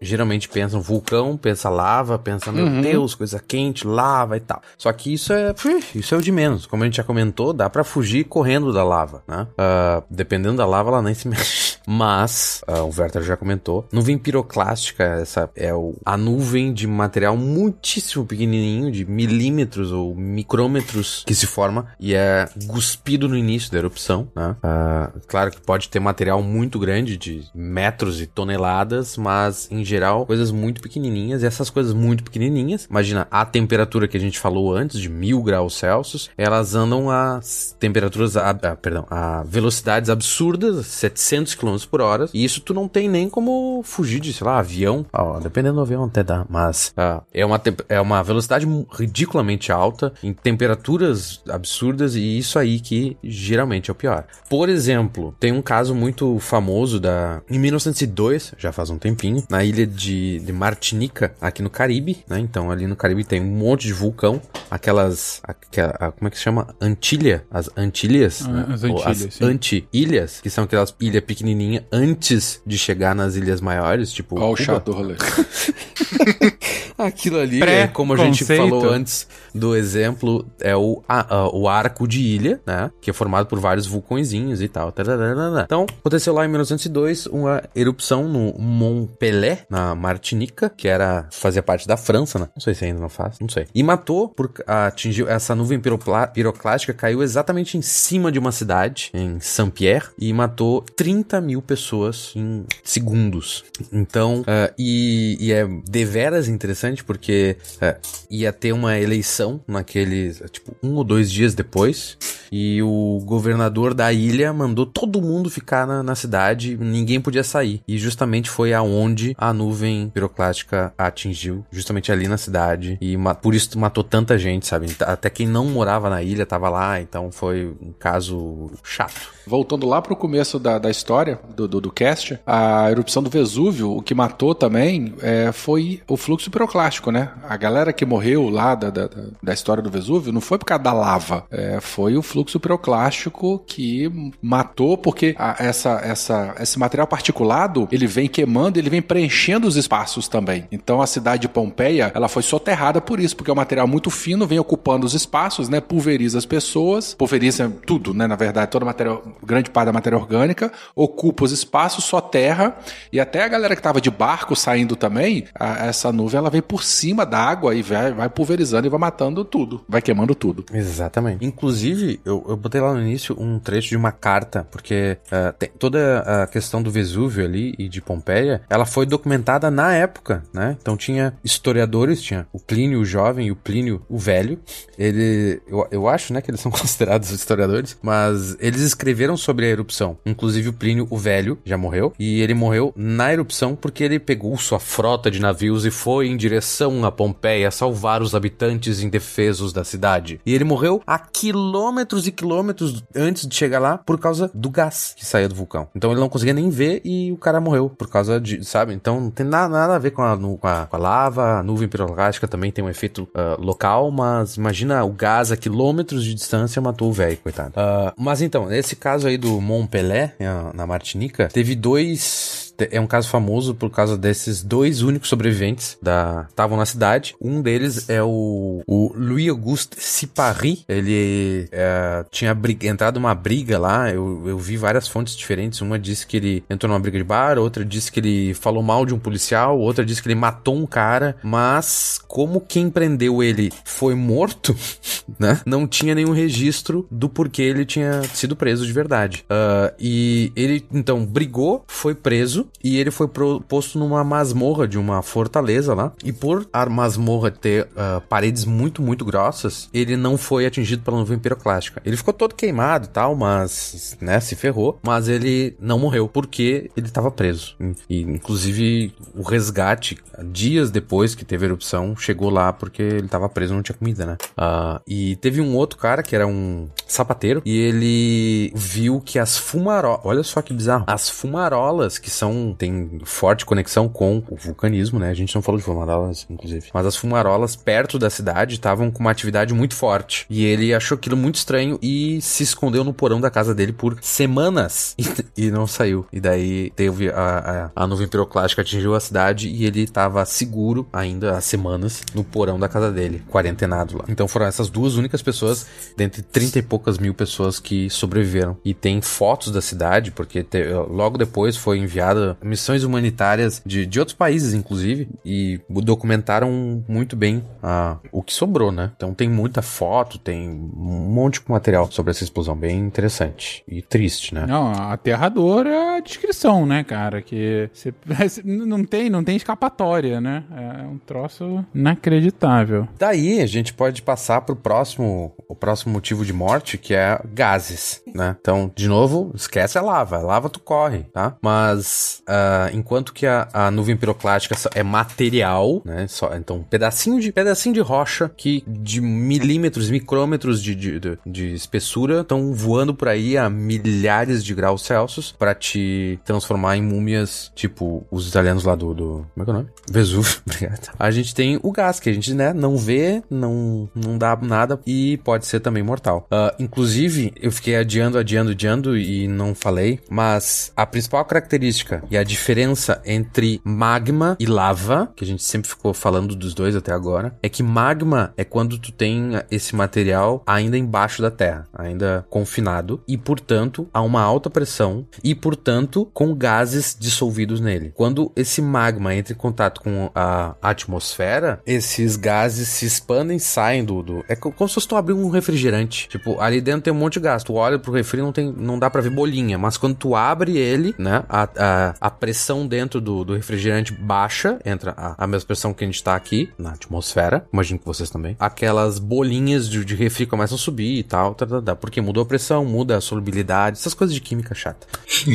B: geralmente pensa um vulcão, pensa lava, pensa, meu
C: Uhum.
B: Deus, coisa quente, lava e tal. Só que isso é, isso é o de menos. Como a gente já comentou, dá pra fugir correndo da lava, né? Ah, dependendo da lava, ela nem se mexe. Mas, ah, o Werther já comentou, nuvem piroclástica, essa é o, a nuvem de material muitíssimo pequenininho, de milímetros ou micrômetros, que se forma e é cuspido no início da erupção, né? Ah, claro que pode ter material muito grande, de metros e toneladas, mas em geral, coisas muito pequenininhas. E essas coisas muito pequenininhas, imagina a temperatura que a gente falou antes, de mil graus Celsius, elas andam a temperaturas, a, a- perdão, a velocidades absurdas, 700 km por hora. E isso tu não tem nem como fugir de, sei lá, avião. Ó, dependendo do avião até dá, mas ah, é, uma, é uma velocidade ridiculamente alta, em temperaturas absurdas, e isso aí que geralmente é o pior. Por exemplo, tem um caso muito famoso da. Em 1902, já faz um tempinho, na ilha de, de Martinica, aqui no Caribe, né? Então, ali no Caribe tem um monte de vulcão, aquelas. aquela- a- como é que se chama? Antilha? As Antilhas?
A: Ah,
B: né?
A: as
B: Ou
A: Antilhas, sim.
B: anti-ilhas, que são aquelas ilhas pequenininhas antes de chegar nas ilhas maiores, tipo.
C: Olha o chato do rolê.
B: Aquilo ali é como a gente falou antes do exemplo, é o, a- a- o arco de ilha, né? Que é formado por vários vulcõezinhos e tal. tararara. Então, aconteceu lá em 1902 uma erupção no Mont Pelé, na Martinica, que era fazia parte da França, né? Não sei se ainda não faz, não sei. E matou, por, atingiu essa nuvem piropla- piroclástica, caiu exatamente em cima de uma cidade, em Saint-Pierre, e matou 30 mil pessoas em segundos. Então, ah, e, e é deveras interessante porque ah, ia ter uma eleição naqueles, tipo, um ou dois dias depois, e o governador da ilha mandou todo mundo ficar na, na cidade, ninguém podia sair. E justamente foi aonde a nuvem piroclástica atingiu, justamente ali na cidade, e por isso matou tanta gente, sabe? Até quem não morava na ilha tava lá, então foi um caso chato.
C: Voltando lá pro começo da, da história do, do, do cast, a erupção do Vesúvio, o que matou também é, foi o fluxo piroclástico, né? A galera que morreu lá da, da, da- da história do Vesúvio não foi por causa da lava, é, foi o fluxo piroclástico que matou, porque a- essa, essa, esse material particulado ele vem queimando, ele vem preenchendo os espaços também. Então a cidade de Pompeia ela foi soterrada por isso, porque é um material muito fino, vem ocupando os espaços, né? Pulveriza as pessoas, pulveriza tudo, né? Na verdade, toda a matéria, grande parte da matéria orgânica, ocupa os espaços, soterra, e até a galera que estava de barco saindo também, a- essa nuvem ela vem por cima da água e vai, vai pulverizando e vai matando tudo, vai queimando tudo.
B: Exatamente. Inclusive, eu, eu botei lá no início um trecho de uma carta, porque ah, tem toda a questão do Vesúvio ali e de Pompeia, ela foi documentada na época, né? Então tinha historiadores, tinha o Plínio o Jovem e o Plínio o Velho. Ele, eu, eu acho, né, que eles são considerados historiadores, mas eles escreveram sobre a erupção. Inclusive o Plínio o Velho já morreu, e ele morreu na erupção porque ele pegou sua frota de navios e foi em direção a Pompeia salvar os habitantes indefesos da cidade. E ele morreu a quilômetros e quilômetros antes de chegar lá por causa do gás que saía do vulcão. Então ele não conseguia nem ver e o cara morreu por causa de, sabe? Então não tem nada, nada a ver com a, com a, com a lava, a nuvem piroclástica também tem um efeito ah, local, mas imagina o gás a quilômetros de distância matou o velho, coitado. Ah, mas então, nesse caso aí do Mont Pelé, na- na Martinica, teve dois é um caso famoso por causa desses dois únicos sobreviventes da estavam na cidade. Um deles é o, o Louis Auguste Sipari. Ele é, tinha briga, entrado numa briga lá. Eu, eu vi várias fontes diferentes. Uma disse que ele entrou numa briga de bar, outra disse que ele falou mal de um policial, outra disse que ele matou um cara. Mas como quem prendeu ele foi morto, né? Não tinha nenhum registro do porquê ele tinha sido preso de verdade. Ah, e ele então brigou, foi preso e ele foi posto numa masmorra de uma fortaleza lá. E por a masmorra ter ah, paredes muito, muito grossas, ele não foi atingido pela nuvem piroclástica. Ele ficou todo queimado e tal, mas, né, se ferrou. Mas ele não morreu porque ele estava preso. E, inclusive, o resgate, dias depois que teve a erupção, chegou lá porque ele estava preso não tinha comida, né? Ah, e teve um outro cara que era um sapateiro e ele viu que as fumarolas, olha só que bizarro, as fumarolas que são tem forte conexão com o vulcanismo, né? A gente não falou de fumarolas, inclusive, mas as fumarolas perto da cidade estavam com uma atividade muito forte e ele achou aquilo muito estranho e se escondeu no porão da casa dele por semanas e, e não saiu. E daí teve a, a, a nuvem piroclástica atingiu a cidade e ele estava seguro ainda há semanas no porão da casa dele, quarentenado lá. Então foram essas duas únicas pessoas dentre 30 e poucas mil pessoas que sobreviveram. E tem fotos da cidade, porque te- logo depois foi enviada missões humanitárias de, de outros países, inclusive, e documentaram muito bem ah, o que sobrou, né? Então tem muita foto, tem um monte de material sobre essa explosão, bem interessante e triste, né?
A: Não, aterradora é a descrição, né, cara? Que você, não, tem, não tem escapatória, né? É um troço inacreditável.
B: Daí a gente pode passar pro próximo, o próximo motivo de morte, que é gases, né? Então, de novo, esquece a lava. A lava tu corre, tá? Mas ah, enquanto que a, a nuvem piroclástica é material, né? Só, então, pedacinho de pedacinho de rocha que de milímetros, micrômetros de, de, de- de espessura estão voando por aí a milhares de graus Celsius para te transformar em múmias, tipo os italianos lá do, do como é que é o nome? Vesúvio, obrigado. A gente tem o gás que a gente, né, não vê, não, não dá nada e pode ser também mortal. Ah, inclusive, eu fiquei adiando, adiando, adiando e não falei, mas a principal característica e a diferença entre magma e lava, que a gente sempre ficou falando dos dois até agora, é que magma é quando tu tem esse material ainda embaixo da terra, ainda confinado e, portanto, a uma alta pressão e, portanto, com gases dissolvidos nele. Quando esse magma entra em contato com a atmosfera, esses gases se expandem, saem do, do... é co- como se fosse tu abrir um refrigerante. Tipo, ali dentro tem um monte de gás. Tu olha pro refri não tem, não dá pra ver bolinha, mas quando tu abre ele, né, a, a, a pressão dentro do, do refrigerante baixa, entra a, a mesma pressão que a gente tá aqui na atmosfera, imagino que vocês também. Aquelas bolinhas de, de refri começam a subir e tal, tá, tá, tá, porque mudou a pressão, muda a solubilidade, essas coisas de química chata.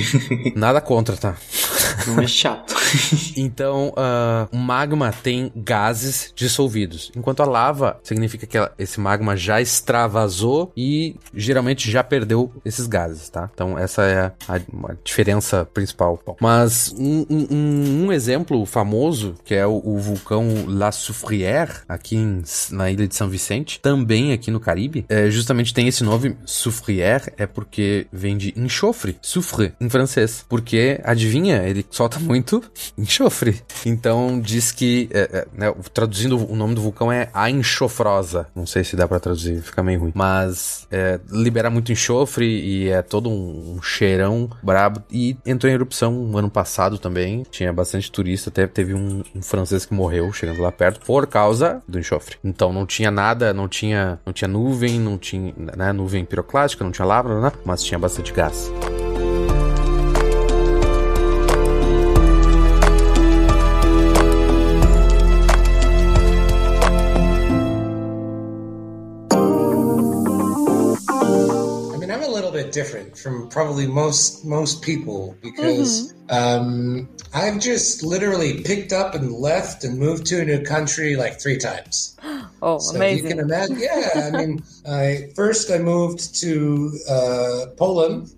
B: Nada contra, tá?
D: Não é chato.
B: Então, ah, o magma tem gases dissolvidos, enquanto a lava significa que ela- esse magma já extravasou e geralmente já perdeu esses gases, tá? Então, essa é a, a diferença principal. Mas um, um- um- exemplo famoso, que é o, o vulcão La Soufrière, aqui em- na ilha de São Vicente, também aqui no Caribe, é, justamente tem esse nome Soufrière, é porque vem de enxofre, soufre, em francês. Porque, adivinha, ele solta muito enxofre. Então diz que, é, é, né, traduzindo o nome do vulcão é a enxofrosa. Não sei se dá pra traduzir, fica meio ruim. Mas é, libera muito enxofre e é todo um, um cheirão brabo. E entrou em erupção ano passado também. Tinha bastante turista, até teve um, um francês que morreu chegando lá perto por causa do enxofre. Então não tinha nada, não tinha, não tinha nuvem, não tinha né, nuvem piroclástica, não tinha lava, né, mas tinha bastante gás.
K: Different from probably most most people because um, I've just literally picked up and left and moved to a new country like three times.
J: Oh,
K: So
J: amazing.
K: you can imagine. Yeah, I mean, I first I moved to uh, Poland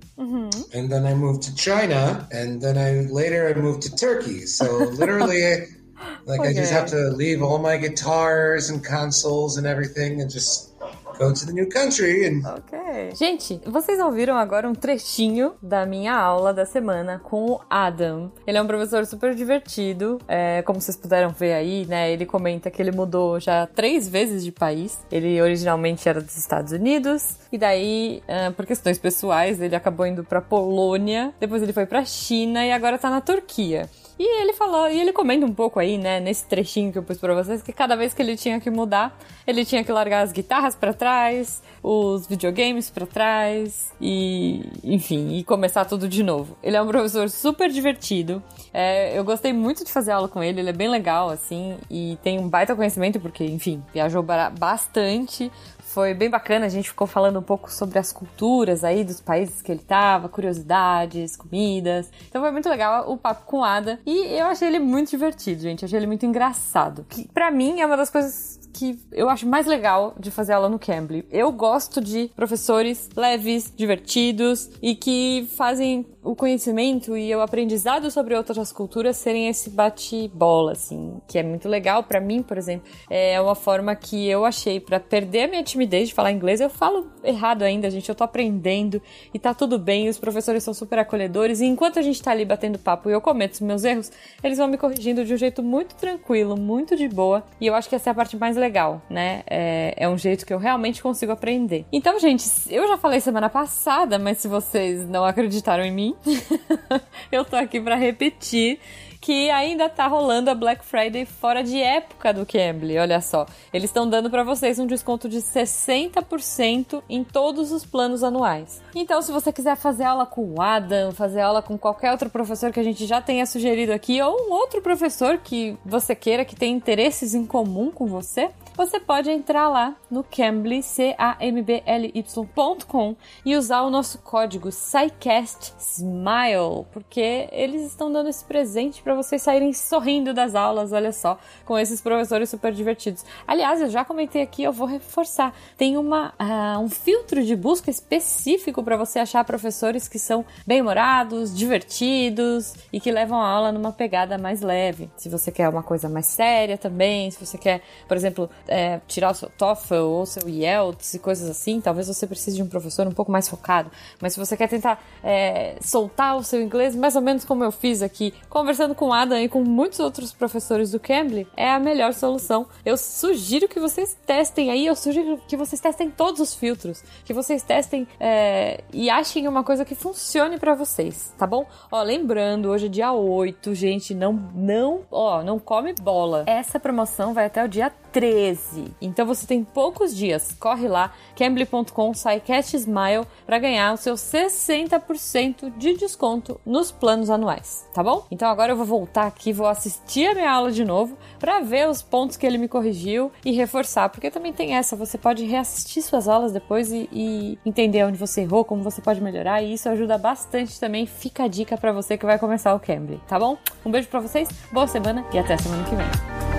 K: and then I moved to China, and then I later I moved to Turkey. So literally, like I just have to leave all my guitars and consoles and everything, and just go to the new country and
L: Ok. Gente, vocês ouviram agora um trechinho da minha aula da semana com o Adam. Ele é um professor super divertido. é, como vocês puderam ver aí, né? Ele comenta que ele mudou já três vezes de país. Ele originalmente era dos Estados Unidos. E daí, ah, por questões pessoais, ele acabou indo pra Polônia. Depois ele foi pra China e agora tá na Turquia. E ele falou, e ele comenta um pouco aí, né, nesse trechinho que eu pus pra vocês, que cada vez que ele tinha que mudar, ele tinha que largar as guitarras pra trás, os videogames pra trás e, enfim, e começar tudo de novo. Ele é um professor super divertido. É, eu gostei muito de fazer aula com ele, ele é bem legal, assim, e tem um baita conhecimento, porque, enfim, viajou ba- bastante. Foi bem bacana, a gente ficou falando um pouco sobre as culturas aí dos países que ele tava, curiosidades, comidas. Então foi muito legal o papo com o Ada. E eu achei ele muito divertido, gente. Achei ele muito engraçado. Que pra mim é uma das coisas que eu acho mais legal de fazer aula no Cambly. Eu gosto de professores leves, divertidos e que fazem o conhecimento e o aprendizado sobre outras culturas serem esse bate-bola, assim, que é muito legal pra mim, por exemplo. É uma forma que eu achei pra perder a minha timidez de falar inglês. Eu falo errado ainda, gente, eu tô aprendendo e tá tudo bem. Os professores são super acolhedores e enquanto a gente tá ali batendo papo e eu cometo os meus erros, eles vão me corrigindo de um jeito muito tranquilo, muito de boa. E eu acho que essa é a parte mais legal, né? É, é um jeito que eu realmente consigo aprender. Então, gente, eu já falei semana passada, mas se vocês não acreditaram em mim, eu tô aqui pra repetir que ainda tá rolando a Black Friday fora de época do Cambly, olha só. Eles estão dando pra vocês um desconto de 60% em todos os planos anuais. Então, se você quiser fazer aula com o Adam, fazer aula com qualquer outro professor que a gente já tenha sugerido aqui, ou um outro professor que você queira que tenha interesses em comum com você, você pode entrar lá no Cambly, C-A-M-B-L-Y.com e usar o nosso código SciCastSmile, porque eles estão dando esse presente para vocês saírem sorrindo das aulas, olha só, com esses professores super divertidos. Aliás, eu já comentei aqui, eu vou reforçar, tem uma, ah, um filtro de busca específico para você achar professores que são bem-humorados, divertidos e que levam a aula numa pegada mais leve. Se você quer uma coisa mais séria também, se você quer, por exemplo, é, tirar o seu TOEFL ou seu IELTS e coisas assim, talvez você precise de um professor um pouco mais focado. Mas se você quer tentar é, soltar o seu inglês, mais ou menos como eu fiz aqui, conversando com o Adam e com muitos outros professores do Cambly, é a melhor solução. Eu sugiro que vocês testem aí, eu sugiro que vocês testem todos os filtros, que vocês testem é, e achem uma coisa que funcione pra vocês, tá bom? Ó, lembrando, hoje é dia 8, gente, não, não, ó, não come bola. Essa promoção vai até o dia 13. Então você tem poucos dias. Corre lá, cambly.com, SciCast Smile, para ganhar o seu 60% de desconto nos planos anuais, tá bom? Então agora eu vou voltar aqui, vou assistir a minha aula de novo para ver os pontos que ele me corrigiu e reforçar, porque também tem essa, você pode reassistir suas aulas depois e, e entender onde você errou, como você pode melhorar, e isso ajuda bastante também. Fica a dica para você que vai começar o Cambly, tá bom? Um beijo para vocês, boa semana e até semana que vem.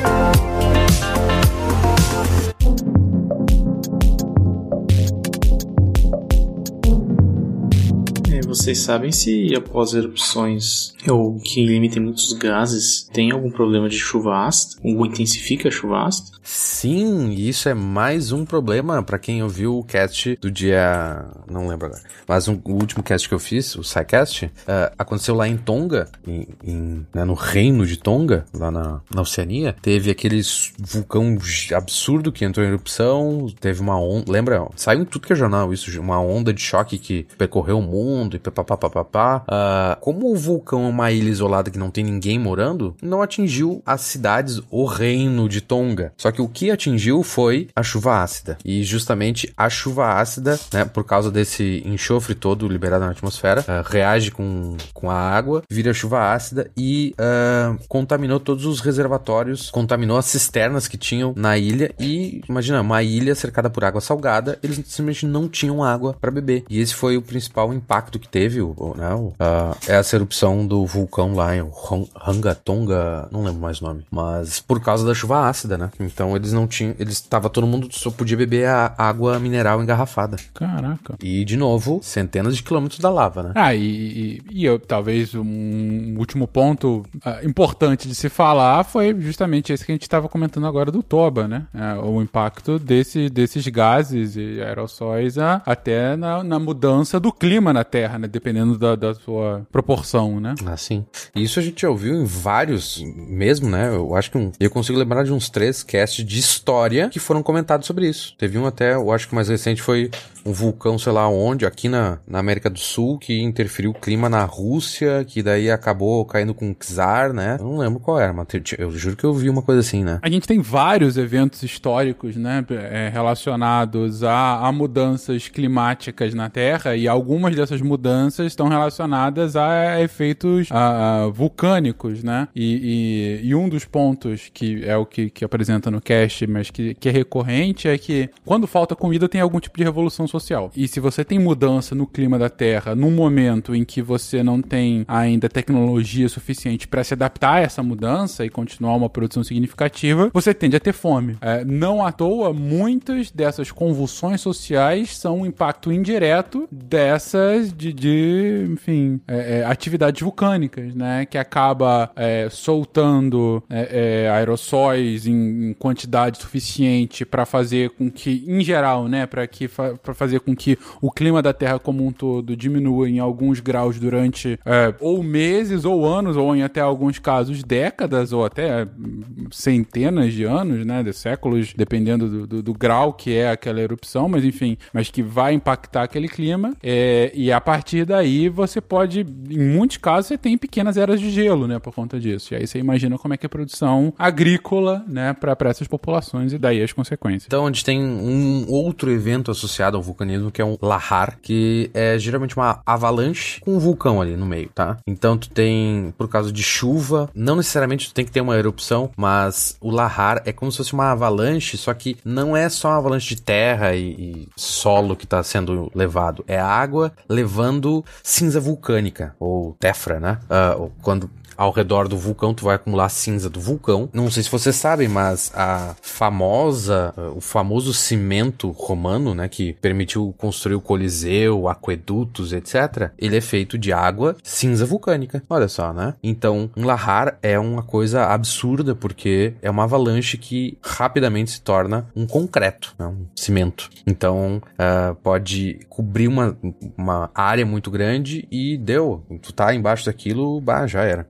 D: É, vocês sabem se após erupções ou que limitem muitos gases, tem algum problema de chuva ácida? Ou intensifica a chuva ácida?
B: Sim, isso é mais um problema para quem ouviu o cast do dia. Não lembro agora. Mas um- o último cast que eu fiz, o SciCast, eh, aconteceu lá em Tonga, em, em- né, no reino de Tonga, lá na, na Oceania. Teve aquele vulcão absurdo que entrou em erupção. Teve uma onda. Lembra? Saiu em tudo que é jornal isso, uma onda de choque que percorreu o mundo e papapá. Ah, como o vulcão é uma ilha isolada que não tem ninguém morando, não atingiu as cidades, o reino de Tonga. Só que o que atingiu foi a chuva ácida. E justamente a chuva ácida, né, por causa desse enxofre todo liberado na atmosfera, ah, reage com, com a água, vira chuva ácida e ah, contaminou todos os reservatórios, contaminou as cisternas que tinham na ilha e imagina, uma ilha cercada por água salgada, eles simplesmente não tinham água para beber. E esse foi o principal impacto que teve o, né, o, a- essa erupção do vulcão lá em Rangatonga, não lembro mais o nome, mas por causa da chuva ácida, né? Então eles não tinham, eles tava todo mundo só podia beber a água mineral engarrafada.
A: Caraca.
B: E de novo, centenas de quilômetros da lava, né?
A: Ah, e, e, e eu, talvez um último ponto ah, importante de se falar foi justamente esse que a gente estava comentando agora do Toba, né? É, o impacto desse, desses gases e aerossóis ah, até na, na mudança do clima na Terra, né? Dependendo da, da sua proporção, né?
B: Assim. E isso a gente já ouviu em vários, mesmo, né? Eu acho que um, eu consigo lembrar de uns três casts de história que foram comentados sobre isso. Teve um até, eu acho que o mais recente foi um vulcão, sei lá onde, aqui na, na América do Sul, que interferiu o clima na Rússia, que daí acabou caindo com o Czar, né? Eu não lembro qual era, mas eu juro que eu vi uma coisa assim, né?
A: A gente tem vários eventos históricos, né, é, relacionados a, a mudanças climáticas na Terra e algumas dessas mudanças estão relacionadas a efeitos ah, ah, vulcânicos, né? E, e- e um dos pontos que é o que, que apresenta no cast, mas que, que é recorrente, é que quando falta comida tem algum tipo de revolução social. E se você tem mudança no clima da Terra num momento em que você não tem ainda tecnologia suficiente para se adaptar a essa mudança e continuar uma produção significativa, você tende a ter fome. É, não à toa, muitas dessas convulsões sociais são um impacto indireto dessas de, de, enfim, é, é, atividades vulcânicas, né? Que acaba é, soltando é, é, aerossóis em, em quantidade suficiente para fazer com que, em geral, né? Para que fazer com que o clima da Terra como um todo diminua em alguns graus durante é, ou meses ou anos ou em até alguns casos décadas ou até hum, centenas de anos, né, de séculos, dependendo do, do- do grau que é aquela erupção, mas enfim, mas que vai impactar aquele clima é, e a partir daí você pode, em muitos casos você tem pequenas eras de gelo, né, por conta disso. E aí você imagina como é que é a produção agrícola, né, para essas populações e daí as consequências.
B: Então, a gente tem um outro evento associado ao vulcanismo, que é um lahar, que é geralmente uma avalanche com um vulcão ali no meio, tá? Então, tu tem, por causa de chuva, não necessariamente tu tem que ter uma erupção, mas o lahar é como se fosse uma avalanche, só que não é só uma avalanche de terra e, e solo que tá sendo levado, é água levando cinza vulcânica, ou tefra, né? Ah, ou quando ao redor do vulcão, tu vai acumular cinza do vulcão. Não sei se vocês sabem, mas a famosa, uh, o famoso cimento romano, né, que permitiu construir o Coliseu, aquedutos, etc., ele é feito de água cinza vulcânica. Olha só, né? Então, um lahar é uma coisa absurda, porque é uma avalanche que rapidamente se torna um concreto, né, um cimento. Então, uh, pode cobrir uma, uma área muito grande e deu. Tu tá embaixo daquilo, bah, já era.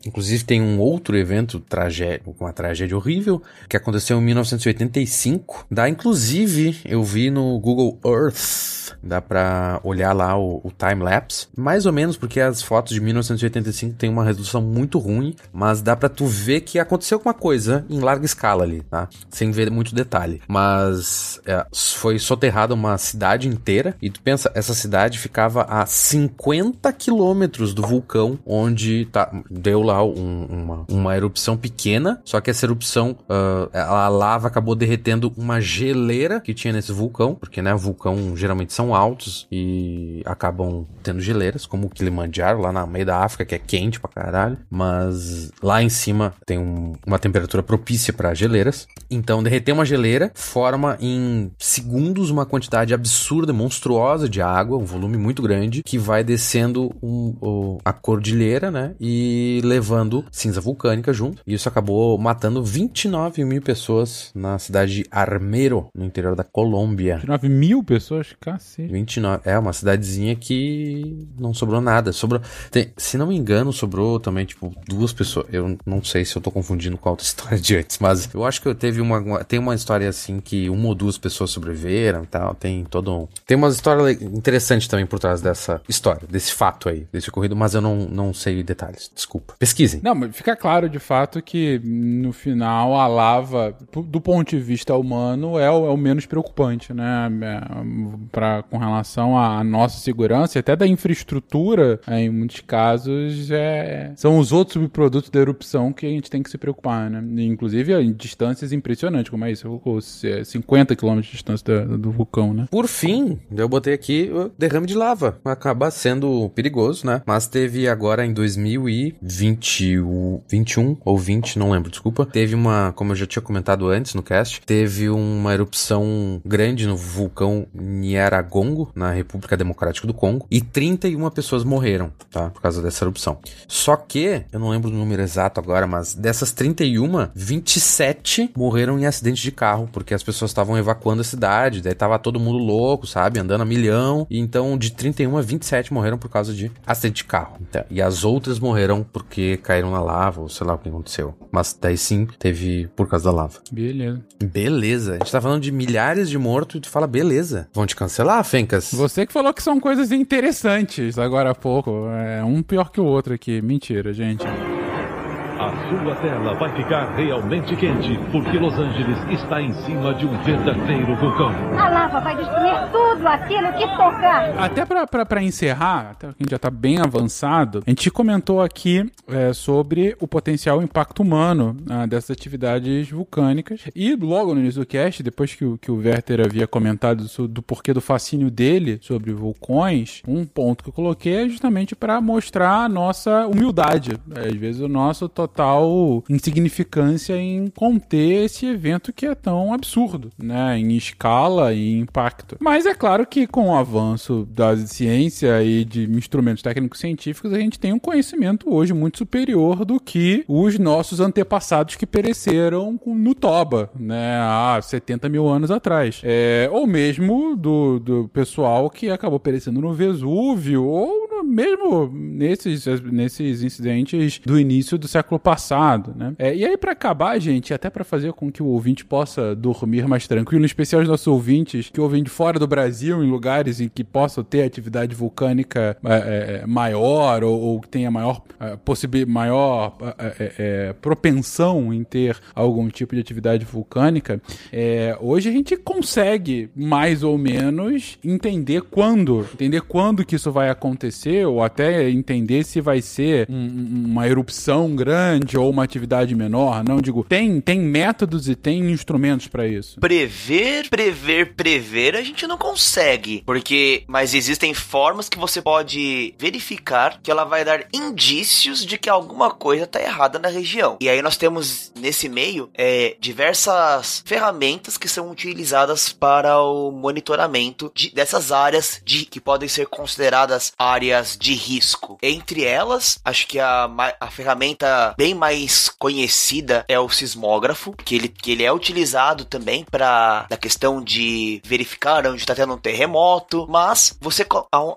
B: Tem um outro evento, tragédia, uma tragédia horrível, que aconteceu em 1985. Dá, inclusive, eu vi no Google Earth, dá pra olhar lá o, o time-lapse. Mais ou menos, porque as fotos de 1985 tem uma resolução muito ruim, mas dá pra tu ver que aconteceu alguma coisa em larga escala ali, tá? Sem ver muito detalhe. Mas é, foi soterrada uma cidade inteira, e tu pensa, essa cidade ficava a 50 quilômetros do vulcão onde tá, deu lá um- uma, uma erupção pequena, só que essa erupção, ah, a lava acabou derretendo uma geleira que tinha nesse vulcão, porque né, vulcão geralmente são altos e acabam tendo geleiras, como o Kilimanjaro lá na meio da África, que é quente pra caralho, mas lá em cima tem um- uma temperatura propícia para geleiras. Então derreter uma geleira forma em segundos uma quantidade absurda, monstruosa de água, um volume muito grande, que vai descendo um- o- a cordilheira, né? E levando cinza vulcânica junto. E isso acabou matando 29 mil pessoas na cidade de Armero, no interior da Colômbia.
A: 9 mil pessoas? Cacete.
B: 29. É, uma cidadezinha que não sobrou nada. Sobrou. tem- se não me engano, sobrou também, tipo, duas pessoas. Eu não sei se eu tô confundindo com a outra história de antes, mas eu acho que eu teve uma. uma- tem uma história assim que uma ou duas pessoas sobreviveram e tal. Tem todo um. Tem uma história interessante também por trás dessa história, desse fato aí, desse ocorrido, mas eu não, não sei detalhes. Desculpa. Pesquise. Dizem.
A: Não, mas fica claro de fato que no final a lava, do ponto de vista humano, é o, é o menos preocupante, né? É, pra, com relação à nossa segurança e até da infraestrutura, é, em muitos casos, é, são os outros subprodutos da erupção que a gente tem que se preocupar, né? Inclusive em distâncias impressionantes, como é isso? 50 km de distância do, do vulcão, né?
B: Por fim, eu botei aqui o derrame de lava. Acaba sendo perigoso, né? Mas teve agora em 2021 ou 20, não lembro, desculpa. Teve uma, como eu já tinha comentado antes no cast, teve uma erupção grande no vulcão Nyiragongo, na República Democrática do Congo, e 31 pessoas morreram, tá? Por causa dessa erupção. Só que, eu não lembro o número exato agora, mas dessas 31, 27 morreram em acidente de carro, porque as pessoas estavam evacuando a cidade, daí tava todo mundo louco, sabe? Andando a milhão. E então, de 31 a 27 morreram por causa de acidente de carro. Então, e as outras morreram porque caíram na lava, ou sei lá o que aconteceu. Mas daí sim, teve por causa da lava.
A: Beleza.
B: Beleza. A gente tá falando de milhares de mortos e tu fala, beleza. Vão te cancelar, Fencas?
A: Você que falou que são coisas interessantes agora há pouco. É um pior que o outro aqui. Mentira, gente.
H: A sua tela vai ficar realmente quente, porque Los Angeles está em cima de um verdadeiro vulcão.
I: A lava vai destruir tudo aquilo que tocar.
A: Até pra, pra, pra encerrar, até que a gente já tá bem avançado, a gente comentou aqui é, sobre o potencial impacto humano ah, dessas atividades vulcânicas. E logo no início do cast, depois que o, que o Werther havia comentado do, do porquê do fascínio dele sobre vulcões, um ponto que eu coloquei é justamente para mostrar a nossa humildade. Às vezes o nosso total insignificância em conter esse evento que é tão absurdo, né? Em escala e impacto. Mas é claro que com o avanço da ciência e de instrumentos técnicos científicos, a gente tem um conhecimento hoje muito superior do que os nossos antepassados que pereceram no Toba, né? Há 70 mil anos atrás. É, ou mesmo do, do pessoal que acabou perecendo no Vesúvio, ou no, mesmo nesses, nesses incidentes do início do século passado, né? É, e aí, para acabar, gente, até para fazer com que o ouvinte possa dormir mais tranquilo, em especial os nossos ouvintes que ouvem de fora do Brasil, em lugares em que possam ter atividade vulcânica é, é, maior ou, ou, que tenha maior, é, maior é, é, propensão em ter algum tipo de atividade vulcânica, hoje a gente consegue mais ou menos entender quando, entender quando que isso vai acontecer ou até entender se vai ser um, uma erupção grande ou uma atividade menor. Não digo, tem tem métodos e tem instrumentos para isso.
F: Prever, prever, prever, a gente não consegue, porque mas existem formas que você pode verificar que ela vai dar indícios de que alguma coisa tá errada na região. E aí nós temos nesse meio é, diversas ferramentas que são utilizadas para o monitoramento de, dessas áreas de que podem ser consideradas áreas de risco. Entre elas, acho que a, a ferramenta bem mais conhecida é o sismógrafo, que ele, que ele é utilizado também para a questão de verificar onde está tendo um terremoto, mas você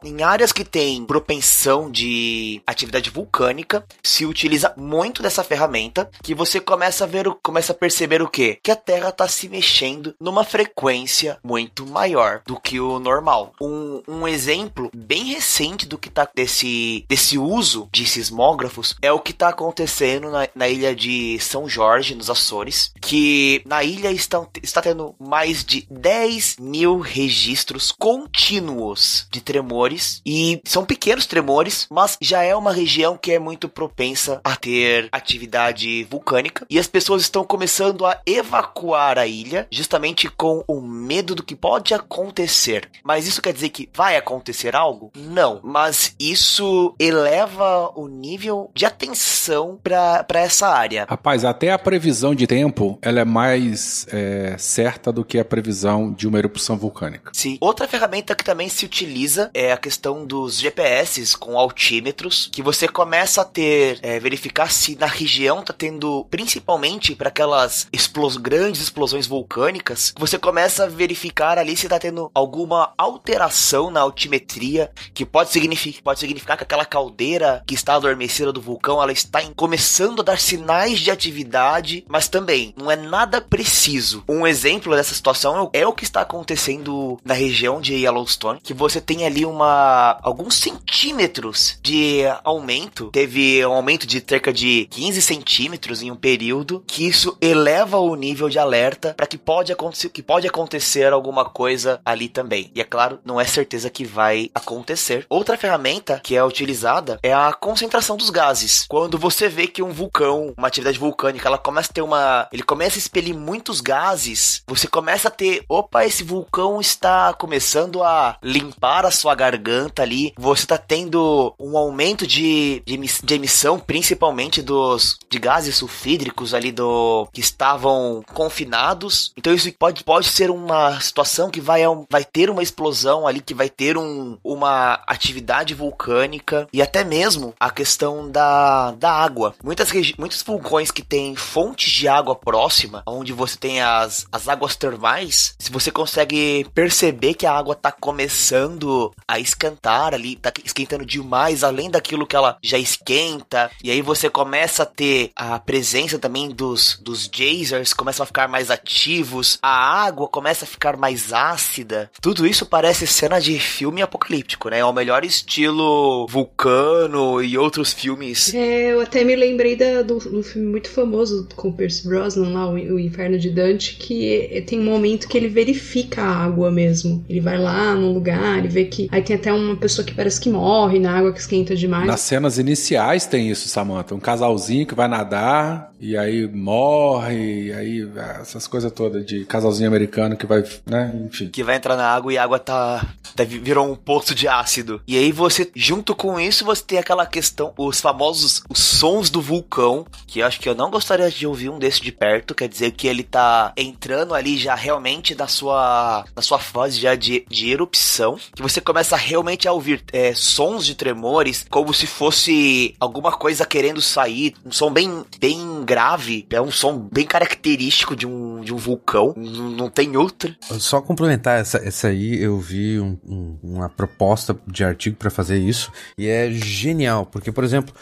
F: em áreas que tem propensão de atividade vulcânica, se utiliza muito dessa ferramenta, que você começa a ver, começa a perceber o que? Que a Terra está se mexendo numa frequência muito maior do que o normal. Um, um exemplo bem recente do que tá desse, desse uso de sismógrafos é o que está acontecendo na, na, ilha de São Jorge, nos Açores, que na ilha estão, está tendo mais de 10 mil registros contínuos de tremores e são pequenos tremores, mas já é uma região que é muito propensa a ter atividade vulcânica e as pessoas estão começando a evacuar a ilha justamente com o medo do que pode acontecer. Mas isso quer dizer que vai acontecer algo? Não, mas isso eleva o nível de atenção para essa área.
C: Rapaz, até a previsão de tempo ela é mais é, certa do que a previsão de uma erupção vulcânica.
F: Sim. Outra ferramenta que também se utiliza é a questão dos GPS com altímetros, que você começa a ter, é, verificar se na região tá tendo, principalmente para aquelas explos grandes explosões vulcânicas, você começa a verificar ali se tá tendo alguma alteração na altimetria, que pode significar, pode significar que aquela caldeira que está adormecida do vulcão, ela está em, começando começando a dar sinais de atividade, mas também não é nada preciso. Um exemplo dessa situação é o que está acontecendo na região de Yellowstone, que você tem ali uma alguns centímetros de aumento. Teve um aumento de cerca de 15 centímetros em um período, que isso eleva o nível de alerta para que pode acontecer que pode acontecer alguma coisa ali também. E é claro, não é certeza que vai acontecer. Outra ferramenta que é utilizada é a concentração dos gases. Quando você vê que um vulcão, uma atividade vulcânica, ela começa a ter uma, ele começa a expelir muitos gases, você começa a ter, opa, esse vulcão está começando a limpar a sua garganta ali. Você está tendo um aumento de, de, de emissão, principalmente dos de gases sulfídricos ali do que estavam confinados. Então isso pode, pode ser uma situação que vai, vai ter uma explosão ali, que vai ter um, uma atividade vulcânica e até mesmo a questão da, da água. Muitas muitos vulcões que têm fontes de água próxima, onde você tem as, as águas termais, se você consegue perceber que a água está começando a esquentar ali, está esquentando demais, além daquilo que ela já esquenta, e aí você começa a ter a presença também dos, dos geysers, começam a ficar mais ativos, a água começa a ficar mais ácida. Tudo isso parece cena de filme apocalíptico, né? É o melhor estilo Vulcano e outros filmes.
E: É, eu até me lembrei da, do, do filme muito famoso com Percy Brosnan lá, o, o Inferno de Dante, que tem um momento que ele verifica a água mesmo. Ele vai lá no lugar e vê que. Aí tem até uma pessoa que parece que morre na água que esquenta demais.
C: Nas cenas iniciais tem isso, Samantha. Um casalzinho que vai nadar e aí morre, e aí essas coisas todas de casalzinho americano que vai, né, enfim.
F: Que vai entrar na água e a água tá, tá virou um poço de ácido. E aí você, junto com isso, você tem aquela questão, os famosos os sons do vulcão, que acho que eu não gostaria de ouvir um desse de perto, quer dizer que ele tá entrando ali já realmente na sua, na sua fase já de, de erupção, que você começa realmente a ouvir é, sons de tremores, como se fosse alguma coisa querendo sair, um som bem, bem grave, é um som bem característico de um, de um vulcão, não, não tem outra.
B: Só complementar essa, essa aí, eu vi um, um, uma proposta de artigo para fazer isso, e é genial, porque, por exemplo,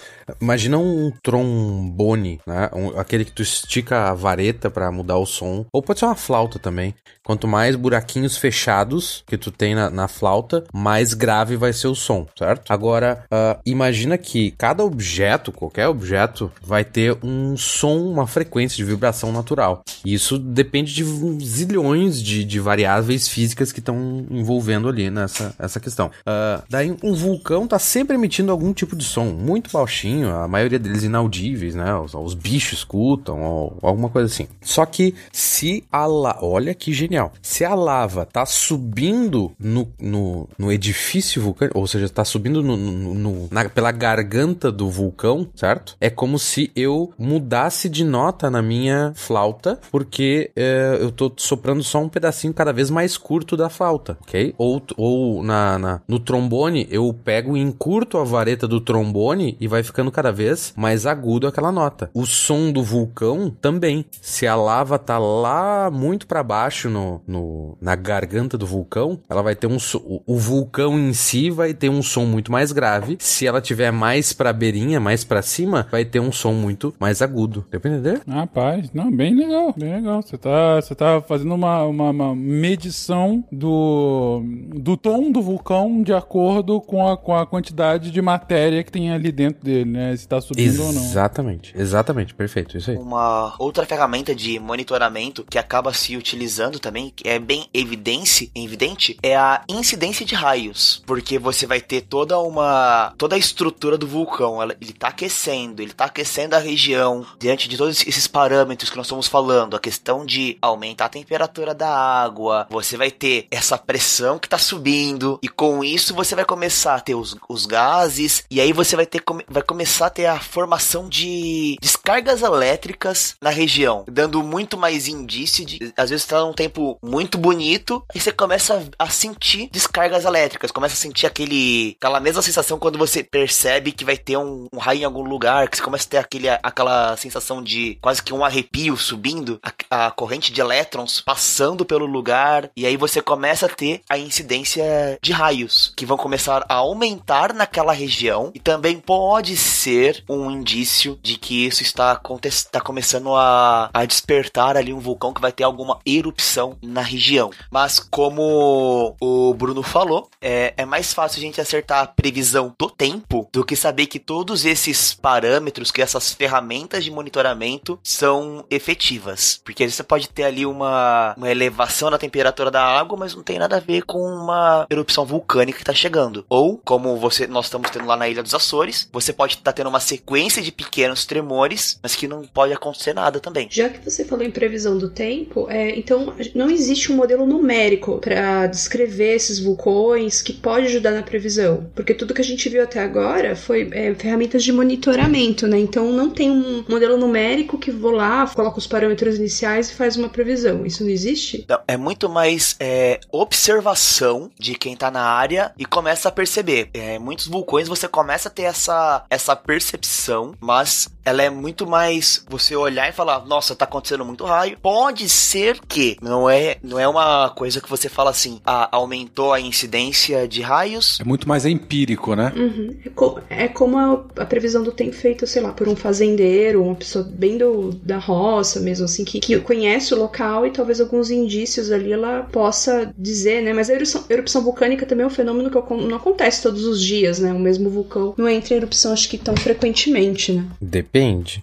B: imagina um trombone, né? Um, aquele que tu estica a vareta para mudar o som, ou pode ser uma flauta também. Quanto mais buraquinhos fechados que tu tem na, na flauta, mais grave vai ser o som, certo? Agora, uh, imagina que cada objeto, qualquer objeto, vai ter um som, uma frequência de vibração natural. E isso depende de zilhões de, de variáveis físicas que estão envolvendo ali nessa essa questão. Uh, daí, um vulcão tá sempre emitindo algum tipo de som, muito baixinho, a maioria deles inaudíveis, né? Os, os bichos escutam, ou, alguma coisa assim. Só que se a lava. Olha que genial. Se a lava tá subindo no, no, no edifício vulcânico, ou seja, tá subindo no, no, no na, pela garganta do vulcão, certo? É como se eu mudasse de nota na minha flauta, porque é, eu tô soprando só um pedacinho cada vez mais curto da flauta, ok? Ou, ou na, na, no trombone, eu pego e encurto a vareta do trombone e vai ficando cada vez mais agudo aquela nota. O som do vulcão também. Se a lava tá lá muito para baixo no, no, na garganta do vulcão, ela vai ter um o, o vulcão em si vai ter um som muito mais grave. Se ela tiver mais pra beirinha, mais para cima, vai ter um som muito mais agudo. Deu pra entender?
A: Rapaz, não, bem legal, bem legal. Você tá, você tá fazendo uma, uma, uma medição do, do tom do vulcão de acordo com a, com a quantidade de matéria que tem ali dentro dele, né? Se tá subindo
B: Exatamente.
A: ou não.
B: Exatamente, exatamente, perfeito, isso aí.
F: Uma outra ferramenta de monitoramento que acaba se utilizando também, que é bem evidente, evidente, é a incidência de raios, porque você vai ter toda uma toda a estrutura do vulcão, ela, ele tá aquecendo, ele tá aquecendo a região. Diante de todos esses parâmetros que nós estamos falando, a questão de aumentar a temperatura da água, você vai ter essa pressão que tá subindo. E com isso você vai começar a ter os, os gases. E aí você vai ter vai começar a ter a formação de descargas elétricas na região, dando muito mais indício de. Às vezes tá num tempo muito bonito, e você começa a sentir descargas elétricas, começa a sentir aquele, aquela mesma sensação quando você percebe que vai ter um, um raio em algum lugar, que você começa a ter aquele, aquela sensação de quase que um arrepio subindo, a, a corrente de elétrons passando pelo lugar, e aí você começa a ter a incidência de raios, que vão começar a aumentar naquela região, e também pode ser um indício de que isso está, está começando a, a despertar ali um vulcão que vai ter alguma erupção na região. Mas como o Bruno falou, é, é mais fácil a gente acertar a previsão do tempo do que saber que todos esses parâmetros, que essas ferramentas de monitoramento são efetivas. Porque você pode ter ali uma, uma elevação na temperatura da água, mas não tem nada a ver com uma erupção vulcânica que está chegando. Ou, como você nós estamos tendo lá na Ilha dos Açores, você pode estar tendo uma sequência de pequenos tremores, mas que não pode acontecer nada também.
E: Já que você falou em previsão do tempo, é, então não existe um modelo numérico para descrever esses vulcões que pode ajudar na previsão, porque tudo que a gente viu até agora foi é, ferramentas de monitoramento, né? Então não tem um modelo numérico que vou lá, coloco os parâmetros iniciais e faz uma previsão. Isso não existe?
F: Não, é muito mais é, observação de quem tá na área e começa a perceber. É, muitos vulcões você começa a ter essa, essa percepção, mas ela é muito mais você olhar e falar, nossa, tá acontecendo muito raio. Pode ser que não é, não é uma coisa que você fala assim, ah, aumentou a incidência de raios.
C: É muito mais empírico, né?
E: Uhum. É, co- é como a, a previsão do tempo feita, sei lá, por um fazendeiro, uma pessoa bem do, da roça mesmo, assim, que, que conhece o local e talvez alguns indícios ali ela possa dizer, né? Mas a erupção, erupção vulcânica também é um fenômeno que não acontece todos os dias, né? O mesmo vulcão não entra em erupção, acho que tão frequentemente, né?
B: Depende.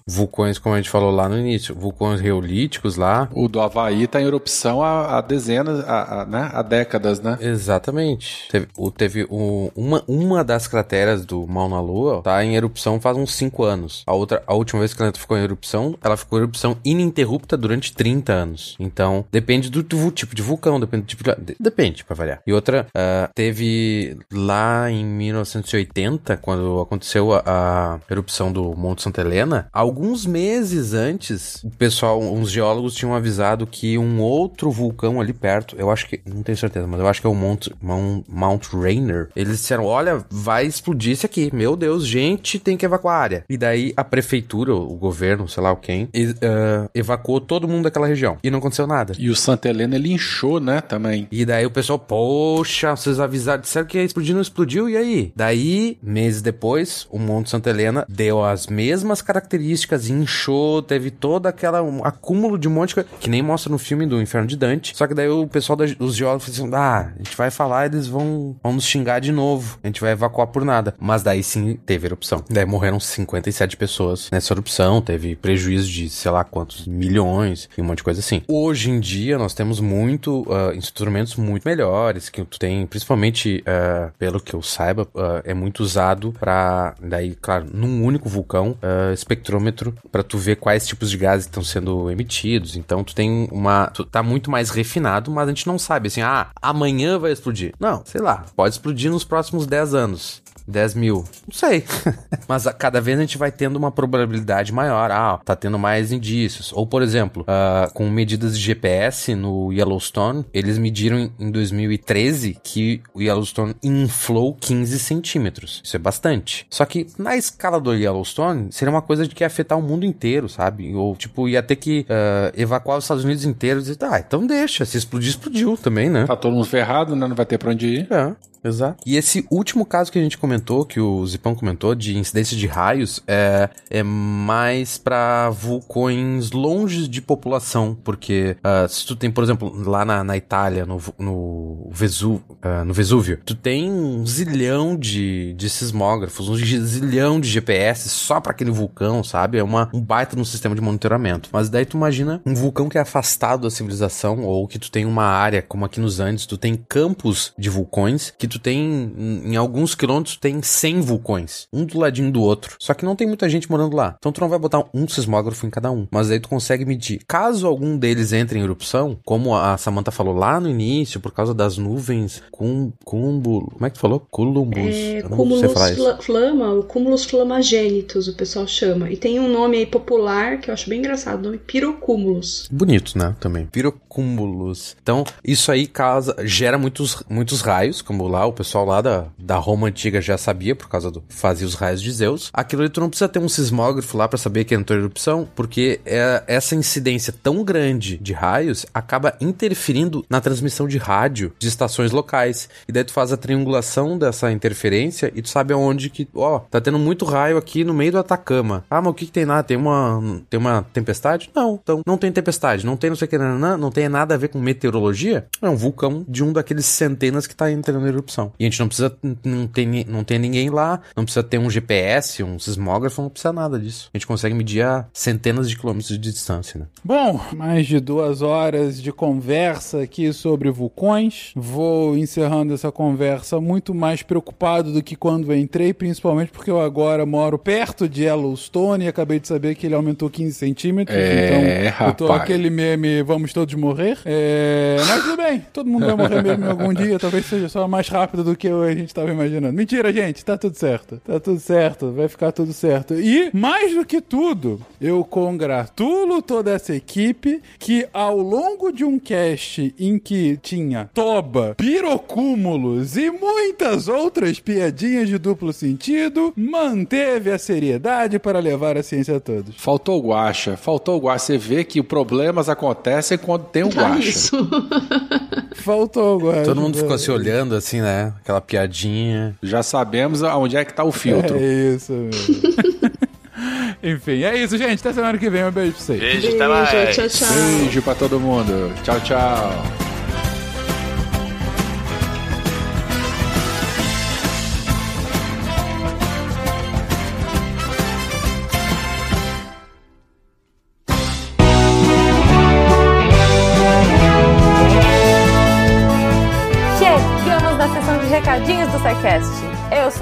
B: Vulcões, como a gente falou lá no início, vulcões reolíticos lá.
C: O do Havaí tá em erupção há, há dezenas, há, há, né? há décadas, né?
B: Exatamente. Teve, teve o- uma, uma das crateras do Mauna Lua tá em erupção faz uns 5 anos. A outra, a última vez que ela ficou em erupção, ela ficou em erupção ininterrupta durante 30 anos. Então, depende do, do tipo de vulcão, depende do tipo de, de- Depende, pra variar. E outra, ah, teve lá em 1980, quando aconteceu a, a erupção do Monte Santa Helena, alguns meses antes, o pessoal, uns geólogos tinham avisado que um outro vulcão ali perto, eu acho que, não tenho certeza, mas eu acho que é o Mount, Mount, Mount Rainier, eles disseram, olha, vai explodir esse aqui, meu Deus, gente, tem que evacuar a área. E daí a prefeitura, o governo, sei lá o quem, e, ah, evacuou todo mundo daquela região. E não aconteceu nada.
C: E o Santa Helena ele inchou, né? Também.
B: E daí o pessoal, poxa, vocês avisaram, disseram que ia explodir, não explodiu, e aí? Daí, meses depois, o Monte Santa Helena deu as mesmas características, inchou, teve toda aquela um acúmulo de um monte de coisa, que nem mostra no filme do Inferno de Dante. Só que daí o pessoal dos geólogos assim: ah, a gente vai falar, eles vão, vão nos xingar de novo, a gente vai evacuar por nada. Mas daí sim teve erupção. Daí morreram 57 pessoas nessa erupção, teve prejuízo de sei lá quantos milhões e um monte de coisa assim. Hoje em dia nós temos muito ah, instrumentos muito melhores que tu tem, principalmente ah, pelo que eu saiba, ah, é muito usado para daí, claro, num único vulcão, espectrômetro para tu ver quais tipos de gases estão sendo emitidos. Então tu tem uma, tu tá muito mais refinado, mas a gente não sabe assim, ah, amanhã vai explodir. Não, sei lá, pode explodir nos próximos 10 anos. 10 mil. Não sei. Mas a cada vez a gente vai tendo uma probabilidade maior. Ah, tá tendo mais indícios. Ou, por exemplo, ah, com medidas de GPS no Yellowstone, eles mediram em- em 2013 que o Yellowstone inflou 15 centímetros. Isso é bastante. Só que na escala do Yellowstone, seria uma coisa de que ia afetar o mundo inteiro, sabe? Ou, tipo, ia ter que ah, evacuar os Estados Unidos inteiros e tá, então deixa. Se explodir, explodiu também, né?
C: Tá todo mundo ferrado, né? Não vai ter pra onde ir.
B: É. Exato. E esse último caso que a gente comentou, que o Zipão comentou, de incidência de raios, é, é mais pra vulcões longe de população, porque ah, se tu tem, por exemplo, lá na, na Itália, no, no, Vesu, ah, no Vesúvio, tu tem um zilhão de, de sismógrafos, um zilhão de GPS só pra aquele vulcão, sabe? É uma, um baita no sistema de monitoramento. Mas daí tu imagina um vulcão que é afastado da civilização, ou que tu tem uma área, como aqui nos Andes, tu tem campos de vulcões, que tu tem, em em alguns quilômetros, tu tem 100 vulcões, um do ladinho do outro. Só que não tem muita gente morando lá. Então tu não vai botar um sismógrafo em cada um. Mas daí tu consegue medir. Caso algum deles entre em erupção, como a Samantha falou lá no início, por causa das nuvens, cum, cumbulo, como é que tu falou? Culumbus.
E: É, cúmulos flama, o cúmulos flamagênitos, o pessoal chama. E tem um nome aí popular que eu acho bem engraçado, o nome pirocúmulos.
B: Bonito, né? Também. Pirocúmulos. Então, isso aí causa, gera muitos, muitos raios, como lá, o pessoal lá da, da Roma antiga já sabia, por causa do fazia os raios de Zeus. Aquilo ali tu não precisa ter um sismógrafo lá para saber que entrou erupção, porque é, essa incidência tão grande de raios acaba interferindo na transmissão de rádio de estações locais. E daí tu faz a triangulação dessa interferência e tu sabe aonde que, ó, tá tendo muito raio aqui no meio do Atacama. Ah, mas o que, que tem lá? Tem uma, tem uma tempestade? Não, então não tem tempestade, não tem não sei o que, não, não tem nada a ver com meteorologia. É um vulcão de um daqueles centenas que tá entrando em erupção. E a gente não precisa, não tem, não tem ninguém lá, não precisa ter um GPS, um sismógrafo, não precisa nada disso. A gente consegue medir a centenas de quilômetros de distância, né?
A: Bom, mais de duas horas de conversa aqui sobre vulcões. Vou encerrando essa conversa muito mais preocupado do que quando entrei, principalmente porque eu agora moro perto de Yellowstone e acabei de saber que ele aumentou 15 centímetros.
C: É,
A: então, eu tô
C: rapaz.
A: aquele meme, vamos todos morrer. É, mas tudo bem, todo mundo vai morrer mesmo algum dia, talvez seja só mais rápido do que a gente estava imaginando. Mentira, gente, tá tudo certo. Tá tudo certo, vai ficar tudo certo. E, mais do que tudo, eu congratulo toda essa equipe que ao longo de um cast em que tinha toba, pirocúmulos e muitas outras piadinhas de duplo sentido, manteve a seriedade para levar a ciência a todos.
C: Faltou o guacha, faltou o guacha. Você vê que problemas acontecem quando tem o
E: Ah,
C: guacha.
E: isso.
A: Faltou agora.
B: Todo mundo ficou se olhando assim, né? Aquela piadinha.
C: Já sabemos aonde é que tá o filtro.
A: É isso mesmo. Enfim, é isso, gente. Até semana que vem. Um beijo pra vocês.
F: Beijo, até mais.
E: Beijo, tchau, tchau.
C: Beijo pra todo mundo. Tchau, tchau.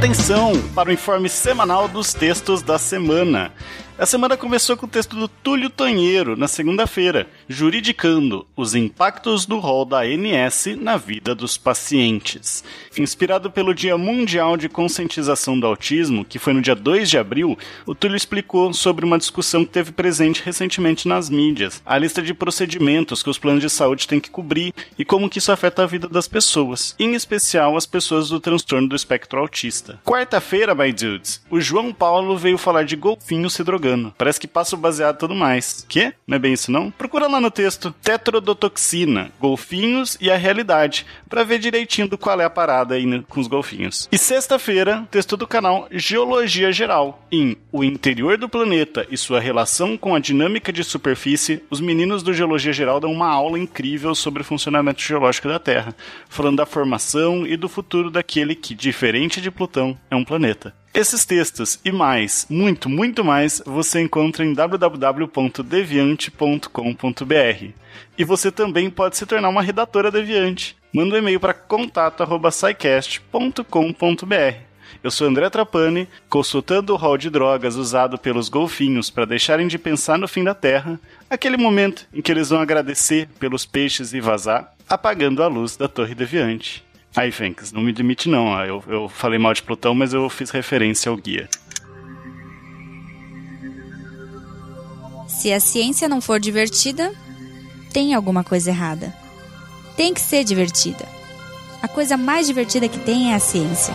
M: Atenção para o informe semanal dos textos da semana. A semana começou com o texto do Túlio Tanheiro, na segunda-feira, juridicando os impactos do rol da ANS na vida dos pacientes. Inspirado pelo Dia Mundial de Conscientização do Autismo, que foi no dia 2 de abril, o Túlio explicou sobre uma discussão que teve presente recentemente nas mídias, a lista de procedimentos que os planos de saúde têm que cobrir e como que isso afeta a vida das pessoas, em especial as pessoas do transtorno do espectro autista. Quarta-feira, my dudes, o João Paulo veio falar de golfinhos se drogando. Parece que passa o baseado tudo mais. Que? Não é bem isso não? Procura lá no texto. Tetrodotoxina, golfinhos e a realidade, pra ver direitinho do qual é a parada aí né, com os golfinhos. E sexta-feira, texto do canal Geologia Geral. Em O Interior do Planeta e sua relação com a dinâmica de superfície, os meninos do Geologia Geral dão uma aula incrível sobre o funcionamento geológico da Terra, falando da formação e do futuro daquele que, diferente de Plutão, é um planeta. Esses textos e mais, muito, muito mais, você encontra em www.deviante.com.br. E você também pode se tornar uma redatora deviante. Manda um e-mail para contato@scicast.com.br. Eu sou André Trapani, consultando o rol de drogas usado pelos golfinhos para deixarem de pensar no fim da Terra, aquele momento em que eles vão agradecer pelos peixes e vazar, apagando a luz da Torre Deviante. Aí, Fenks, não me limite não, eu, eu falei mal de Plutão, mas eu fiz referência ao guia.
G: Se a ciência não for divertida, tem alguma coisa errada. Tem que ser divertida. A coisa mais divertida que tem é a ciência.